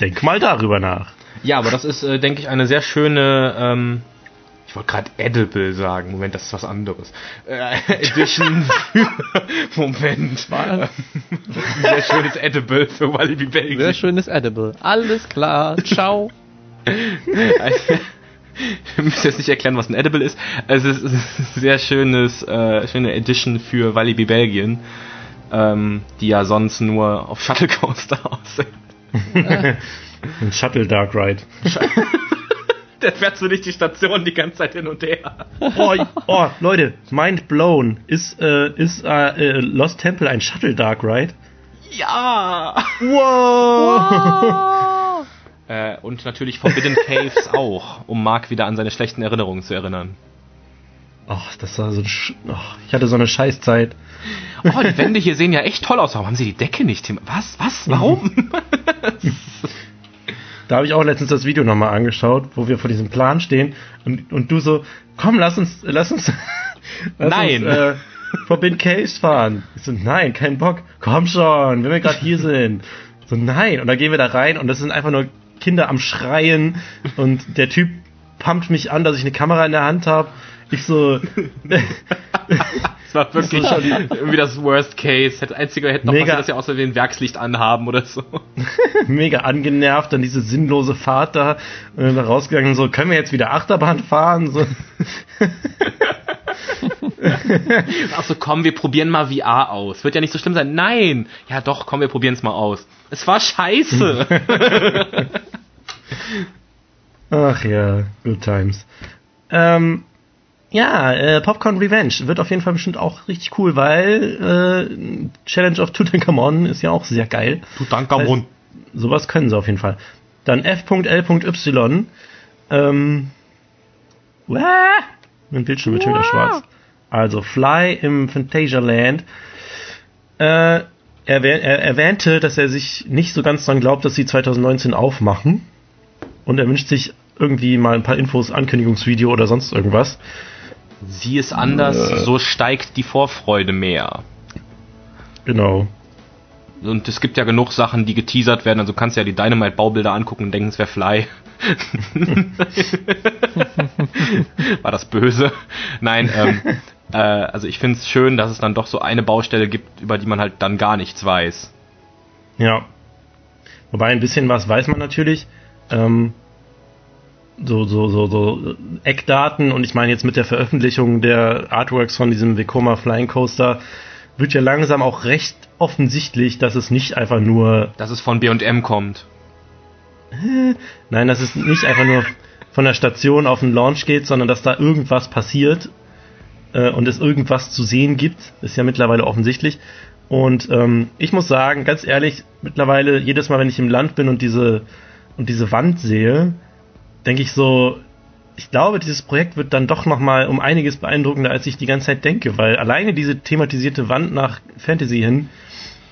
Denk mal darüber nach. Ja, aber das ist, äh, denke ich, eine sehr schöne, ähm, ich wollte gerade Edible sagen. Moment, das ist was anderes. Äh, Edition für, Moment. Ein sehr schönes Edible für Walibi Belgien. Sehr schönes Edible. Alles klar. Ciao. Wir müssen jetzt nicht erklären, was ein Edible ist. Es ist ein sehr schönes, äh, schöne Edition für Walibi Belgien, ähm, die ja sonst nur auf Shuttle Coaster aussehen. Ein Shuttle Dark Ride. Der fährt so nicht die Station die ganze Zeit hin und her. Oh, oh Leute, mind blown. Ist, äh, ist äh, äh, Lost Temple ein Shuttle Dark Ride? Ja! Wow! Äh, und natürlich Forbidden Caves auch, um Mark wieder an seine schlechten Erinnerungen zu erinnern. Oh, das war so ein Sch oh, Ich hatte so eine Scheißzeit. Oh, die Wände hier sehen ja echt toll aus. Warum haben sie die Decke nicht? Was? Was? Warum? Da habe ich auch letztens das Video nochmal angeschaut, wo wir vor diesem Plan stehen und, und du so, komm, lass uns, lass uns, lass Nein. uns äh, Forbidden Caves fahren. Ich so, nein, kein Bock. Komm schon, wenn wir gerade hier sind. So, nein. Und dann gehen wir da rein und das sind einfach nur Kinder am Schreien und der Typ pumpt mich an, dass ich eine Kamera in der Hand habe. Ich so, Das war wirklich irgendwie das Worst Case. Hätte einziger hätte noch Mega. passiert, dass sie außer ein Werkslicht anhaben oder so. mega angenervt, dann diese sinnlose Fahrt da und dann da rausgegangen, so, können wir jetzt wieder Achterbahn fahren? So. Ach so, komm, wir probieren mal VR aus. Wird ja nicht so schlimm sein. Nein. Ja doch, komm, wir probieren es mal aus. Es war scheiße. Ach ja, good times. Ähm, ja, äh, Popcorn Revenge wird auf jeden Fall bestimmt auch richtig cool, weil äh, Challenge of Tutankhamon ist ja auch sehr geil. Tutankamon. Sowas können sie auf jeden Fall. Dann F.L.Y. Ähm, Wah! mein Bildschirm wird schon wieder schwarz. Also Fly im Phantasialand. Äh, er, er erwähnte, dass er sich nicht so ganz dran glaubt, dass sie 2019 aufmachen. Und er wünscht sich irgendwie mal ein paar Infos, Ankündigungsvideo oder sonst irgendwas. Sieh es anders, so steigt die Vorfreude mehr. Genau. Und es gibt ja genug Sachen, die geteasert werden. Also du kannst ja die Dynamite-Baubilder angucken und denken, es wäre Fly. War das böse? Nein, ähm, äh, also ich finde es schön, dass es dann doch so eine Baustelle gibt, über die man halt dann gar nichts weiß. Ja. Wobei ein bisschen was weiß man natürlich. Ähm, so, so, so, so Eckdaten und ich meine jetzt mit der Veröffentlichung der Artworks von diesem Vekoma Flying Coaster wird ja langsam auch recht offensichtlich, dass es nicht einfach nur, Dass es von B&M kommt. nein, dass es nicht einfach nur von der Station auf den Launch geht, sondern dass da irgendwas passiert äh, und es irgendwas zu sehen gibt, ist ja mittlerweile offensichtlich. Und ähm, ich muss sagen, ganz ehrlich, mittlerweile jedes Mal, wenn ich im Land bin und diese und diese Wand sehe, denke ich so, ich glaube, dieses Projekt wird dann doch noch mal um einiges beeindruckender, als ich die ganze Zeit denke, weil alleine diese thematisierte Wand nach Fantasy hin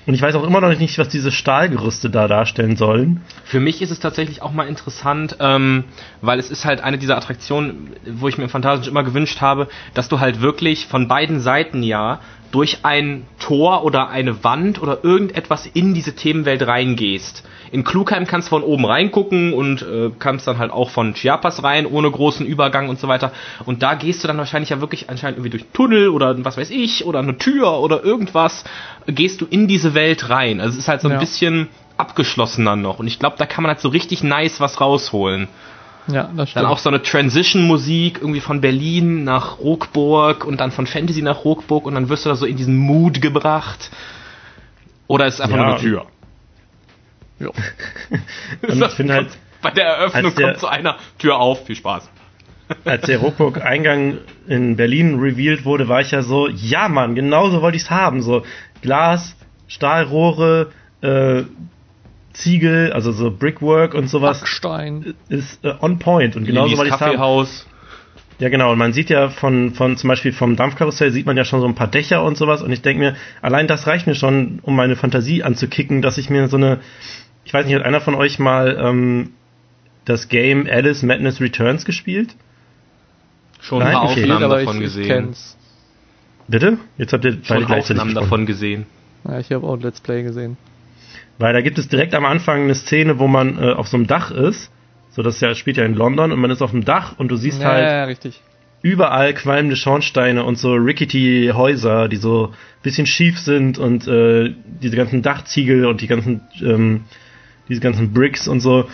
und ich weiß auch immer noch nicht, was diese Stahlgerüste da darstellen sollen. Für mich ist es tatsächlich auch mal interessant, ähm, weil es ist halt eine dieser Attraktionen, wo ich mir im Phantasialand immer gewünscht habe, dass du halt wirklich von beiden Seiten ja durch ein Tor oder eine Wand oder irgendetwas in diese Themenwelt reingehst. In Klugheim kannst du von oben reingucken und äh, kannst dann halt auch von Chiapas rein, ohne großen Übergang und so weiter. Und da gehst du dann wahrscheinlich ja wirklich anscheinend irgendwie durch einen Tunnel oder was weiß ich oder eine Tür oder irgendwas, gehst du in diese Welt rein. Also es ist halt so ein Ja. bisschen abgeschlossener noch. Und ich glaube, da kann man halt so richtig nice was rausholen. Ja, das Dann stimmt. auch so eine Transition-Musik irgendwie von Berlin nach Rockburg und dann von Fantasy nach Rockburg und dann wirst du da so in diesen Mood gebracht. Oder ist es einfach Ja. nur eine Tür? Ja. Und ich finde halt, Bei der Eröffnung der- kommt so einer, Tür auf, viel Spaß. als der Ruckburg-Eingang in Berlin revealed wurde, war ich ja so, ja Mann, genauso wollte ich es haben. So Glas, Stahlrohre, äh, Ziegel, also so Brickwork und sowas Backstein. ist äh, on point und genauso wollte ich es haben. Ja, genau. Und man sieht ja von, von zum Beispiel vom Dampfkarussell sieht man ja schon so ein paar Dächer und sowas. Und ich denke mir, allein das reicht mir schon, um meine Fantasie anzukicken, dass ich mir so eine, ich weiß nicht, hat einer von euch mal ähm, das Game Alice Madness Returns gespielt? Schon Nein, ein paar okay. Aufnahmen aber davon ich, ich gesehen. kenn's. Bitte? Jetzt habt ihr beide Schon gleichzeitig Aufnahmen gesprochen. davon gesehen. Ja, ich habe auch Let's Play gesehen. Weil da gibt es direkt am Anfang eine Szene, wo man äh, auf so einem Dach ist. So, das ja, spielt ja in London und man ist auf dem Dach und du siehst ja, halt ja, richtig. überall qualmende Schornsteine und so rickety Häuser, die so ein bisschen schief sind und äh, diese ganzen Dachziegel und die ganzen ähm, diese ganzen Bricks und so.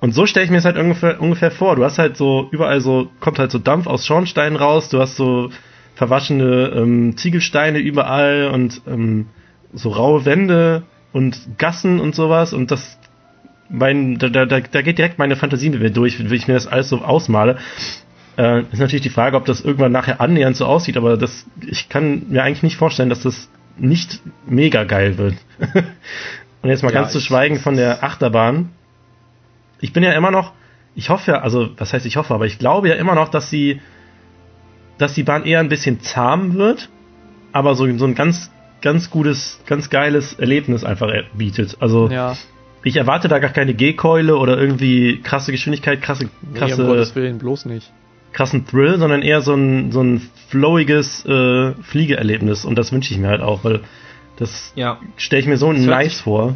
Und so stelle ich mir es halt ungefähr, ungefähr vor. Du hast halt so, überall so, kommt halt so Dampf aus Schornsteinen raus, du hast so verwaschene ähm, Ziegelsteine überall und ähm, so raue Wände und Gassen und sowas und das mein, da, da, da geht direkt meine Fantasie mit mir durch, wie ich mir das alles so ausmale. Äh, ist natürlich die Frage, ob das irgendwann nachher annähernd so aussieht, aber das, ich kann mir eigentlich nicht vorstellen, dass das nicht mega geil wird. Und jetzt mal Ja, ganz zu schweigen von der Achterbahn. Ich bin ja immer noch, ich hoffe ja, also was heißt ich hoffe, aber ich glaube ja immer noch, dass sie, dass die Bahn eher ein bisschen zahm wird, aber so, so ein ganz, ganz gutes, ganz geiles Erlebnis einfach bietet. Also Ja, ich erwarte da gar keine G-Keule oder irgendwie krasse Geschwindigkeit, krasse, nee, krasse um Gottes Willen, bloß nicht. krassen Thrill, sondern eher so ein, so ein flowiges äh, Fliegeerlebnis. Und das wünsche ich mir halt auch, weil das Ja. stelle ich mir so hört nice sich- vor.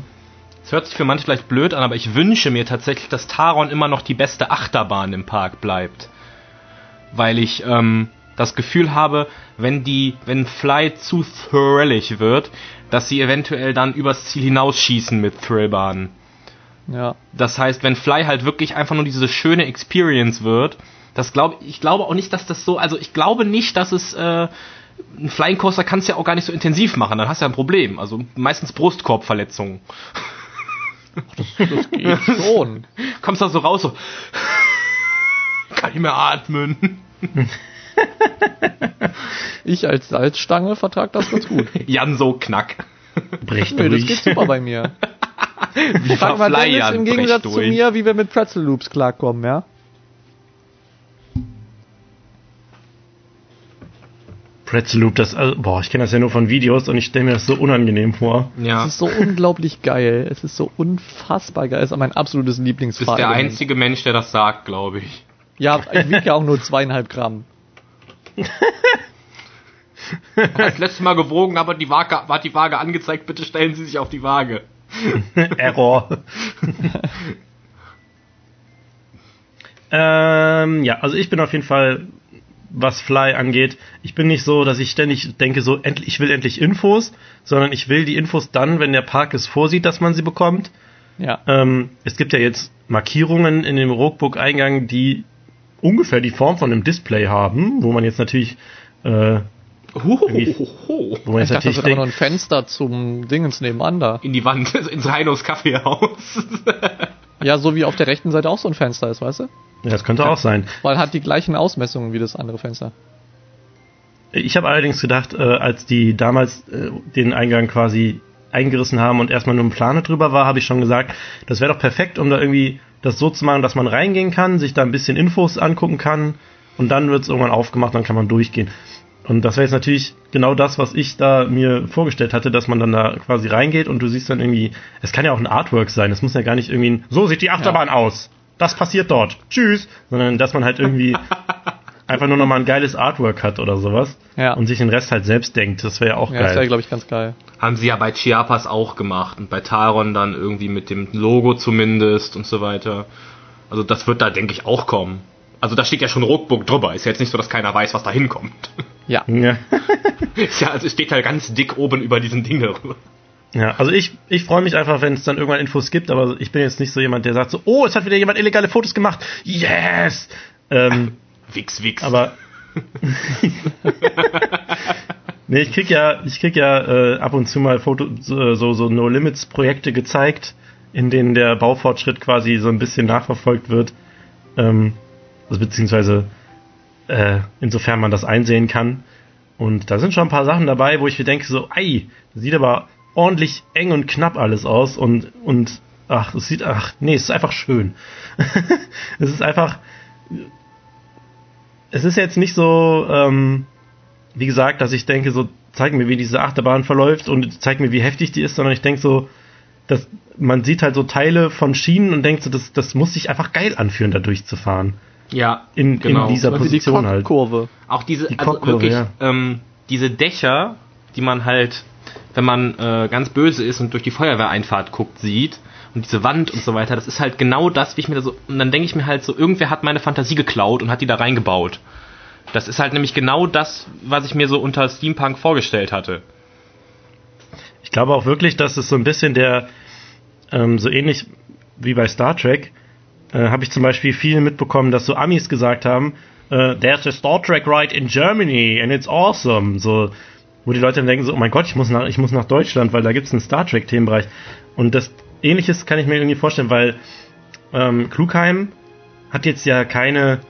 Es hört sich für manche vielleicht blöd an, aber ich wünsche mir tatsächlich, dass Taron immer noch die beste Achterbahn im Park bleibt. Weil ich ähm, das Gefühl habe, wenn die, wenn Fly zu thrillig wird, dass sie eventuell dann übers Ziel hinausschießen mit Thrillbahnen. Ja. Das heißt, wenn Fly halt wirklich einfach nur diese schöne Experience wird, das glaube ich glaube auch nicht, dass das so, also ich glaube nicht, dass es äh, ein Flying Coaster kannst du ja auch gar nicht so intensiv machen, dann hast du ja ein Problem. Also meistens Brustkorbverletzungen. Das geht schon. Kommst da so raus, so kann ich mehr atmen. Ich als Salzstange vertrag das ganz gut. Jan so knack. Bricht Nö, das durch. geht super bei mir. Wie Frag mal Fly Dennis Jan im Gegensatz zu mir, wie wir mit Pretzel Loops klarkommen, ja? Pretzel Loop, das, also, boah, ich kenne das ja nur von Videos und ich stelle mir das so unangenehm vor. Ja. Es ist so unglaublich geil. Es ist so unfassbar geil. Es ist mein absolutes Du bist Lieblingsfahrrad. der einzige Mensch, der das sagt, glaube ich. Ja, ich wiege ja auch nur zweieinhalb Gramm. Das letzte Mal gewogen, aber die Waage, hat die Waage angezeigt, bitte stellen Sie sich auf die Waage. Error. ähm, ja, also ich bin auf jeden Fall, was Fly angeht, ich bin nicht so, dass ich ständig denke, so, endlich, ich will endlich Infos, sondern ich will die Infos dann, wenn der Park es vorsieht, dass man sie bekommt. Ja. Ähm, es gibt ja jetzt Markierungen in dem Rookbook-Eingang, die ungefähr die Form von einem Display haben, wo man jetzt natürlich, äh, wo man Ich jetzt dachte, das natürlich wäre noch ein Fenster zum Dingens nebenan da. In die Wand, ins Heinos Kaffeehaus. Ja, so wie auf der rechten Seite auch so ein Fenster ist, weißt du? Ja, das könnte auch sein. Weil hat die gleichen Ausmessungen wie das andere Fenster. Ich habe allerdings gedacht, äh, als die damals äh, den Eingang quasi eingerissen haben und erstmal nur ein Plane drüber war, habe ich schon gesagt, das wäre doch perfekt, um da irgendwie das so zu machen, dass man reingehen kann, sich da ein bisschen Infos angucken kann und dann wird es irgendwann aufgemacht, dann kann man durchgehen. Und das wäre jetzt natürlich genau das, was ich da mir vorgestellt hatte, dass man dann da quasi reingeht und du siehst dann irgendwie, es kann ja auch ein Artwork sein, es muss ja gar nicht irgendwie ein, so sieht die Achterbahn aus, das passiert dort, tschüss, sondern dass man halt irgendwie einfach nur nochmal ein geiles Artwork hat oder sowas Ja. und sich den Rest halt selbst denkt, das wäre ja auch Ja, das wäre, geil. glaube ich, ganz geil. Haben sie ja bei Chiapas auch gemacht und bei Taron dann irgendwie mit dem Logo zumindest und so weiter. Also das wird da, denke ich, auch kommen. Also da steht ja schon Rookbook drüber. Ist ja jetzt nicht so, dass keiner weiß, was da hinkommt. Ja. Ja. Ist ja, also es steht halt ganz dick oben über diesen Ding darüber. Ja, also ich, ich freue mich einfach, wenn es dann irgendwann Infos gibt, aber ich bin jetzt nicht so jemand, der sagt so, oh, es hat wieder jemand illegale Fotos gemacht. Yes! Ähm, Wix, wix. aber nee, ich krieg ja, ich krieg ja äh, ab und zu mal Foto, so, so, No Limits Projekte gezeigt, in denen der Baufortschritt quasi so ein bisschen nachverfolgt wird. Ähm, also beziehungsweise äh, insofern man das einsehen kann. Und da sind schon ein paar Sachen dabei, wo ich mir denke, so, ei, das sieht aber ordentlich eng und knapp alles aus und, und ach, es sieht, ach, nee, es ist einfach schön. es ist einfach, es ist jetzt nicht so, ähm, wie gesagt, dass ich denke, so, zeig mir, wie diese Achterbahn verläuft und zeig mir, wie heftig die ist, sondern ich denke so, dass man sieht halt so Teile von Schienen und denkt so, das, das muss sich einfach geil anfühlen, da durchzufahren. ja, In, genau. in dieser Also die Position halt. Kurve. Auch diese, Die also wirklich, ja. ähm, diese Dächer, die man halt, wenn man äh, ganz böse ist und durch die Feuerwehreinfahrt guckt, sieht und diese Wand und so weiter, das ist halt genau das, wie ich mir da so, und dann denke ich mir halt so, irgendwer hat meine Fantasie geklaut und hat die da reingebaut. Das ist halt nämlich genau das, was ich mir so unter Steampunk vorgestellt hatte. Ich glaube auch wirklich, dass es so ein bisschen der, ähm, so ähnlich wie bei Star Trek, äh, habe ich zum Beispiel viel mitbekommen, dass so Amis gesagt haben, äh, there's a Star Trek ride in Germany and it's awesome. So, wo die Leute dann denken so, oh mein Gott, ich muss nach, ich muss nach Deutschland, weil da gibt's einen Star Trek Themenbereich. Und das Ähnliches kann ich mir irgendwie vorstellen, weil ähm, Klugheim hat jetzt ja keine,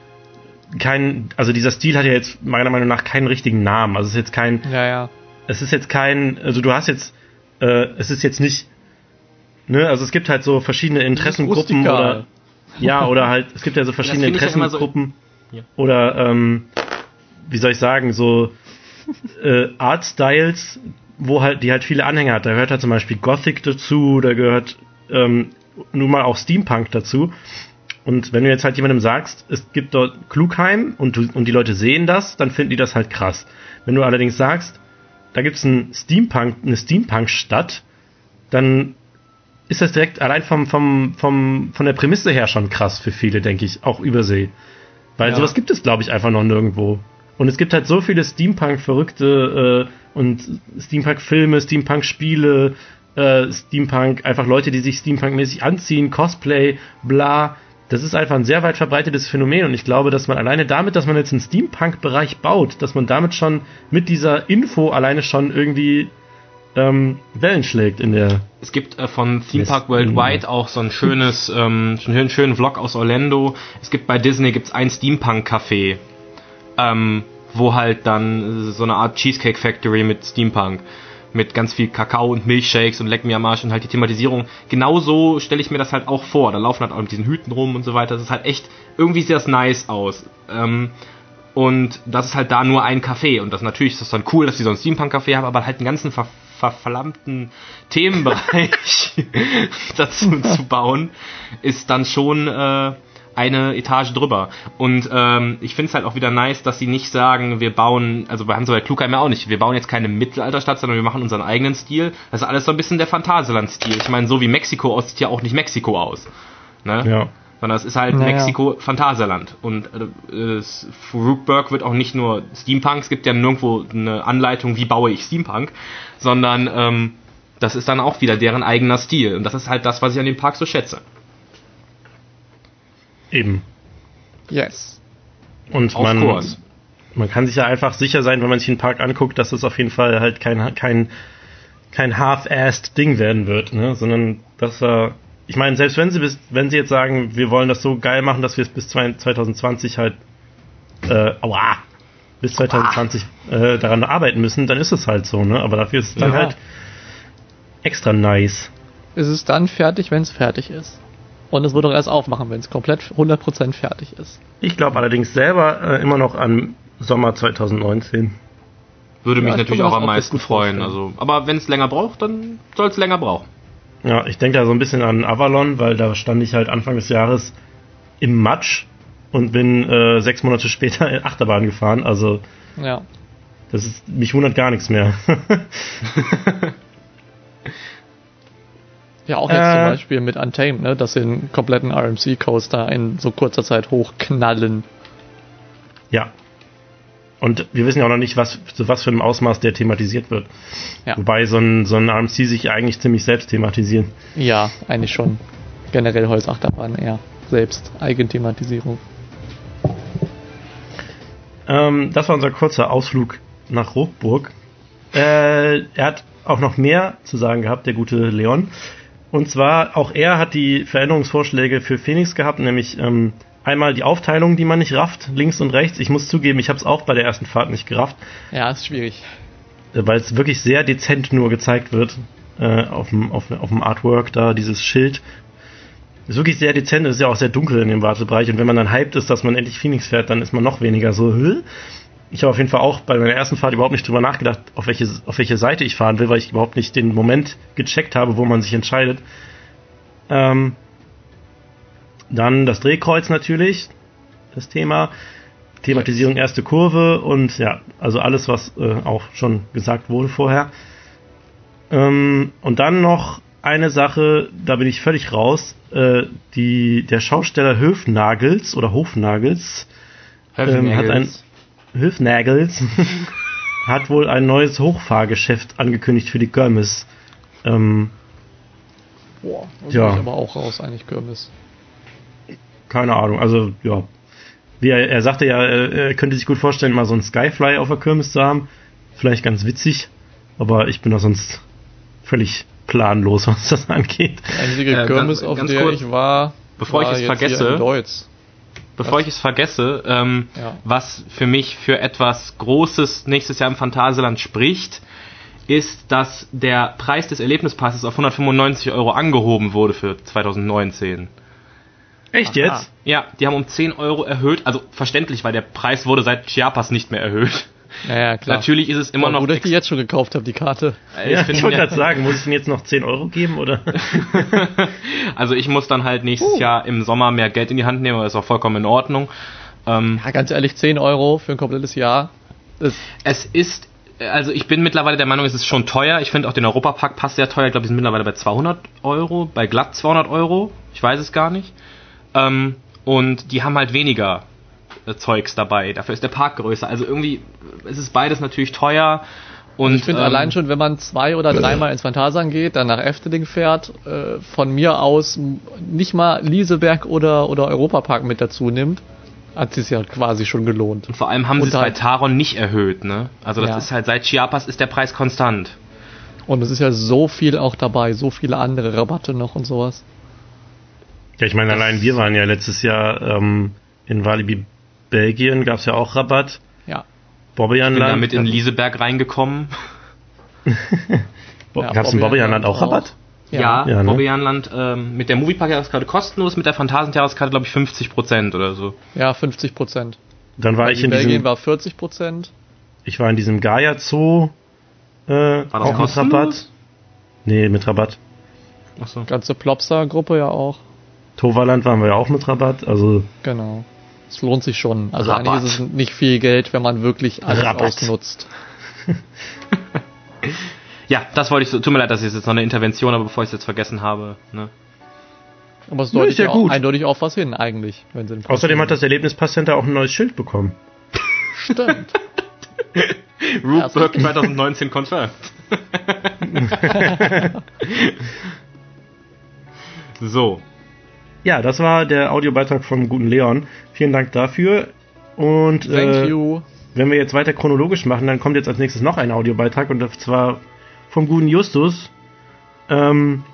kein, also dieser Stil hat ja jetzt meiner Meinung nach keinen richtigen Namen. Also es ist jetzt kein, Ja, ja. es ist jetzt kein, also du hast jetzt, äh, es ist jetzt nicht, ne, also es gibt halt so verschiedene Interessengruppen oder, ja, oder halt, es gibt ja so verschiedene ja so- Interessengruppen Ja. oder, ähm, wie soll ich sagen, so äh, Art-Styles, wo halt, die halt viele Anhänger hat. Da gehört halt zum Beispiel Gothic dazu, da gehört ähm, nun mal auch Steampunk dazu. Und wenn du jetzt halt jemandem sagst, es gibt dort Klugheim und, du, und die Leute sehen das, dann finden die das halt krass. Wenn du allerdings sagst, da gibt's ein Steampunk, eine Steampunk-Stadt, dann ist das direkt allein vom, vom, vom, von der Prämisse her schon krass für viele, denke ich, auch Übersee. Weil Ja. sowas gibt es, glaube ich, einfach noch nirgendwo. Und es gibt halt so viele Steampunk-Verrückte äh, und Steampunk-Filme, Steampunk-Spiele, äh, Steampunk, einfach Leute, die sich Steampunk-mäßig anziehen, Cosplay, bla. Das ist einfach ein sehr weit verbreitetes Phänomen und ich glaube, dass man alleine damit, dass man jetzt einen Steampunk-Bereich baut, dass man damit schon mit dieser Info alleine schon irgendwie ähm, Wellen schlägt in der. Es gibt äh, von Theme Park. Worldwide auch so ein schönes, ähm, einen schönen Vlog aus Orlando. Es gibt bei Disney gibt's ein Steampunk-Café, ähm, wo halt dann so eine Art Cheesecake Factory mit Steampunk, mit ganz viel Kakao und Milchshakes und Leck mir am Arsch und halt die Thematisierung. Genauso stelle ich mir das halt auch vor. Da laufen halt auch mit diesen Hüten rum und so weiter. Das ist halt echt, irgendwie sieht das nice aus. Ähm, und das ist halt da nur ein Café. Und das natürlich ist das dann cool, dass die so ein Steampunk-Café haben, aber halt einen ganzen ver ver verlammten Themenbereich dazu zu bauen, ist dann schon äh, eine Etage drüber. Und ähm, ich finde es halt auch wieder nice, dass sie nicht sagen, wir bauen, also bei Hans bei Klugheim ja auch nicht, wir bauen jetzt keine Mittelalterstadt, sondern wir machen unseren eigenen Stil. Das ist alles so ein bisschen der Phantasialand-Stil. Ich meine, so wie Mexiko aus sieht ja auch nicht Mexiko aus. Ne? Ja. sondern es ist halt Naja. Mexiko Phantasialand und äh, Fruitberg wird auch nicht nur Steampunk, es gibt ja nirgendwo eine Anleitung, wie baue ich Steampunk, sondern ähm, das ist dann auch wieder deren eigener Stil und das ist halt das, was ich an dem Park so schätze. Eben. Yes. Und Of man, course. man kann sich ja einfach sicher sein, wenn man sich den Park anguckt, dass es auf jeden Fall halt kein, kein, kein half-assed Ding werden wird, ne? Sondern dass er. Ich meine, selbst wenn sie bis, wenn sie jetzt sagen, wir wollen das so geil machen, dass wir es bis zwei- 2020 halt äh, aua, bis 2020 äh, daran arbeiten müssen, dann ist es halt so, ne? Aber dafür ist es dann Ja. halt extra nice. Es ist dann fertig, wenn es fertig ist. Und es wird auch erst aufmachen, wenn es komplett 100% fertig ist. Ich glaube allerdings selber äh, immer noch an Sommer 2019. Würde mich Ja, ich natürlich auch am meisten freuen. Also, aber wenn es länger braucht, dann soll es länger brauchen. Ja, ich denke da so ein bisschen an Avalon, weil da stand ich halt Anfang des Jahres im Matsch und bin äh, sechs Monate später in Achterbahn gefahren. Also Ja. das ist, mich wundert gar nichts mehr. Ja, auch jetzt Äh. zum Beispiel mit Untamed, ne, dass sie einen kompletten RMC-Coaster in so kurzer Zeit hochknallen. ja. Und wir wissen ja auch noch nicht, was, zu was für einem Ausmaß der thematisiert wird. Ja. Wobei so ein, so ein RMC sich eigentlich ziemlich selbst thematisieren. Ja, eigentlich schon. Generell Holzachterbahn eher. Selbst. Eigenthematisierung. Ähm, das war unser kurzer Ausflug nach Rockburg. Äh, er hat auch noch mehr zu sagen gehabt, der gute Leon. Und zwar, auch er hat die Veränderungsvorschläge für Phoenix gehabt, nämlich ähm, einmal die Aufteilung, die man nicht rafft, links und rechts. Ich muss zugeben, ich habe es auch bei der ersten Fahrt nicht gerafft, Ja, ist schwierig. äh, weil es wirklich sehr dezent nur gezeigt wird äh, auf, dem, auf, auf dem Artwork da, dieses Schild. Ist wirklich sehr dezent, es ist ja auch sehr dunkel in dem Wartebereich und wenn man dann hyped ist, dass man endlich Phoenix fährt, dann ist man noch weniger so, Hä? Ich habe auf jeden Fall auch bei meiner ersten Fahrt überhaupt nicht drüber nachgedacht, auf welche, auf welche Seite ich fahren will, weil ich überhaupt nicht den Moment gecheckt habe, wo man sich entscheidet. Ähm, dann das Drehkreuz natürlich, das Thema. Thematisierung erste Kurve und ja, also alles, was äh, auch schon gesagt wurde vorher. Ähm, und dann noch eine Sache, da bin ich völlig raus. Äh, die, der Schausteller Höfnagels oder Hofnagels ähm, hat ein Höfnagels hat wohl ein neues Hochfahrgeschäft angekündigt für die Kirmes. Ähm, Boah, da Ja. bin ich aber auch raus, eigentlich Kirmes. keine Ahnung, also ja. Wie er, er sagte ja, äh, er könnte sich gut vorstellen, mal so ein Skyfly auf der Kirmes zu haben. Vielleicht ganz witzig, aber ich bin da sonst völlig planlos, was das angeht. Die einzige Äh, Kirmes, ganz- auf ganz der kurz, ich war, bevor ich war es jetzt hier vergesse. in Deutz. Bevor ich es vergesse, ähm, Ja. was für mich für etwas Großes nächstes Jahr im Phantasialand spricht, ist, dass der Preis des Erlebnispasses auf 195 Euro angehoben wurde für 2019. Echt Aha. jetzt? Ja, die haben um 10 Euro erhöht, also verständlich, weil der Preis wurde seit Chiapas nicht mehr erhöht. Naja, klar. Natürlich ist es immer noch... Dass ich die jetzt schon gekauft habe, die Karte. Äh, Ja, ich wollte gerade sagen, muss ich Ihnen jetzt noch 10 Euro geben oder? also ich muss dann halt nächstes Jahr im Sommer mehr Geld in die Hand nehmen, aber ist auch vollkommen in Ordnung. Ähm, Ja, ganz ehrlich, 10 Euro für ein komplettes Jahr. Das, es ist also ich bin mittlerweile der Meinung, es ist schon teuer. Ich finde auch den Europapark passt sehr teuer. Ich glaube, die sind mittlerweile bei 200 Euro, bei glatt 200 Euro. Ich weiß es gar nicht. Ähm, und die haben halt weniger Zeugs dabei. Dafür ist der Park größer. Also irgendwie ist es beides natürlich teuer. Und ich finde ähm, allein schon, wenn man zwei oder dreimal ins Phantasian geht, dann nach Efteling fährt, äh, von mir aus nicht mal Lieseberg oder, oder Europapark mit dazu nimmt, hat sich ja quasi schon gelohnt. Und vor allem haben sie es bei halt- Taron nicht erhöht, ne? Also das Ja. ist halt seit Chiapas ist der Preis konstant. Und es ist ja so viel auch dabei, so viele andere Rabatte noch und sowas. Ja, ich meine, allein wir waren ja letztes Jahr ähm, in Walibi, Belgien, gab es ja auch Rabatt. Ja. Bin Bobbejaanland. damit in Lieseberg reingekommen. Ja, Gab es in Bobbejaanland auch Rabatt? Ja, Ja, ne? Bobbejaanland ähm, mit der Moviepark-Jahreskarte kostenlos, mit der Phantasien-Jahreskarte glaube ich 50% oder so. Ja, 50 Prozent. Dann war ich in Belgien diesem, war 40 Prozent. ich war in diesem Gaia Zoo äh, das auch mit kostenlos? Rabatt. Nee, mit Rabatt. Achso. Ganze Plopsa-Gruppe ja auch. Toverland waren wir ja auch mit Rabatt. Also Genau. Es lohnt sich schon. Also Rabatt. eigentlich ist es nicht viel Geld, wenn man wirklich alles Rabatt. ausnutzt. Ja, das wollte ich so. Tut mir leid, dass ich jetzt noch eine Intervention, aber bevor ich es jetzt vergessen habe. Ne? Aber es Ja, deutet ist ja ja, gut. auch eindeutig auf was hin, eigentlich. Außerdem hat das Erlebnispasscenter auch ein neues Schild bekommen. Stimmt. Rootburg 2019 confirmed. so. Ja, das war der Audiobeitrag vom guten Leon. Vielen Dank dafür. Und äh, wenn wir jetzt weiter chronologisch machen, dann kommt jetzt als nächstes noch ein Audiobeitrag und zwar vom guten Justus. Ähm,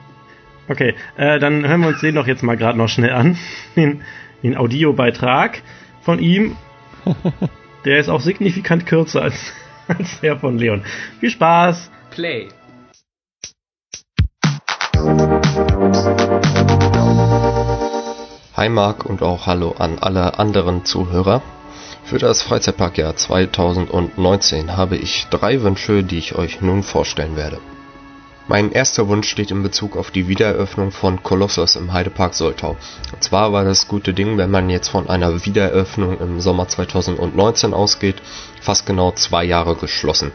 okay, äh, dann hören wir uns den doch jetzt mal gerade noch schnell an. Den, den Audiobeitrag von ihm. Der ist auch signifikant kürzer als, als der von Leon. Viel Spaß! Play. Hi Marc und auch Hallo an alle anderen Zuhörer. Für das Freizeitparkjahr 2019 habe ich drei Wünsche, die ich euch nun vorstellen werde. Mein erster Wunsch steht in Bezug auf die Wiedereröffnung von Kolossos im Heidepark Soltau. Und zwar war das gute Ding, wenn man jetzt von einer Wiedereröffnung im Sommer 2019 ausgeht, fast genau zwei Jahre geschlossen.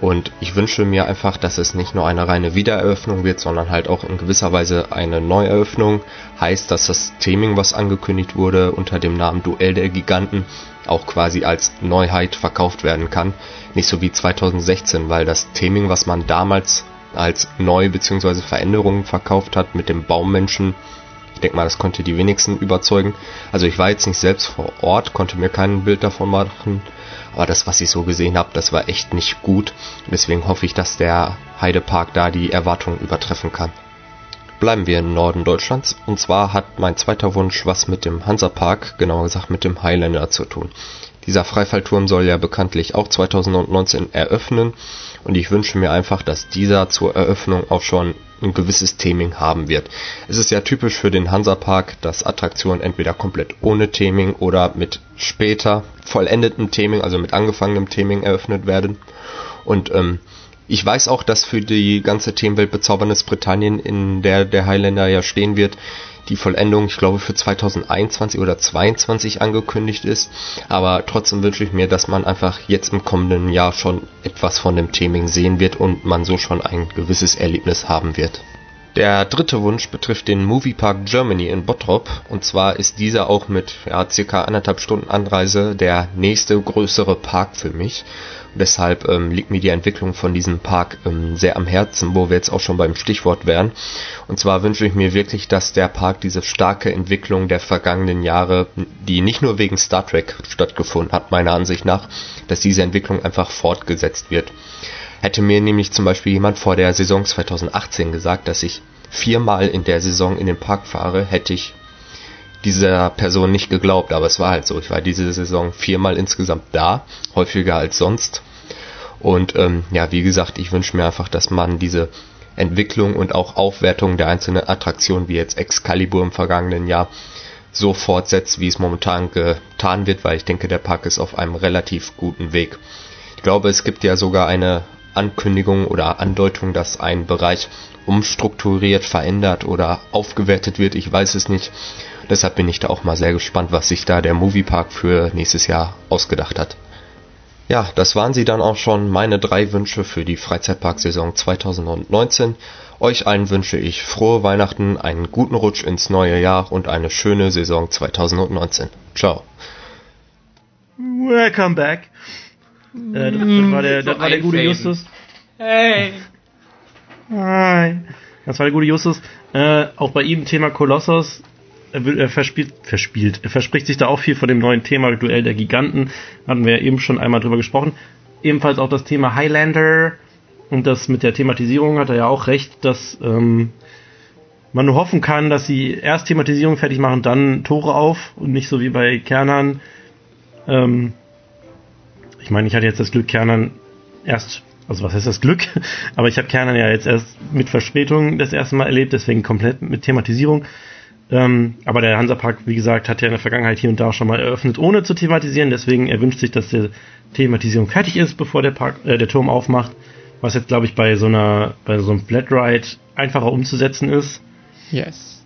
Und ich wünsche mir einfach, dass es nicht nur eine reine Wiedereröffnung wird, sondern halt auch in gewisser Weise eine Neueröffnung. Heißt, dass das Theming, was angekündigt wurde, unter dem Namen Duell der Giganten, auch quasi als Neuheit verkauft werden kann. Nicht so wie 2016, weil das Theming, was man damals als neu bzw. Veränderungen verkauft hat mit dem Baummenschen, ich denke mal, das konnte die wenigsten überzeugen. Also ich war jetzt nicht selbst vor Ort, konnte mir kein Bild davon machen, aber das, was ich so gesehen habe, das war echt nicht gut. Deswegen hoffe ich, dass der Heidepark da die Erwartungen übertreffen kann. Bleiben wir im Norden Deutschlands. Und zwar hat mein zweiter Wunsch was mit dem Hansapark, genauer gesagt mit dem Highlander zu tun. Dieser Freifallturm soll ja bekanntlich auch 2019 eröffnen und ich wünsche mir einfach, dass dieser zur Eröffnung auch schon ein gewisses Theming haben wird. Es ist ja typisch für den Hansapark, dass Attraktionen entweder komplett ohne Theming oder mit später vollendetem Theming, also mit angefangenem Theming eröffnet werden. Und ähm, ich weiß auch, dass für die ganze Themenwelt Bezauberndes Britannien, in der der Highlander ja stehen wird, die Vollendung, ich glaube, für 2021 oder 2022 angekündigt ist. Aber trotzdem wünsche ich mir, dass man einfach jetzt im kommenden Jahr schon etwas von dem Theming sehen wird und man so schon ein gewisses Erlebnis haben wird. Der dritte Wunsch betrifft den Moviepark Germany in Bottrop. Und zwar ist dieser auch mit ja, circa anderthalb Stunden Anreise der nächste größere Park für mich. Und deshalb ähm, liegt mir die Entwicklung von diesem Park ähm, sehr am Herzen, wo wir jetzt auch schon beim Stichwort wären. Und zwar wünsche ich mir wirklich, dass der Park diese starke Entwicklung der vergangenen Jahre, die nicht nur wegen Star Trek stattgefunden hat, meiner Ansicht nach, dass diese Entwicklung einfach fortgesetzt wird. Hätte mir nämlich zum Beispiel jemand vor der Saison 2018 gesagt, dass ich viermal in der Saison in den Park fahre, hätte ich dieser Person nicht geglaubt, aber es war halt so. Ich war diese Saison viermal insgesamt da, häufiger als sonst. Und ähm, ja, wie gesagt, ich wünsche mir einfach, dass man diese Entwicklung und auch Aufwertung der einzelnen Attraktionen, wie jetzt Excalibur im vergangenen Jahr, so fortsetzt, wie es momentan getan wird, weil ich denke, der Park ist auf einem relativ guten Weg. Ich glaube, es gibt ja sogar eine Ankündigung oder Andeutung, dass ein Bereich umstrukturiert, verändert oder aufgewertet wird. Ich weiß es nicht. Deshalb bin ich da auch mal sehr gespannt, was sich da der Moviepark für nächstes Jahr ausgedacht hat. Ja, das waren sie dann auch schon, meine drei Wünsche für die Freizeitparksaison 2019. Euch allen wünsche ich frohe Weihnachten, einen guten Rutsch ins neue Jahr und eine schöne Saison 2019. Ciao. Welcome back. Äh, das, das war der, das war der gute. Justus. Hey! Hi. Das war der gute Justus. Äh, auch bei ihm Thema Kolossos. Er, will, er verspielt, verspielt. Er verspricht sich da auch viel von dem neuen Thema Duell der Giganten. Hatten wir ja eben schon einmal drüber gesprochen. Ebenfalls auch das Thema Highlander. Und das mit der Thematisierung hat er ja auch recht, dass ähm, man nur hoffen kann, dass sie erst Thematisierung fertig machen, dann Tore auf und nicht so wie bei Kernan. Ähm, ich meine, ich hatte jetzt das Glück, Kernan erst, also was heißt das Glück? Aber ich habe Kernan ja jetzt erst mit Verspätung das erste Mal erlebt, deswegen komplett mit Thematisierung. Ähm, aber der Hansapark, wie gesagt, hat ja in der Vergangenheit hier und da schon mal eröffnet, ohne zu thematisieren. Deswegen er wünscht sich, dass die Thematisierung fertig ist, bevor der Park, äh, der Turm aufmacht. Was jetzt, glaube ich, bei so einer, bei so einem Flat Ride einfacher umzusetzen ist. Yes.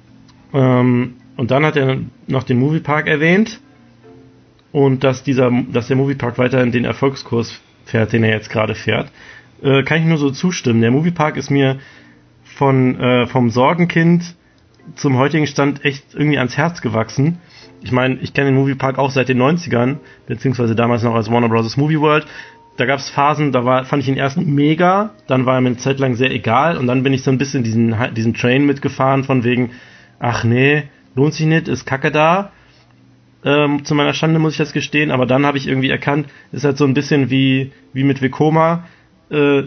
Ähm, und dann hat er noch den Moviepark erwähnt. Und dass dieser, dass der Moviepark weiterhin den Erfolgskurs fährt, den er jetzt gerade fährt. Äh, kann ich nur so zustimmen. Der Moviepark ist mir von, äh, vom Sorgenkind zum heutigen Stand echt irgendwie ans Herz gewachsen. Ich meine, ich kenne den Moviepark auch seit den 90ern, beziehungsweise damals noch als Warner Bros. Movie World. Da gab es Phasen, da war, fand ich ihn erst mega, dann war er mir eine Zeit lang sehr egal und dann bin ich so ein bisschen diesen, diesen Train mitgefahren von wegen, ach nee, lohnt sich nicht, ist kacke da. Ähm, zu meiner Schande muss ich das gestehen, aber dann habe ich irgendwie erkannt, ist halt so ein bisschen wie, wie mit Vekoma. Äh,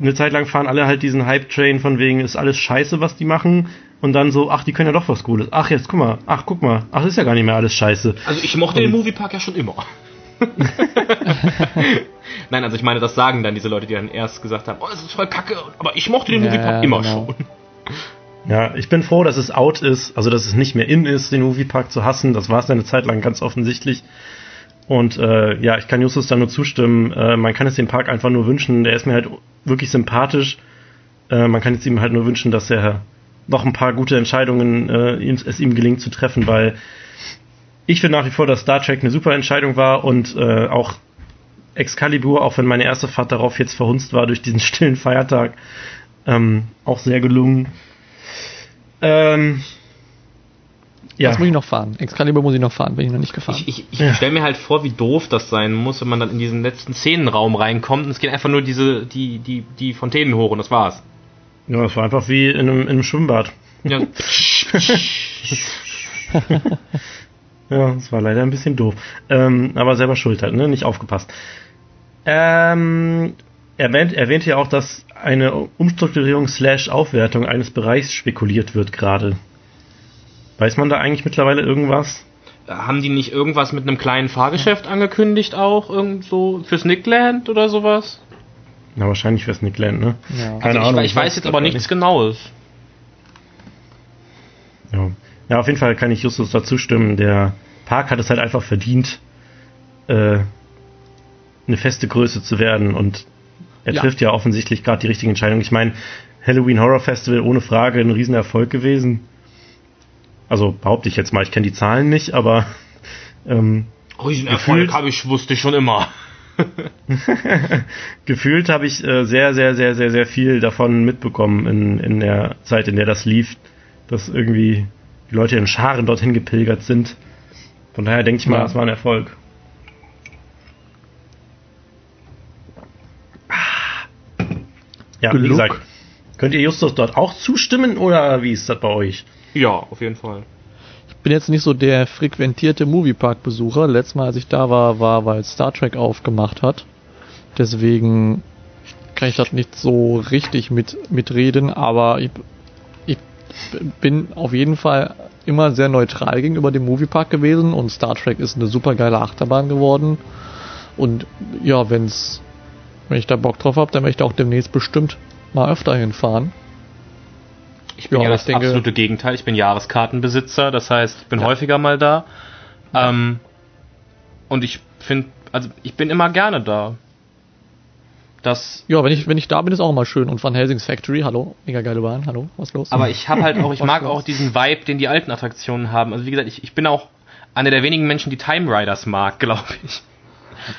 eine Zeit lang fahren alle halt diesen Hype-Train von wegen, ist alles scheiße, was die machen. Und dann so, ach, die können ja doch was Cooles. Ach, jetzt guck mal, ach, guck mal, ach, ist ja gar nicht mehr alles scheiße. Also ich mochte den Moviepark ja schon immer. Nein, also ich meine, das sagen dann diese Leute, die dann erst gesagt haben, oh, es ist voll kacke, aber ich mochte den Ja, Moviepark immer genau. schon. Ja, ich bin froh, dass es out ist, also dass es nicht mehr in ist, den Moviepark zu hassen. Das war es eine Zeit lang ganz offensichtlich. Und äh, ja, ich kann Justus da nur zustimmen. Äh, man kann es dem Park einfach nur wünschen. Der ist mir halt wirklich sympathisch. Äh, man kann jetzt ihm halt nur wünschen, dass er noch ein paar gute Entscheidungen äh, es ihm gelingt zu treffen, weil ich finde nach wie vor, dass Star Trek eine super Entscheidung war und äh, auch Excalibur, auch wenn meine erste Fahrt darauf jetzt verhunzt war durch diesen stillen Feiertag, ähm, auch sehr gelungen. Ähm, ja, Das muss ich noch fahren. Excalibur muss ich noch fahren, bin ich noch nicht gefahren. Ich, ich, ich stelle mir halt vor, wie doof das sein muss, wenn man dann in diesen letzten Szenenraum reinkommt und es geht einfach nur diese, die, die, die Fontänen hoch und das war's. ja, das war einfach wie in einem, in einem Schwimmbad. Ja, Ja, das war leider ein bisschen doof. Ähm, aber selber schuld halt, ne? Nicht aufgepasst. Ähm, erwähnt, erwähnt ja auch, dass eine Umstrukturierung slash Aufwertung eines Bereichs spekuliert wird gerade. Weiß man da eigentlich mittlerweile irgendwas? haben die nicht irgendwas mit einem kleinen Fahrgeschäft angekündigt auch? Irgend so fürs Nickland oder sowas? Na, wahrscheinlich fürs Nickland, ne? Ja. Keine also Ahnung. Ich, ich weiß jetzt aber nichts Genaues. Ja. ja, auf jeden Fall kann ich Justus dazu stimmen. Der Park hat es halt einfach verdient, äh, eine feste Größe zu werden und er Ja. trifft ja offensichtlich gerade die richtige Entscheidung. Ich meine, Halloween Horror Festival ohne Frage ein Riesenerfolg gewesen. Also behaupte ich jetzt mal, ich kenne die Zahlen nicht, aber ähm, Riesenerfolg habe ich, wusste ich schon immer. gefühlt habe ich äh, sehr, sehr, sehr, sehr, sehr viel davon mitbekommen in, in der Zeit, in der das lief, dass irgendwie die Leute in Scharen dorthin gepilgert sind. Von daher denke ich mal, Ja. es war ein Erfolg. Ja, wie Glück. gesagt, könnt ihr Justus dort auch zustimmen oder wie ist das bei euch? Ja, auf jeden Fall. Ich bin jetzt nicht so der frequentierte Moviepark-Besucher. Letztes Mal, als ich da war, war, weil Star Trek aufgemacht hat. Deswegen kann ich das nicht so richtig mit, mitreden, aber ich, ich bin auf jeden Fall immer sehr neutral gegenüber dem Moviepark gewesen und Star Trek ist eine super geile Achterbahn geworden. Und ja, wenn's, wenn ich da Bock drauf habe, dann möchte ich auch demnächst bestimmt mal öfter hinfahren. Ich bin Ja, ja, das denke- absolute Gegenteil. Ich bin Jahreskartenbesitzer, das heißt, ich bin häufiger mal da. Ähm, und ich finde, also ich bin immer gerne da. Das, Ja, wenn ich, wenn ich da bin, ist auch immer schön. Und Van Helsings Factory, hallo, mega geile Bahn, hallo, was los? aber ich habe halt auch, ich mag auch diesen Vibe, den die alten Attraktionen haben. Also wie gesagt, ich, ich bin auch einer der wenigen Menschen, die Time Riders mag, glaube ich.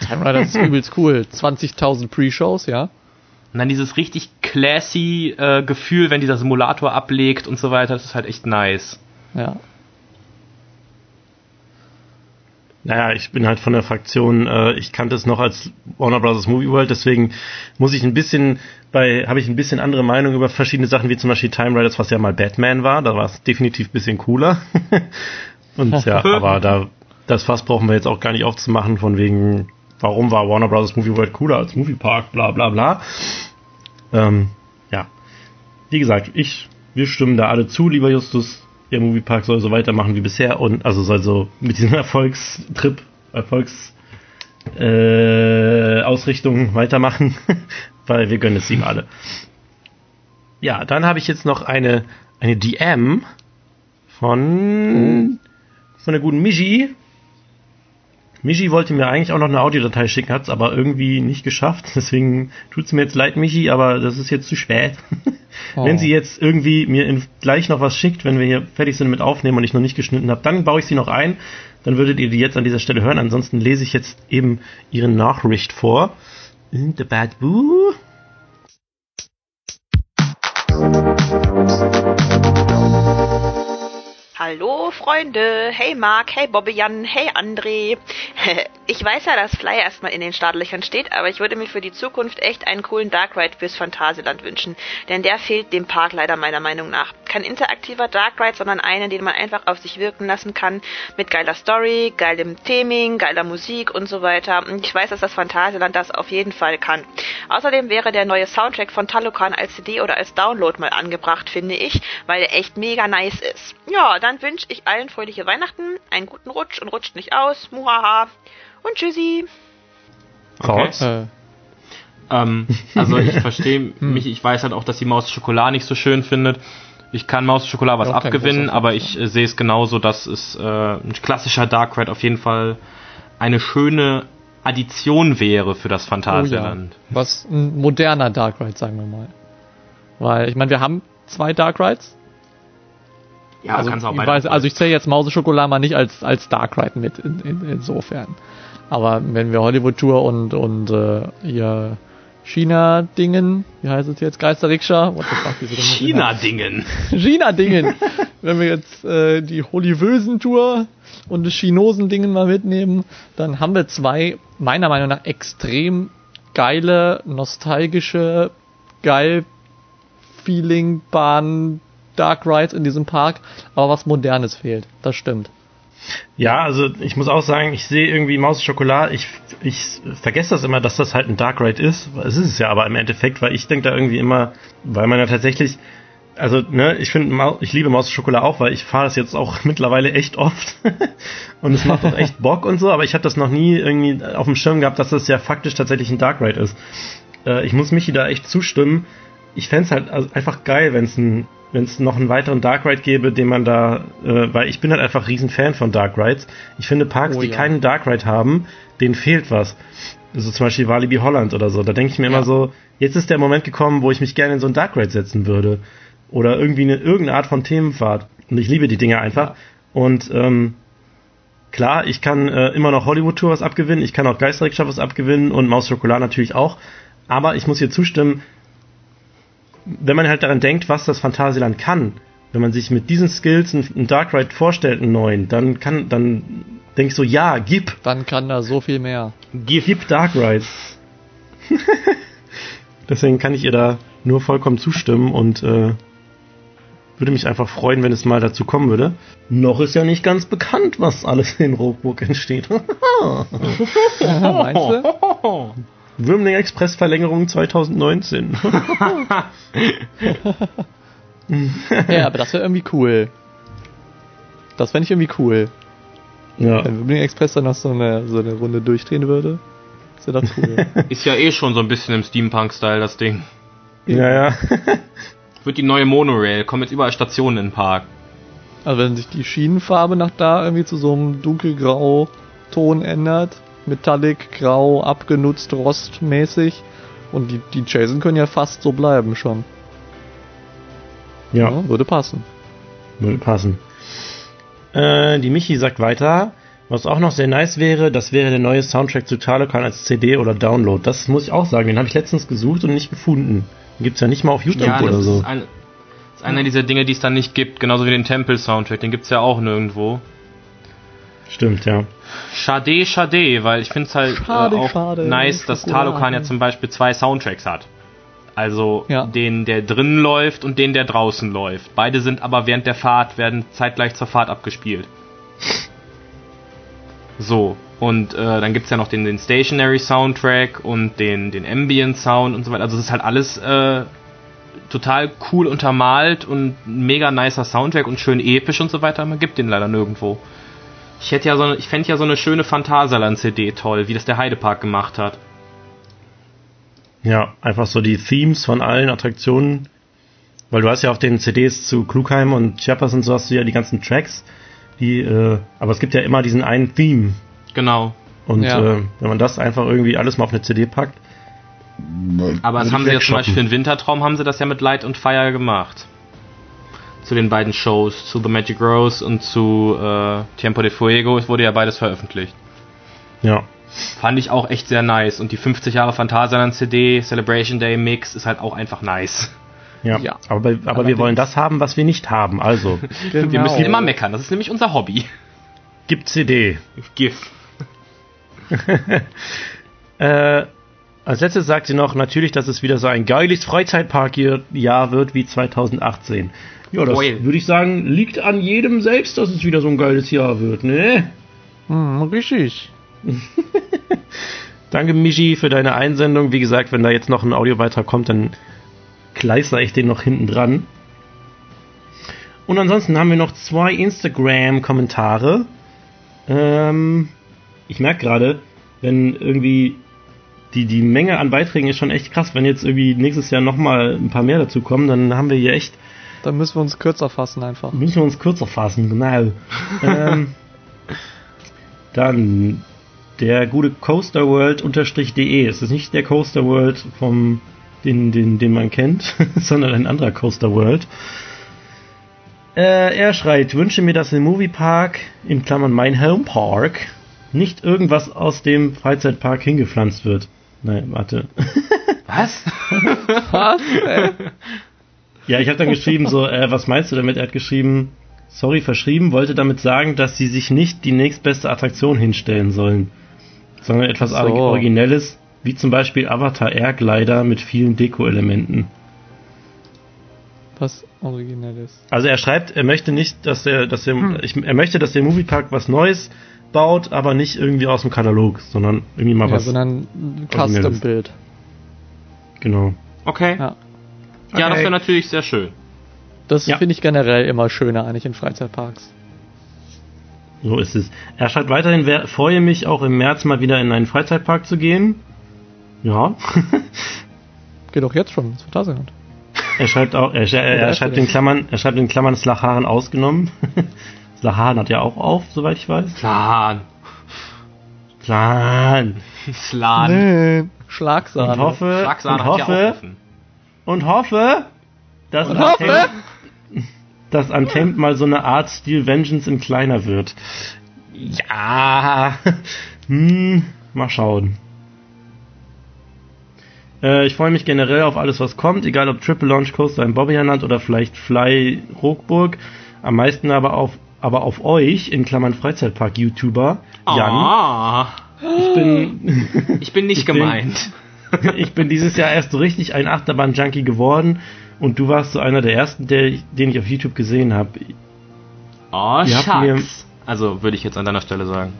Time Rider ist übelst cool. 20.000 Pre-Shows, ja. Und dann dieses richtig classy äh, Gefühl, wenn dieser Simulator ablegt und so weiter, das ist halt echt nice. Ja. Naja, ich bin halt von der Fraktion, äh, ich kannte es noch als Warner Bros. Movie World, deswegen muss ich ein bisschen bei, habe ich ein bisschen andere Meinung über verschiedene Sachen, wie zum Beispiel Time Riders, was ja mal Batman war, da war es definitiv ein bisschen cooler. Und ja, aber da, das Fass brauchen wir jetzt auch gar nicht aufzumachen, von wegen, warum war Warner Bros. Movie World cooler als Movie Park, bla bla bla. Ähm, ja. Wie gesagt, ich, wir stimmen da alle zu, lieber Justus. Der Moviepark soll so weitermachen wie bisher und also soll so mit diesem Erfolgstrip, Erfolgs äh, Ausrichtung weitermachen, weil wir gönnen es ihm alle. Ja, dann habe ich jetzt noch eine eine DM von von der guten Michi. Michi wollte mir eigentlich auch noch eine Audiodatei schicken, hat es aber irgendwie nicht geschafft. Deswegen tut es mir jetzt leid, Michi, aber das ist jetzt zu spät. Oh. Wenn sie jetzt irgendwie mir in, gleich noch was schickt, wenn wir hier fertig sind mit Aufnehmen und ich noch nicht geschnitten habe, dann baue ich sie noch ein. Dann würdet ihr die jetzt an dieser Stelle hören. Ansonsten lese ich jetzt eben ihre Nachricht vor. In the Bad Boo. Hallo Freunde, hey Marc, hey Bobby-Jan, hey André. Ich weiß ja, dass Fly erstmal in den Startlöchern steht, aber ich würde mir für die Zukunft echt einen coolen Dark Ride fürs Phantasialand wünschen, denn der fehlt dem Park leider meiner Meinung nach. Kein interaktiver Dark Ride, sondern einen, den man einfach auf sich wirken lassen kann, mit geiler Story, geilem Theming, geiler Musik und so weiter. Ich weiß, dass das Phantasialand das auf jeden Fall kann. Außerdem wäre der neue Soundtrack von Talokan als CD oder als Download mal angebracht, finde ich, weil der echt mega nice ist. Ja, dann wünsche ich allen fröhliche Weihnachten, einen guten Rutsch und rutscht nicht aus. Muhaha. Und tschüssi. Thoughts? Äh, Ähm, also ich verstehe mich, ich weiß halt auch, dass die Maus Schokolade nicht so schön findet. Ich kann Maus Schokolade was Ja, abgewinnen, aber ich äh, sehe es genauso, dass es äh, ein klassischer Dark Ride auf jeden Fall eine schöne Addition wäre für das oh ja. Phantasialand. Was ein moderner Dark Ride, sagen wir mal. Weil, ich meine, wir haben zwei Dark Rides. Ja, also, kannst du auch ich bei weiß, also ich zähle jetzt Mauseschokolade mal nicht als, als Dark Ride mit, in, in, insofern. Aber wenn wir Hollywood Tour und, und äh, hier China-Dingen, wie heißt es jetzt, Geisterrikscha? China-Dingen. China-Dingen. Wenn wir jetzt äh, die Hollywösen-Tour und das Chinosen-Dingen mal mitnehmen, dann haben wir zwei, meiner Meinung nach, extrem geile, nostalgische, geil Feeling-Bahn Dark Rides in diesem Park, aber was Modernes fehlt. Das stimmt. Ja, also ich muss auch sagen, ich sehe irgendwie Maus Schokolade, ich, ich vergesse das immer, dass das halt ein Dark Ride ist. Es ist es ja aber im Endeffekt, weil ich denke da irgendwie immer, weil man ja tatsächlich, also ne, ich finde, ich liebe Maus Schokolade auch, weil ich fahre das jetzt auch mittlerweile echt oft und es macht auch echt Bock und so, aber ich habe das noch nie irgendwie auf dem Schirm gehabt, dass das ja faktisch tatsächlich ein Dark Ride ist. Äh, ich muss Michi da echt zustimmen. Ich fänd's halt also einfach geil, wenn es ein wenn es noch einen weiteren Dark Ride gäbe, den man da, äh, weil ich bin halt einfach riesen Fan von Dark Rides. Ich finde Parks, Oh die ja. keinen Dark Ride haben, denen fehlt was. Also zum Beispiel Walibi Holland oder so. Da denke ich mir Ja. immer so, jetzt ist der Moment gekommen, wo ich mich gerne in so einen Dark Ride setzen würde. Oder irgendwie eine irgendeine Art von Themenfahrt. Und ich liebe die Dinge einfach. Und ähm, klar, ich kann äh, immer noch Hollywood Tour was abgewinnen, ich kann auch Geisterrikscha was abgewinnen und Maus Schokolade natürlich auch. Aber ich muss hier zustimmen, wenn man halt daran denkt, was das Phantasialand kann, wenn man sich mit diesen Skills einen, Dark Ride vorstellt, einen neuen, dann kann, dann denke ich so, ja, gib, Dann kann da so viel mehr. gib Dark Rides. Deswegen kann ich ihr da nur vollkommen zustimmen und äh, würde mich einfach freuen, wenn es mal dazu kommen würde. Noch ist ja nicht ganz bekannt, was alles in Rockburg entsteht. Meinst du? Würmling Express Verlängerung 2019. Ja, aber das wäre irgendwie cool. Das fände ich irgendwie cool. ja. Wenn Wimbling Express dann noch so eine, so eine Runde durchdrehen würde. Das wäre doch cool. Ist ja eh schon so ein bisschen im Steampunk-Style, das Ding. ja, ja. Wird die neue Monorail, kommen jetzt überall Stationen in den Park. also wenn sich die Schienenfarbe nach da irgendwie zu so einem dunkelgrau Ton ändert, Metallic, grau, abgenutzt, rostmäßig. Und die, die Jason können ja fast so bleiben schon. ja. würde passen. Würde passen. Äh, die Michi sagt weiter. Was auch noch sehr nice wäre, das wäre der neue Soundtrack zu Talokan als CD oder Download. Das muss ich auch sagen, den habe ich letztens gesucht und nicht gefunden. Den gibt's ja nicht mal auf YouTube Ja, das oder so. ist, ein, das ist einer dieser Dinge, die es dann nicht gibt, genauso wie den Temple-Soundtrack, den gibt's ja auch nirgendwo. Stimmt, ja. Schade, schade, weil ich finde es halt Schade, äh, auch schade. nice, dass. Talokan ja zum Beispiel zwei Soundtracks hat. Also Ja. den, der drinnen läuft und den, der draußen läuft. Beide sind aber während der Fahrt, werden zeitgleich zur Fahrt abgespielt. So, und äh, dann gibt's ja noch den, den Stationary Soundtrack und den, den Ambient Sound und so weiter. Also es ist halt alles äh, total cool untermalt und mega nicer Soundtrack und schön episch und so weiter. Man gibt den leider nirgendwo. Ich hätte ja so eine, ich fände ja so eine schöne Phantasialand-CD toll, wie das der Heidepark gemacht hat. Ja, einfach so die Themes von allen Attraktionen. Weil du hast ja auf den CDs zu Klugheim und Chiapas und so hast du ja die ganzen Tracks. Die, äh, aber es gibt ja immer diesen einen Theme. Genau. Und Ja. äh, wenn man das einfach irgendwie alles mal auf eine CD packt. Aber das haben sie jetzt zum. Beispiel für den Wintertraum haben sie das ja mit Light und Fire gemacht. Zu den beiden Shows, zu The Magic Rose und zu äh, Tiempo de Fuego. Es wurde ja beides veröffentlicht. Ja. Fand ich auch echt sehr nice. Und die 50 Jahre Phantasialand CD Celebration Day Mix ist halt auch einfach nice. Ja. Ja. Aber, aber wir wollen das haben, was wir nicht haben. Also, Genau. Wir müssen immer meckern. Das ist nämlich unser Hobby. gibt CD. GIF. Äh, als letztes sagt sie noch natürlich, dass es wieder so ein geiles Freizeitpark-Jahr wird wie 2018. Ja, das würde ich sagen, liegt an jedem selbst, dass es wieder so ein geiles Jahr wird, ne? Hm, richtig. Danke, Michi, für deine Einsendung. Wie gesagt, wenn da jetzt noch ein Audiobeitrag kommt, dann kleister ich den noch hinten dran. Und ansonsten haben wir noch zwei Instagram-Kommentare. Ähm, ich merke gerade, wenn irgendwie die, die Menge an Beiträgen ist schon echt krass. Wenn jetzt irgendwie nächstes Jahr nochmal ein paar mehr dazu kommen, dann haben wir hier echt Dann müssen wir uns kürzer fassen einfach. Müssen wir uns kürzer fassen, genau. ähm, dann der gute coasterworld-de. Es ist nicht der Coaster World vom den, den, den man kennt, sondern ein anderer Coaster World. Äh, er schreit, wünsche mir, dass im Moviepark, in Klammern mein Home Park, nicht irgendwas aus dem Freizeitpark hingepflanzt wird. Nein, warte. Was? Was? Ey? Ja, ich habe dann geschrieben, so, äh, was meinst du damit? Er hat geschrieben, sorry, verschrieben, wollte damit sagen, dass sie sich nicht die nächstbeste Attraktion hinstellen sollen, sondern etwas So. Originelles, wie zum Beispiel Avatar Air Glider mit vielen Deko-Elementen. Was Originelles. Also er schreibt, er möchte nicht, dass er, dass er, Hm. ich, er möchte, dass der Moviepark was Neues baut, aber nicht irgendwie aus dem Katalog, sondern irgendwie mal Ja, was. sondern ein. Custom-Bild. Genau. Okay. Ja. Ja, das Okay. wäre natürlich sehr schön. Das Ja. finde ich generell immer schöner eigentlich in Freizeitparks. So ist es. Er schreibt weiterhin, wer, freue mich auch im März mal wieder in einen Freizeitpark zu gehen. Ja. Geht doch jetzt schon ins Phantasialand. Er schreibt auch, er, er, er schreibt in. Klammern, er schreibt in Klammern Slacharen ausgenommen. Slacharen hat ja auch auf, soweit ich weiß. Plan. Plan. Plan. Nee. Schlagsahne. hoffe, Schlagsahne und hat ja auch hoffe, offen. Und hoffe, dass Und hoffe? Untamed, dass Untamed mal so eine Art Steel Vengeance in kleiner wird. Ja. Hm, mal schauen. Äh, ich freue mich generell auf alles, was kommt, egal ob Triple Launch Coaster in Bobbyland oder vielleicht Fly Rockburg. Am meisten aber auf, aber auf euch, in Klammern Freizeitpark-YouTuber, Jan. Ah, Ich bin, ich bin nicht Ich bin- gemeint. ich bin dieses Jahr erst so richtig ein Achterbahn-Junkie geworden und du warst so einer der ersten, der, den ich auf YouTube gesehen habe. Oh, Ihr Schatz. Also, würde ich jetzt an deiner Stelle sagen.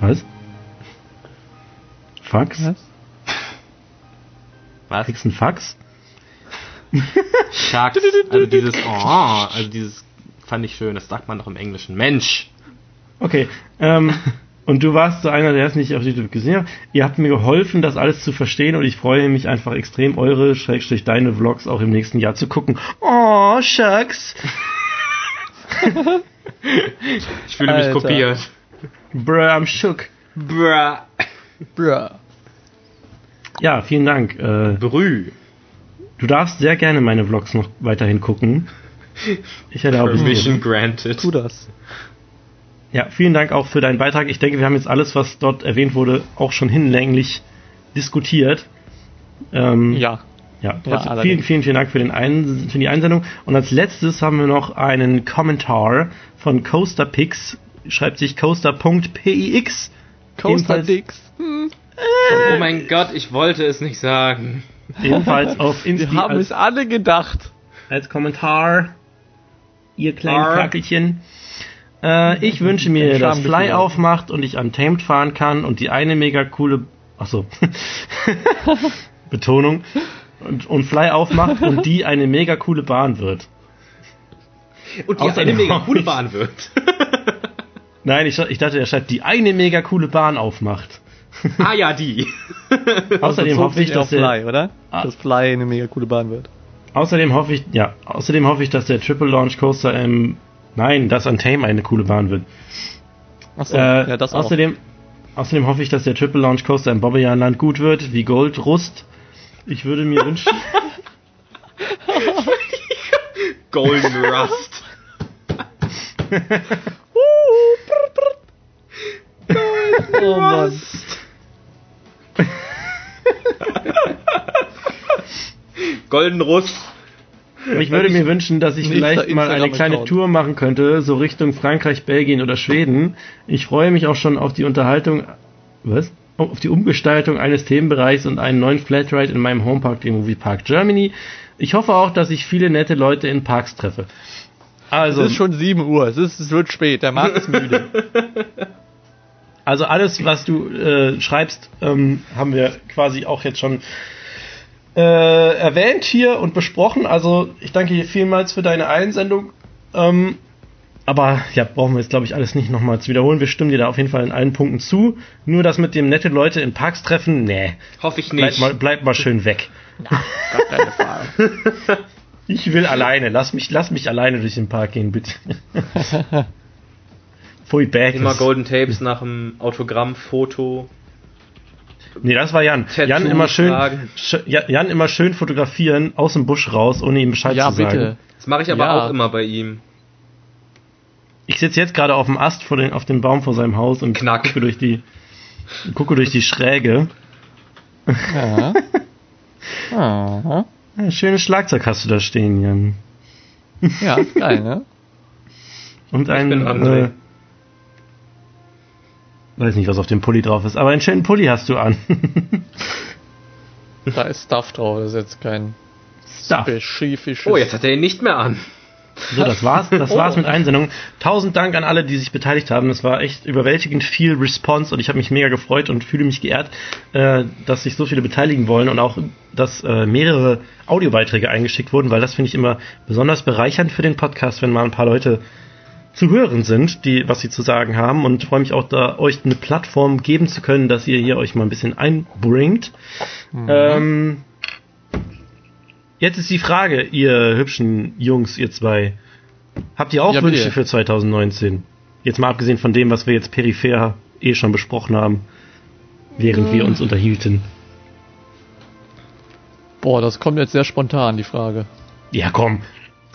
Was? Fax? Was? Was? Kriegst du einen Fax? Sharks. Also dieses, oh, also dieses fand ich schön. Das sagt man doch im Englischen. Mensch. Okay, ähm, und du warst so einer, der es nicht auf YouTube gesehen hat. Ihr habt mir geholfen, das alles zu verstehen und ich freue mich einfach extrem, eure, Schrägstrich, deine Vlogs auch im nächsten Jahr zu gucken. Oh, Shucks. Ich fühle mich Alter. kopiert. Bruh, I'm shook. Bruh. Bruh. Ja, vielen Dank. Äh, Brü. du darfst sehr gerne meine Vlogs noch weiterhin gucken. Ich hätte auch. Permission granted. Tu das. Ja, vielen Dank auch für deinen Beitrag. Ich denke, wir haben jetzt alles, was dort erwähnt wurde, auch schon hinlänglich diskutiert. Ähm, Ja. Ja, Ja, trotzdem allerdings. vielen, vielen, vielen Dank für, den Ein für die Einsendung. Und als letztes haben wir noch einen Kommentar von CoasterPix. Schreibt sich coaster.pix. Coaster Ebenfalls- Dicks. Oh mein Gott, ich wollte es nicht sagen. Ebenfalls auf Wir Insta haben es alle gedacht. als Kommentar. Ihr kleinen Ar. Äh, ich wünsche mir, dass Fly aufmacht und ich Untamed fahren kann und die eine mega coole. Achso. Betonung. Und, und Fly aufmacht und die eine mega coole Bahn wird. Und die Außerdem eine mega coole Bahn wird. Nein, ich, ich dachte, er schreibt, die eine mega coole Bahn aufmacht. ah ja, die. Außerdem Bezog hoffe ich, dass der, Fly, oder? Ah. Dass Fly eine mega coole Bahn wird. außerdem hoffe ich, ja, außerdem hoffe ich, dass der Triple Launch Coaster im, nein, das Untame eine coole Bahn wird. Achso, Äh, ja, das auch. außerdem, außerdem hoffe ich, dass der Triple Launch Coaster im Bobbejahnland gut wird, wie Gold, Rust. Ich würde mir wünschen, Golden Rust. Oh Mann. Golden Rust. Ich würde mir wünschen, dass ich vielleicht mal eine kleine. Tour machen könnte, so Richtung Frankreich, Belgien oder Schweden. Ich freue mich auch schon auf die Unterhaltung, was? Auf die Umgestaltung eines Themenbereichs und einen neuen Flatride in meinem Homepark, dem Movie Park Germany. Ich hoffe auch, dass ich viele nette Leute in Parks treffe. Also, Es ist schon 7 Uhr, es, ist, es wird spät, der Markt ist müde. Also alles, was du äh, schreibst, ähm, haben wir quasi auch jetzt schon äh, erwähnt hier und besprochen. Also ich danke dir vielmals für deine Einsendung. Ähm, aber ja, brauchen wir jetzt, glaube ich, alles nicht nochmal zu wiederholen. Wir stimmen dir da auf jeden Fall in allen Punkten zu. Nur das mit dem nette Leute in Parks treffen, nee. Hoffe ich Bleib nicht. mal, bleib mal schön weg. Frage. Ich will alleine. Lass mich, lass mich alleine durch den Park gehen, bitte. Pfui, back. Immer Golden Tapes nach dem Autogrammfoto. Nee, das war Jan. Tattoo Jan immer schön, sch- Ja- Jan immer schön fotografieren, aus dem Busch raus, ohne ihm Bescheid Ja, zu sagen. bitte. Das mache ich aber Ja. auch immer bei ihm. Ich sitze jetzt gerade auf dem Ast vor den, auf dem Baum vor seinem Haus und Knack. gucke durch die, gucke durch die Schräge. Ja. Aha. Ja, schönes Schlagzeug hast du da stehen, Jan. Ja, geil, ne? Und ein, bin André. äh, weiß nicht, was auf dem Pulli drauf ist, aber einen schönen Pulli hast du an. Da ist Stuff drauf, das ist jetzt kein Stuff. spezifisches. Oh, jetzt hat er ihn nicht mehr an. So, das war's, das war's mit Einsendungen. Tausend Dank an alle, die sich beteiligt haben. Es war echt überwältigend viel Response und ich habe mich mega gefreut und fühle mich geehrt, äh, dass sich so viele beteiligen wollen und auch, dass äh, mehrere Audiobeiträge eingeschickt wurden, weil das finde ich immer besonders bereichernd für den Podcast, wenn mal ein paar Leute zu hören sind, die was sie zu sagen haben und freue mich auch da euch eine Plattform geben zu können, dass ihr hier euch mal ein bisschen einbringt. Ähm, Jetzt ist die Frage, ihr hübschen Jungs, ihr zwei. Habt ihr auch Ja, Wünsche bitte. für 2019? Jetzt mal abgesehen von dem, was wir jetzt peripher eh schon besprochen haben, während wir uns unterhielten. Boah, das kommt jetzt sehr spontan, die Frage. Ja, komm.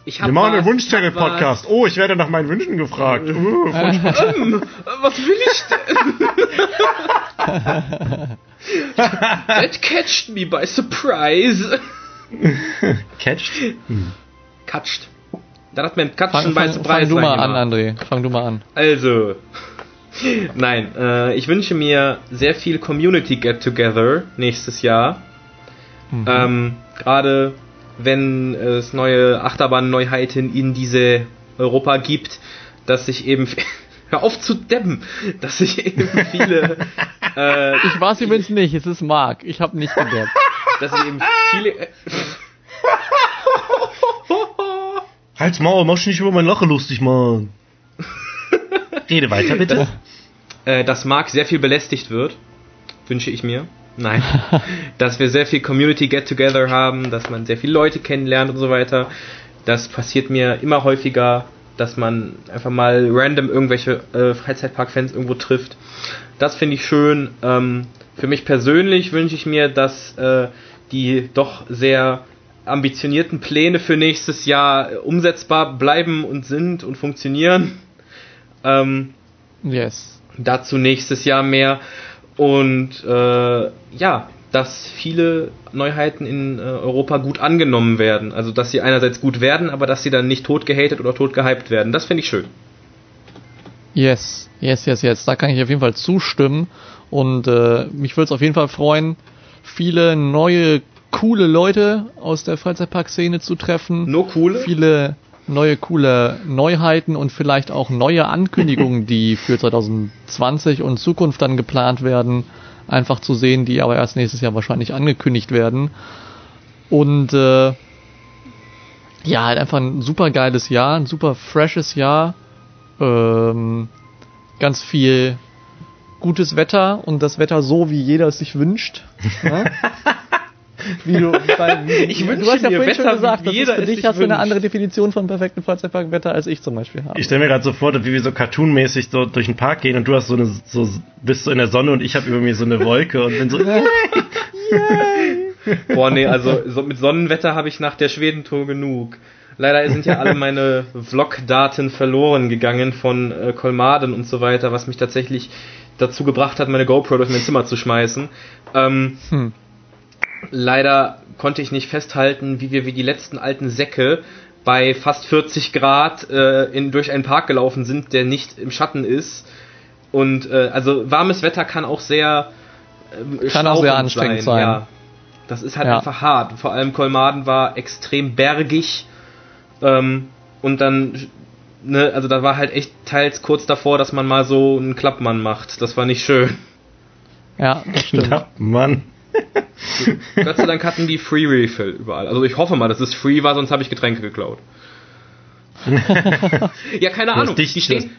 Ich Wir machen einen Wunschzettel-Podcast. Oh, ich werde nach meinen Wünschen gefragt. Uh, voll ich hab was. Ähm, was will ich denn? That catched me by surprise. catched. Catched. Da hat man Fang, Catchen by surprise. fang du mal an. André. Fang du mal an. Also. Nein, äh, ich wünsche mir sehr viel Community Get Together nächstes Jahr. Mhm. Ähm, Gerade wenn es neue Achterbahnneuheiten in diese Europa gibt, dass sich eben hör auf zu debben, dass sich eben viele äh, Ich weiß übrigens nicht, es ist Marc. Ich habe nicht gedappt. dass sich eben viele Halt's Maul, mach nicht über mein Lache lustig, Mann. Rede weiter, bitte. äh, dass Mark sehr viel belästigt wird, wünsche ich mir. Nein. dass wir sehr viel Community Get Together haben, dass man sehr viele Leute kennenlernt und so weiter. Das passiert mir immer häufiger, dass man einfach mal random irgendwelche äh, Freizeitpark-Fans irgendwo trifft. Das finde ich schön. Ähm, für mich persönlich wünsche ich mir, dass äh, die doch sehr ambitionierten Pläne für nächstes Jahr umsetzbar bleiben und sind und funktionieren. Ähm, Yes. Dazu nächstes Jahr mehr. Und äh, ja, dass viele Neuheiten in äh, Europa gut angenommen werden. Also dass sie einerseits gut werden, aber dass sie dann nicht tot gehatet oder tot gehypt werden. Das finde ich schön. Yes, yes, yes, yes. Da kann ich auf jeden Fall zustimmen. Und äh, mich würde es auf jeden Fall freuen, viele neue, coole Leute aus der Freizeitpark-Szene zu treffen. Nur coole? Viele neue, coole Neuheiten und vielleicht auch neue Ankündigungen, die für 2020 und Zukunft dann geplant werden, einfach zu sehen, die aber erst nächstes Jahr wahrscheinlich angekündigt werden. Und äh, ja, halt einfach ein super geiles Jahr, ein super freshes Jahr. Ähm, ganz viel gutes Wetter und das Wetter so, wie jeder es sich wünscht. Ja? Wie du, weil, wie, Ich wünsche du hast ja vorhin schon Wetter, gesagt, wie das ist für dich hast du eine andere Definition von perfektem Freizeitparkwetter als ich zum Beispiel habe. Ich stelle mir gerade so vor, wie wir so cartoonmäßig so durch den Park gehen und du hast so eine, so, bist so in der Sonne und ich habe über mir so eine Wolke und bin so, Boah, nee, also so mit Sonnenwetter habe ich nach der Schwedentour genug. Leider sind ja alle meine Vlog-Daten verloren gegangen von äh, Kolmaden und so weiter, was mich tatsächlich dazu gebracht hat, meine GoPro durch mein Zimmer zu schmeißen. Ähm, Hm. Leider konnte ich nicht festhalten, wie wir wie die letzten alten Säcke bei fast 40 Grad äh, in, durch einen Park gelaufen sind, der nicht im Schatten ist. Und äh, also warmes Wetter kann auch sehr ähm, Kann auch sehr anstrengend sein. Ja. Das ist halt Ja. einfach hart. Vor allem Kolmaden war extrem bergig. Ähm, und dann, ne, also da war halt echt teils kurz davor, dass man mal so einen Klappmann macht. Das war nicht schön. Ja, das stimmt. ja, Mann. Gott sei Dank hatten die Free Refill überall. Also ich hoffe mal, dass es free war, sonst habe ich Getränke geklaut. ja, keine Du Ahnung. dich- stehen,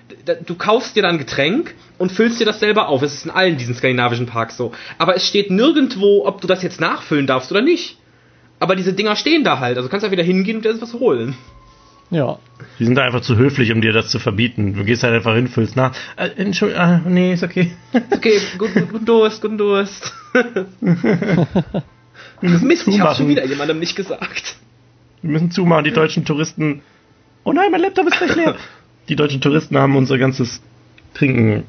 du kaufst dir dann Getränk und füllst dir das selber auf. Es ist in allen diesen skandinavischen Parks so. Aber es steht nirgendwo, ob du das jetzt nachfüllen darfst oder nicht. Aber diese Dinger stehen da halt. Also du kannst da wieder hingehen und dir was holen. Ja. Die sind da einfach zu höflich, um dir das zu verbieten. Du gehst halt einfach hin, füllst nach. Äh, Entschuldigung, ah, nee, ist okay. Okay, gut, gut, guten Durst, guten Durst. Mist, ich hab's schon zumachen. wieder jemandem nicht gesagt. Wir müssen zumachen, die deutschen Touristen. Oh nein, mein Laptop ist gleich leer. Die deutschen Touristen haben unser ganzes Trinken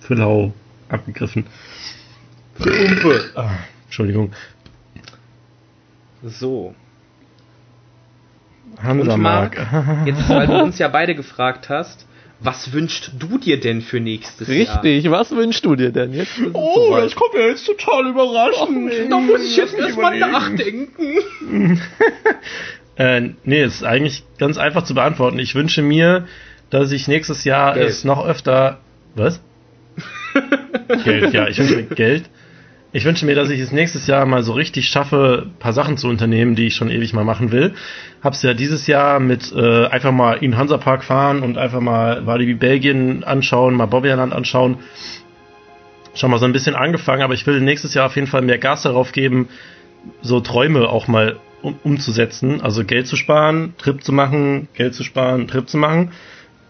für lau abgegriffen. Für Umpe. Ah, Entschuldigung. So. Hansa Und Marc, Mark. jetzt, weil du uns ja beide gefragt hast, was wünschst du dir denn für nächstes Jahr? Richtig, was wünschst du dir denn jetzt? Oh, das kommt mir jetzt total überraschend. Da muss ich jetzt erstmal nachdenken. Äh, nee, ist eigentlich ganz einfach zu beantworten. Ich wünsche mir, dass ich nächstes Jahr Geld. es noch öfter. Was? Geld, ja, ich wünsche mir Geld. Ich wünsche mir, dass ich es nächstes Jahr mal so richtig schaffe, ein paar Sachen zu unternehmen, die ich schon ewig mal machen will. Hab's ja dieses Jahr mit äh, einfach mal in Hansapark fahren und einfach mal Walibi Belgien anschauen, mal Bobbejaanland anschauen. Schon mal so ein bisschen angefangen, aber ich will nächstes Jahr auf jeden Fall mehr Gas darauf geben, so Träume auch mal um, umzusetzen. Also Geld zu sparen, Trip zu machen, Geld zu sparen, Trip zu machen.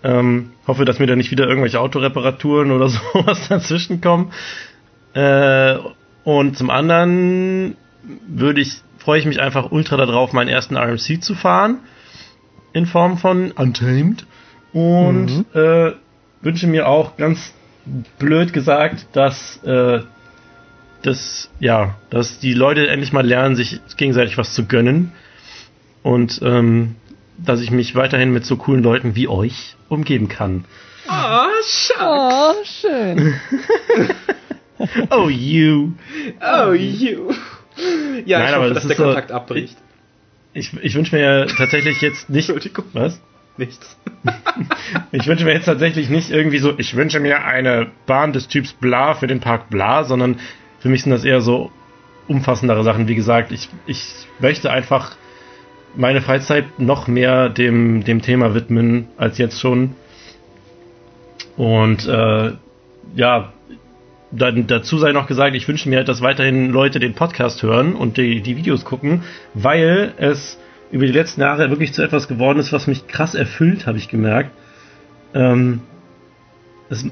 Ähm, hoffe, dass mir da nicht wieder irgendwelche Autoreparaturen oder sowas dazwischen kommen. Äh, und zum anderen würde ich, freue ich mich einfach ultra darauf, meinen ersten RMC zu fahren. In Form von Untamed. Und äh, wünsche mir auch ganz blöd gesagt, dass äh, dass ja, dass die Leute endlich mal lernen, sich gegenseitig was zu gönnen und ähm, dass ich mich weiterhin mit so coolen Leuten wie euch umgeben kann. Ah, schade. Oh, schön. Oh you! Oh, you. Ja, Nein, ich hoffe, das dass der so- Kontakt abbricht. Ich, ich wünsche mir tatsächlich jetzt nicht. Was? Nichts. Ich wünsche mir jetzt tatsächlich nicht irgendwie so, ich wünsche mir eine Bahn des Typs Bla für den Park Bla, sondern für mich sind das eher so umfassendere Sachen. Wie gesagt, ich, ich möchte einfach meine Freizeit noch mehr dem, dem Thema widmen als jetzt schon. Und äh, ja, dann dazu sei noch gesagt, ich wünsche mir halt, dass weiterhin Leute den Podcast hören und die, die Videos gucken, weil es über die letzten Jahre wirklich zu etwas geworden ist, was mich krass erfüllt, habe ich gemerkt. Ähm, es,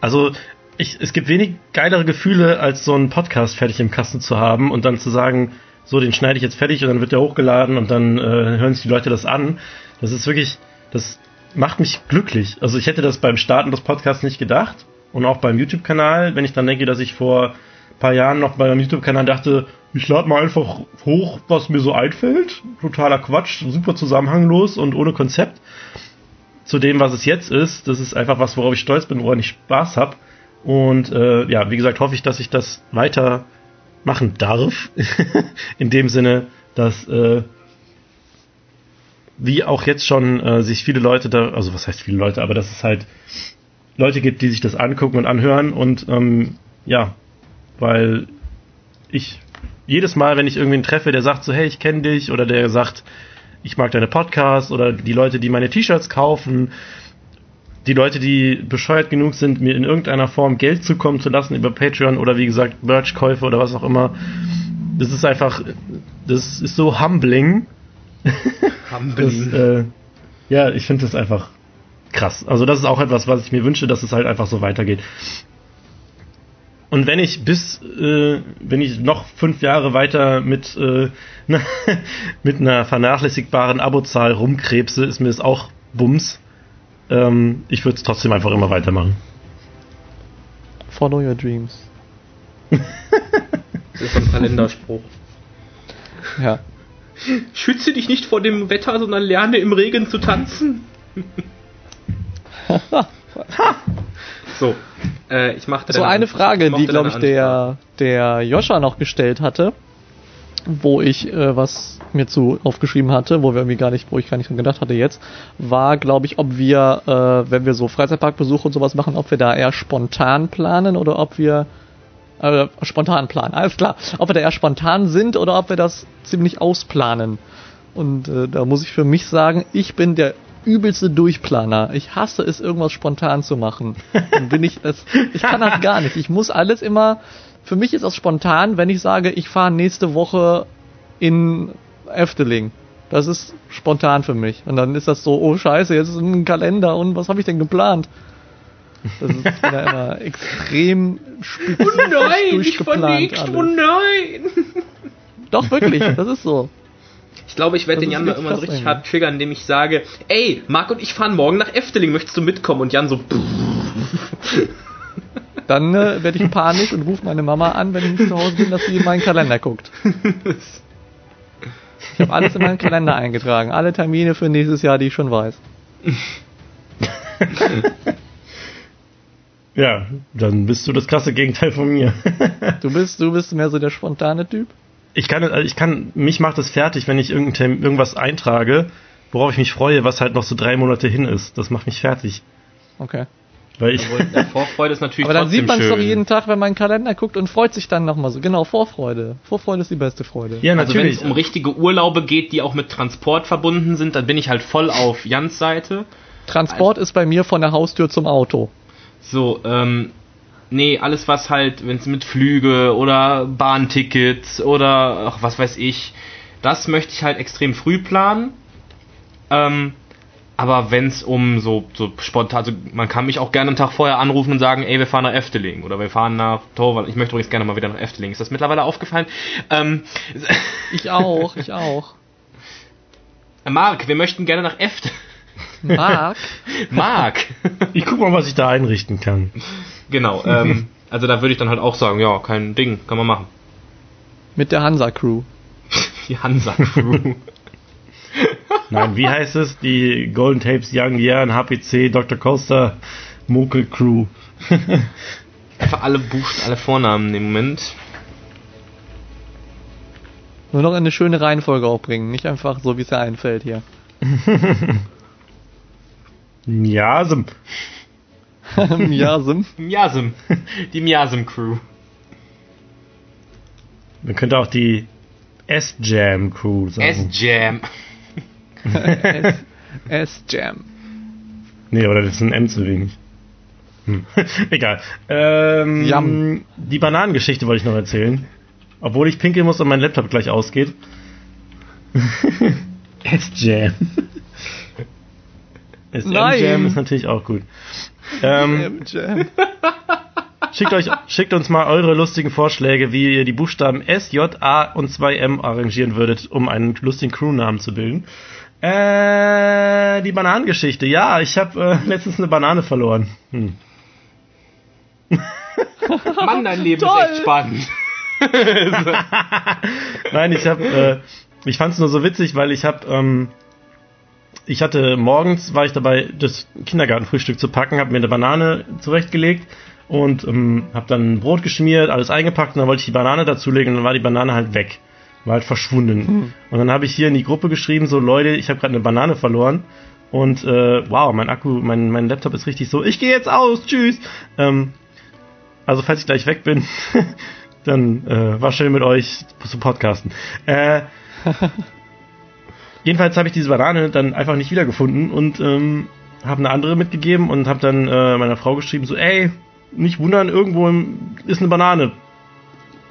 also ich, es gibt wenig geilere Gefühle, als so einen Podcast fertig im Kasten zu haben und dann zu sagen, so, den schneide ich jetzt fertig und dann wird der hochgeladen und dann äh, hören sich die Leute das an. Das ist wirklich, das macht mich glücklich. Also ich hätte das beim Starten des Podcasts nicht gedacht. Und auch beim YouTube-Kanal, wenn ich dann denke, dass ich vor ein paar Jahren noch bei meinem YouTube-Kanal dachte, ich lade mal einfach hoch, was mir so einfällt. Totaler Quatsch, super zusammenhanglos und ohne Konzept. Zu dem, was es jetzt ist, das ist einfach was, worauf ich stolz bin, woran ich Spaß habe. Und äh, ja, wie gesagt, hoffe ich, dass ich das weiter machen darf. In dem Sinne, dass äh, wie auch jetzt schon äh, sich viele Leute da, also was heißt viele Leute, aber dass es halt Leute gibt, die sich das angucken und anhören und ähm, ja, weil ich jedes Mal, wenn ich irgendwen treffe, der sagt so, hey, ich kenne dich oder der sagt, ich mag deine Podcasts oder die Leute, die meine T-Shirts kaufen, die Leute, die bescheuert genug sind, mir in irgendeiner Form Geld zukommen zu lassen über Patreon oder wie gesagt Merch-Käufe oder was auch immer. Das ist einfach, das ist so humbling. Humbling. Das, äh, ja, ich finde das einfach krass. Also das ist auch etwas, was ich mir wünsche, dass es halt einfach so weitergeht. Und wenn ich bis, äh, wenn ich noch fünf Jahre weiter mit, äh, mit einer vernachlässigbaren Abozahl rumkrebse, ist mir das auch Bums. Ähm, ich würde es trotzdem einfach immer weitermachen. Follow your dreams. Das ist ein Kalenderspruch. Ja. Schütze dich nicht vor dem Wetter, sondern lerne im Regen zu tanzen. so, äh, ich machte So deine eine. Frage, die glaube ich der der Joscha noch gestellt hatte, wo ich äh, was mir zu aufgeschrieben hatte, wo wir irgendwie gar nicht, wo ich gar nicht dran gedacht hatte jetzt, war glaube ich, ob wir, äh, wenn wir so Freizeitparkbesuche und sowas machen, ob wir da eher spontan planen oder ob wir äh, spontan planen, alles klar, ob wir da eher spontan sind oder ob wir das ziemlich ausplanen. Und äh, da muss ich für mich sagen, ich bin der übelste Durchplaner. Ich hasse es, irgendwas spontan zu machen. Dann bin ich es, ich kann das gar nicht. Ich muss alles immer, für mich ist das spontan, wenn ich sage, ich fahre nächste Woche in Efteling. Das ist spontan für mich. Und dann ist das so, oh scheiße, jetzt ist ein Kalender und was habe ich denn geplant? Das ist da immer extrem spezifisch Oh nein, nicht durchgeplant verlegt, alles. oh nein. Doch, wirklich, das ist so. Ich glaube, ich werde den Jan mal irgendwann so richtig eigentlich. hart triggern, indem ich sage, ey, Marc und ich fahren morgen nach Efteling, möchtest du mitkommen? Und Jan so, Dann äh, werde ich panisch und rufe meine Mama an, wenn ich nicht zu Hause bin, dass sie in meinen Kalender guckt. Ich habe alles in meinen Kalender eingetragen. Alle Termine für nächstes Jahr, die ich schon weiß. Ja, dann bist du das krasse Gegenteil von mir. Du bist, du bist mehr so der spontane Typ. Ich kann, also ich kann, mich macht es fertig, wenn ich irgendein, irgendwas eintrage, worauf ich mich freue, was halt noch so drei Monate hin ist. Das macht mich fertig. Okay. Weil ich, der Vorfreude ist natürlich Aber dann sieht man es doch jeden Tag, wenn man einen Kalender guckt und freut sich dann nochmal so. Genau, Vorfreude. Vorfreude ist die beste Freude. ja, Also wenn natürlich. es um richtige Urlaube geht, die auch mit Transport verbunden sind, dann bin ich halt voll auf Jans Seite. Transport ist bei mir von der Haustür zum Auto. So, ähm, nee, alles was halt, wenn es mit Flüge oder Bahntickets oder ach, was weiß ich, das möchte ich halt extrem früh planen. Ähm, aber wenn es um so, so spontan, also man kann mich auch gerne einen Tag vorher anrufen und sagen, ey, wir fahren nach Efteling oder wir fahren nach Torwald. Ich möchte übrigens gerne mal wieder nach Efteling. Ist das mittlerweile aufgefallen? Ähm, Ich auch, ich auch. Marc, wir möchten gerne nach Efteling. Marc, Marc! Ich guck mal, was ich da einrichten kann. Genau, ähm, also da würde ich dann halt auch sagen, ja, kein Ding, kann man machen. mit der Hansa Crew. Die Hansa-Crew. Nein, wie heißt es? Die Golden Tapes, Young Year, HPC, Dr. Coaster, Mokel Crew. Einfach alle Buchstaben, alle Vornamen im Moment. Nur noch in eine schöne Reihenfolge auch bringen, nicht einfach so, wie es dir einfällt hier. Ja, so, ja, Sim. Miasm. Die Miasm-Crew. man könnte auch die S-Jam Crew sagen. S-Jam. S- S-Jam. Nee, aber das ist ein M zu wenig. Hm. Egal. Ähm, Yum. Die Bananengeschichte wollte ich noch erzählen. Obwohl ich pinkeln muss und mein Laptop gleich ausgeht. S-Jam. Nein. S-Jam ist natürlich auch gut. Ähm, Jam. schickt, euch, schickt uns mal eure lustigen Vorschläge, wie ihr die Buchstaben S, J, A und 2 M arrangieren würdet, um einen lustigen Crewnamen zu bilden. Äh, die Bananengeschichte. Ja, ich habe äh, letztens eine Banane verloren. Hm. Mann, dein Leben Toll. ist echt spannend. Nein, ich habe, äh, ich fand es nur so witzig, weil ich habe, ähm, ich hatte morgens war ich dabei, das Kindergartenfrühstück zu packen, habe mir eine Banane zurechtgelegt und ähm, habe dann Brot geschmiert, alles eingepackt und dann wollte ich die Banane dazulegen und dann war die Banane halt weg, war halt verschwunden. Und dann habe ich hier in die Gruppe geschrieben, so Leute, ich habe gerade eine Banane verloren und äh, wow, mein Akku, mein mein Laptop ist richtig so, ich gehe jetzt aus, tschüss. Ähm, also falls ich gleich weg bin, dann äh, war schön mit euch zu podcasten. Äh, jedenfalls habe ich diese Banane dann einfach nicht wiedergefunden und ähm, habe eine andere mitgegeben und habe dann äh, meiner Frau geschrieben, so, ey, nicht wundern, irgendwo im, ist eine Banane.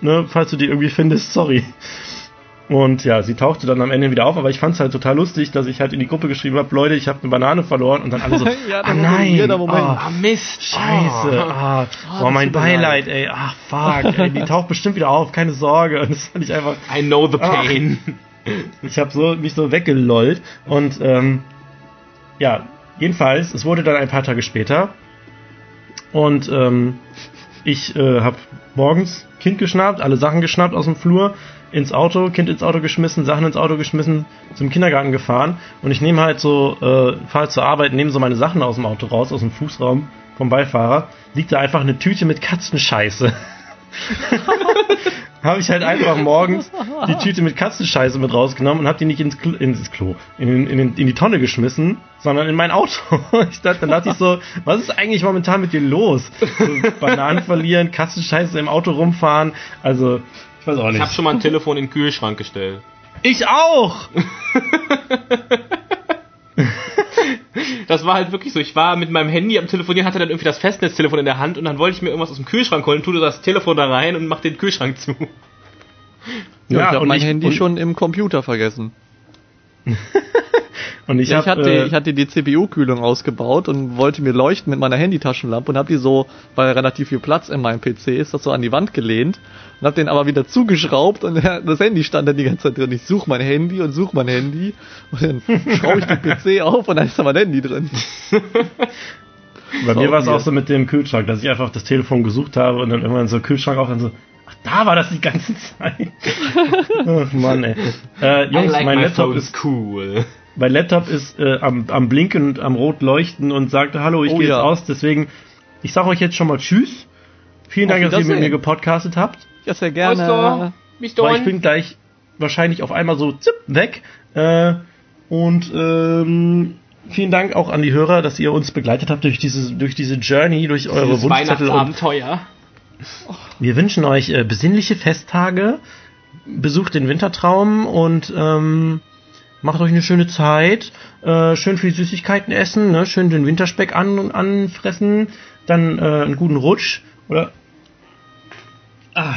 Ne, falls du die irgendwie findest, sorry. Und ja, sie tauchte dann am Ende wieder auf, aber ich fand es halt total lustig, dass ich halt in die Gruppe geschrieben habe, Leute, ich habe eine Banane verloren und dann alle so, Ja, ah nein, jeder Moment. ah, Ah, Mist. Scheiße, ah, Oh, oh, mein Beileid, ey, ach fuck, ey, die taucht bestimmt wieder auf, keine Sorge. Und das fand ich einfach, I know the pain. Ich habe so, mich so weggelollt. Und ähm, ja, jedenfalls, es wurde dann ein paar Tage später. Und ähm, ich äh, habe morgens Kind geschnappt, alle Sachen geschnappt aus dem Flur, ins Auto, Kind ins Auto geschmissen, Sachen ins Auto geschmissen, zum Kindergarten gefahren. Und ich nehme halt so, äh, fahre zur Arbeit, nehme so meine Sachen aus dem Auto raus, aus dem Fußraum vom Beifahrer. Liegt da einfach eine Tüte mit Katzenscheiße. habe ich halt einfach morgens die Tüte mit Katzenscheiße mit rausgenommen und habe die nicht ins Klo, ins Klo in, in, in die Tonne geschmissen, sondern in mein Auto. Ich dachte, dann dachte ich so, was ist eigentlich momentan mit dir los? So, Bananen verlieren, Katzenscheiße im Auto rumfahren, also ich weiß auch Ich nicht. habe schon mal ein Telefon in den Kühlschrank gestellt. Ich auch! Das war halt wirklich so. Ich war mit meinem Handy am Telefonieren, hatte dann irgendwie das Festnetztelefon in der Hand und dann wollte ich mir irgendwas aus dem Kühlschrank holen, tue das Telefon da rein und mach den Kühlschrank zu. Ja, ich habe und mein ich- Handy und- schon im Computer vergessen. Und ich, Ich, hab, hatte, äh, ich hatte die CPU-Kühlung ausgebaut und wollte mir leuchten mit meiner Handytaschenlampe und habe die so, weil relativ viel Platz in meinem PC ist, das so an die Wand gelehnt und habe den aber wieder zugeschraubt und das Handy stand dann die ganze Zeit drin. Ich suche mein Handy und suche mein Handy und dann schraube ich den PC auf und dann ist da mein Handy drin. Bei mir war es auch so mit dem Kühlschrank, dass ich einfach das Telefon gesucht habe und dann irgendwann so Kühlschrank auf und so, da war das die ganze Zeit. ach Mann, ey. Äh, Jungs, mein Laptop ist cool. mein Laptop ist äh, am, am Blinken und am Rot leuchten und sagte, hallo, ich Oh gehe ja. jetzt aus, deswegen, ich sage euch jetzt schon mal Tschüss. Vielen Dank, dass ihr mit mir gepodcastet habt. Ja, sehr gerne. Bis Weil ich bin gleich wahrscheinlich auf einmal so zipp, weg. Äh, und ähm, vielen Dank auch an die Hörer, dass ihr uns begleitet habt durch diese, durch diese Journey, durch eure Wunschzettel. Und Weihnachtsabenteuer. Wir wünschen euch äh, besinnliche Festtage. Besucht den Wintertraum und ähm, macht euch eine schöne Zeit. Äh, schön viel Süßigkeiten essen, ne? schön den Winterspeck an, anfressen. Dann äh, einen guten Rutsch. Oder. Ah.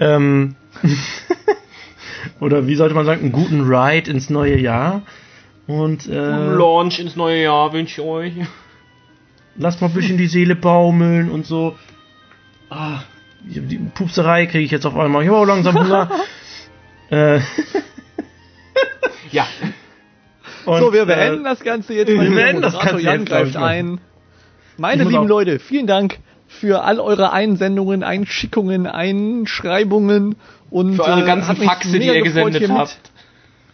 Ähm. oder wie sollte man sagen, einen guten Ride ins neue Jahr. Und äh, Launch ins neue Jahr wünsche ich euch. lasst mal ein bisschen die Seele baumeln und so. Ah, die, Pupserei kriege ich jetzt auf einmal. Ich habe auch langsam Hunger. äh, Ja. und, so, wir äh, beenden das Ganze jetzt. wir beenden das Ganze Jan jetzt, greift ein. Meine lieben Leute, vielen Dank für all eure Einsendungen, Einschickungen, Einschreibungen und Für eure äh, ganzen mich Faxe, die ihr gesendet hier mit- habt.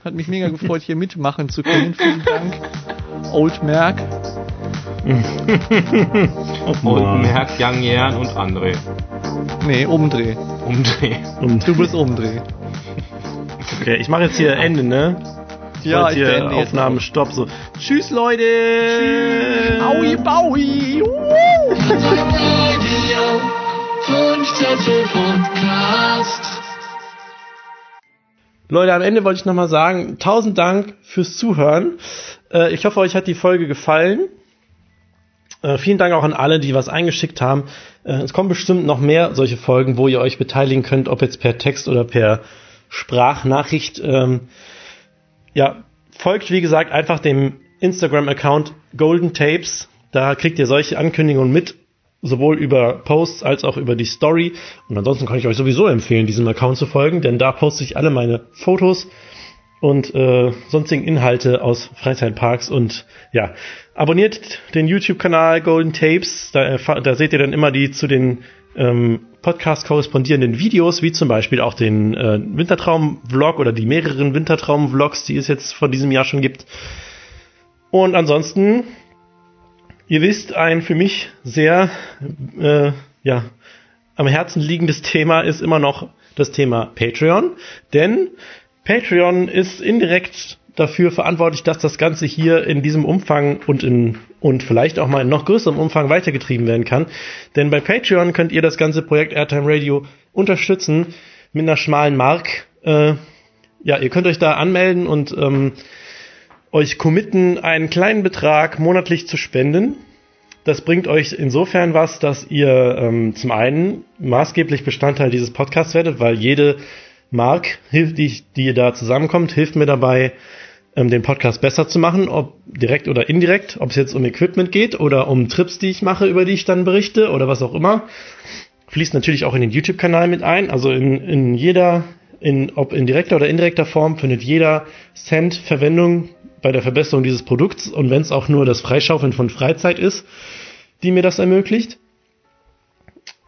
Hat mich mega gefreut, hier mitmachen zu können. Vielen Dank. Old Merk. Und Merk, Young Jan und André. Nee, Umdreh. Umdreh. und, Du bist Umdreh. okay, ich mache jetzt hier Ende, ne? Ja, ich hier jetzt Aufnahmen. Stopp, so. Tschüss, Leute! Aui, Baui. Leute, am Ende wollte ich nochmal sagen, tausend Dank fürs Zuhören. Äh, ich hoffe, euch hat die Folge gefallen. Äh, vielen Dank auch an alle, die was eingeschickt haben. Äh, es kommen bestimmt noch mehr solche Folgen, wo ihr euch beteiligen könnt, ob jetzt per Text oder per Sprachnachricht. Ähm, ja, folgt, wie gesagt, einfach dem Instagram-Account Golden Tapes. Da kriegt ihr solche Ankündigungen mit, sowohl über Posts als auch über die Story. Und ansonsten kann ich euch sowieso empfehlen, diesem Account zu folgen, denn da poste ich alle meine Fotos und äh, sonstigen Inhalte aus Freizeitparks und ja, abonniert den YouTube-Kanal Golden Tapes, da, da seht ihr dann immer die zu den ähm, Podcast korrespondierenden Videos, wie zum Beispiel auch den äh, Wintertraum-Vlog oder die mehreren Wintertraum-Vlogs, die es jetzt von diesem Jahr schon gibt. Und ansonsten, ihr wisst, ein für mich sehr äh, ja, am Herzen liegendes Thema ist immer noch das Thema Patreon, denn Patreon ist indirekt dafür verantwortlich, dass das Ganze hier in diesem Umfang und in und vielleicht auch mal in noch größerem Umfang weitergetrieben werden kann. Denn bei Patreon könnt ihr das ganze Projekt Airtime Radio unterstützen mit einer schmalen Mark. Äh, ja, ihr könnt euch da anmelden und ähm, euch committen, einen kleinen Betrag monatlich zu spenden. Das bringt euch insofern was, dass ihr ähm, zum einen maßgeblich Bestandteil dieses Podcasts werdet, weil jede Mark, die, die da zusammenkommt, hilft mir dabei, ähm, den Podcast besser zu machen, ob direkt oder indirekt, ob es jetzt um Equipment geht oder um Trips, die ich mache, über die ich dann berichte oder was auch immer. Fließt natürlich auch in den YouTube-Kanal mit ein. Also in, in jeder, in, ob in direkter oder indirekter Form, findet jeder Cent Verwendung bei der Verbesserung dieses Produkts und wenn es auch nur das Freischaufeln von Freizeit ist, die mir das ermöglicht.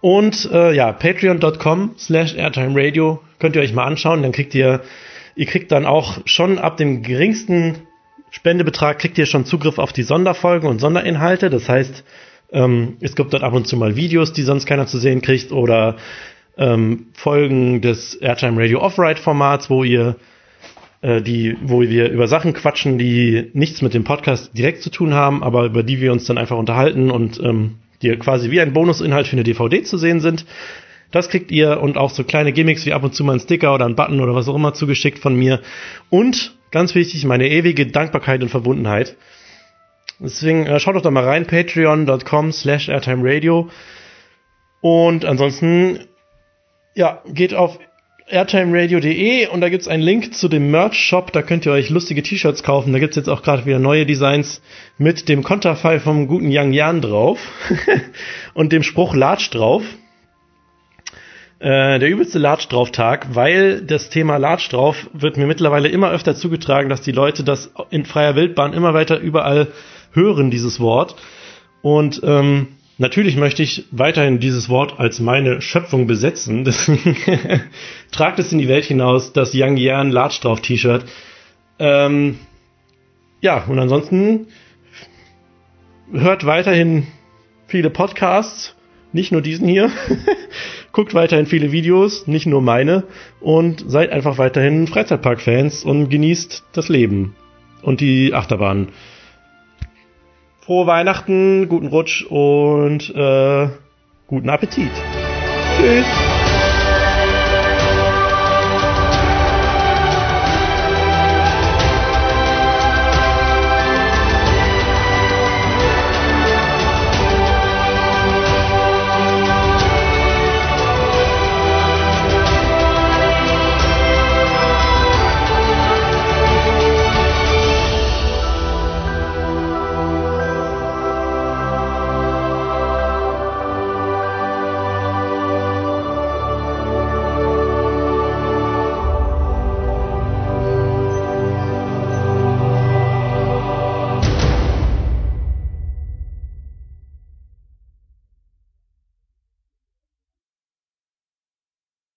Und äh, ja, patreon.com slash airtime radio könnt ihr euch mal anschauen, dann kriegt ihr Ihr kriegt dann auch schon ab dem geringsten Spendebetrag kriegt ihr schon Zugriff auf die Sonderfolgen und Sonderinhalte. Das heißt, ähm, es gibt dort ab und zu mal Videos, die sonst keiner zu sehen kriegt oder ähm, Folgen des Airtime Radio Off-Ride Formats, wo ihr äh, die, wo wir über Sachen quatschen, die nichts mit dem Podcast direkt zu tun haben, aber über die wir uns dann einfach unterhalten und ähm, die quasi wie ein Bonusinhalt für eine DVD zu sehen sind. Das kriegt ihr und auch so kleine Gimmicks wie ab und zu mal ein Sticker oder ein Button oder was auch immer zugeschickt von mir. Und ganz wichtig, meine ewige Dankbarkeit und Verbundenheit. Deswegen äh, schaut doch da mal rein, patreon.com slash airtimeradio. Und ansonsten, ja, geht auf airtimeradio.de und da gibt's einen Link zu dem Merch-Shop, da könnt ihr euch lustige T-Shirts kaufen. Da gibt's jetzt auch gerade wieder neue Designs mit dem Konterfei vom guten Yang Yan drauf und dem Spruch Latsch drauf. Äh, der übelste Latsch drauf Tag, weil das Thema Latsch drauf wird mir mittlerweile immer öfter zugetragen, dass die Leute das in freier Wildbahn immer weiter überall hören, dieses Wort. Und ähm, natürlich möchte ich weiterhin dieses Wort als meine Schöpfung besetzen. Tragt es in die Welt hinaus, das Young Yan Latsch drauf T-Shirt. Ähm, ja, und ansonsten hört weiterhin viele Podcasts, nicht nur diesen hier. Guckt weiterhin viele Videos, nicht nur meine, und seid einfach weiterhin Freizeitpark-Fans und genießt das Leben und die Achterbahn. Frohe Weihnachten, guten Rutsch und äh, guten Appetit. Tschüss.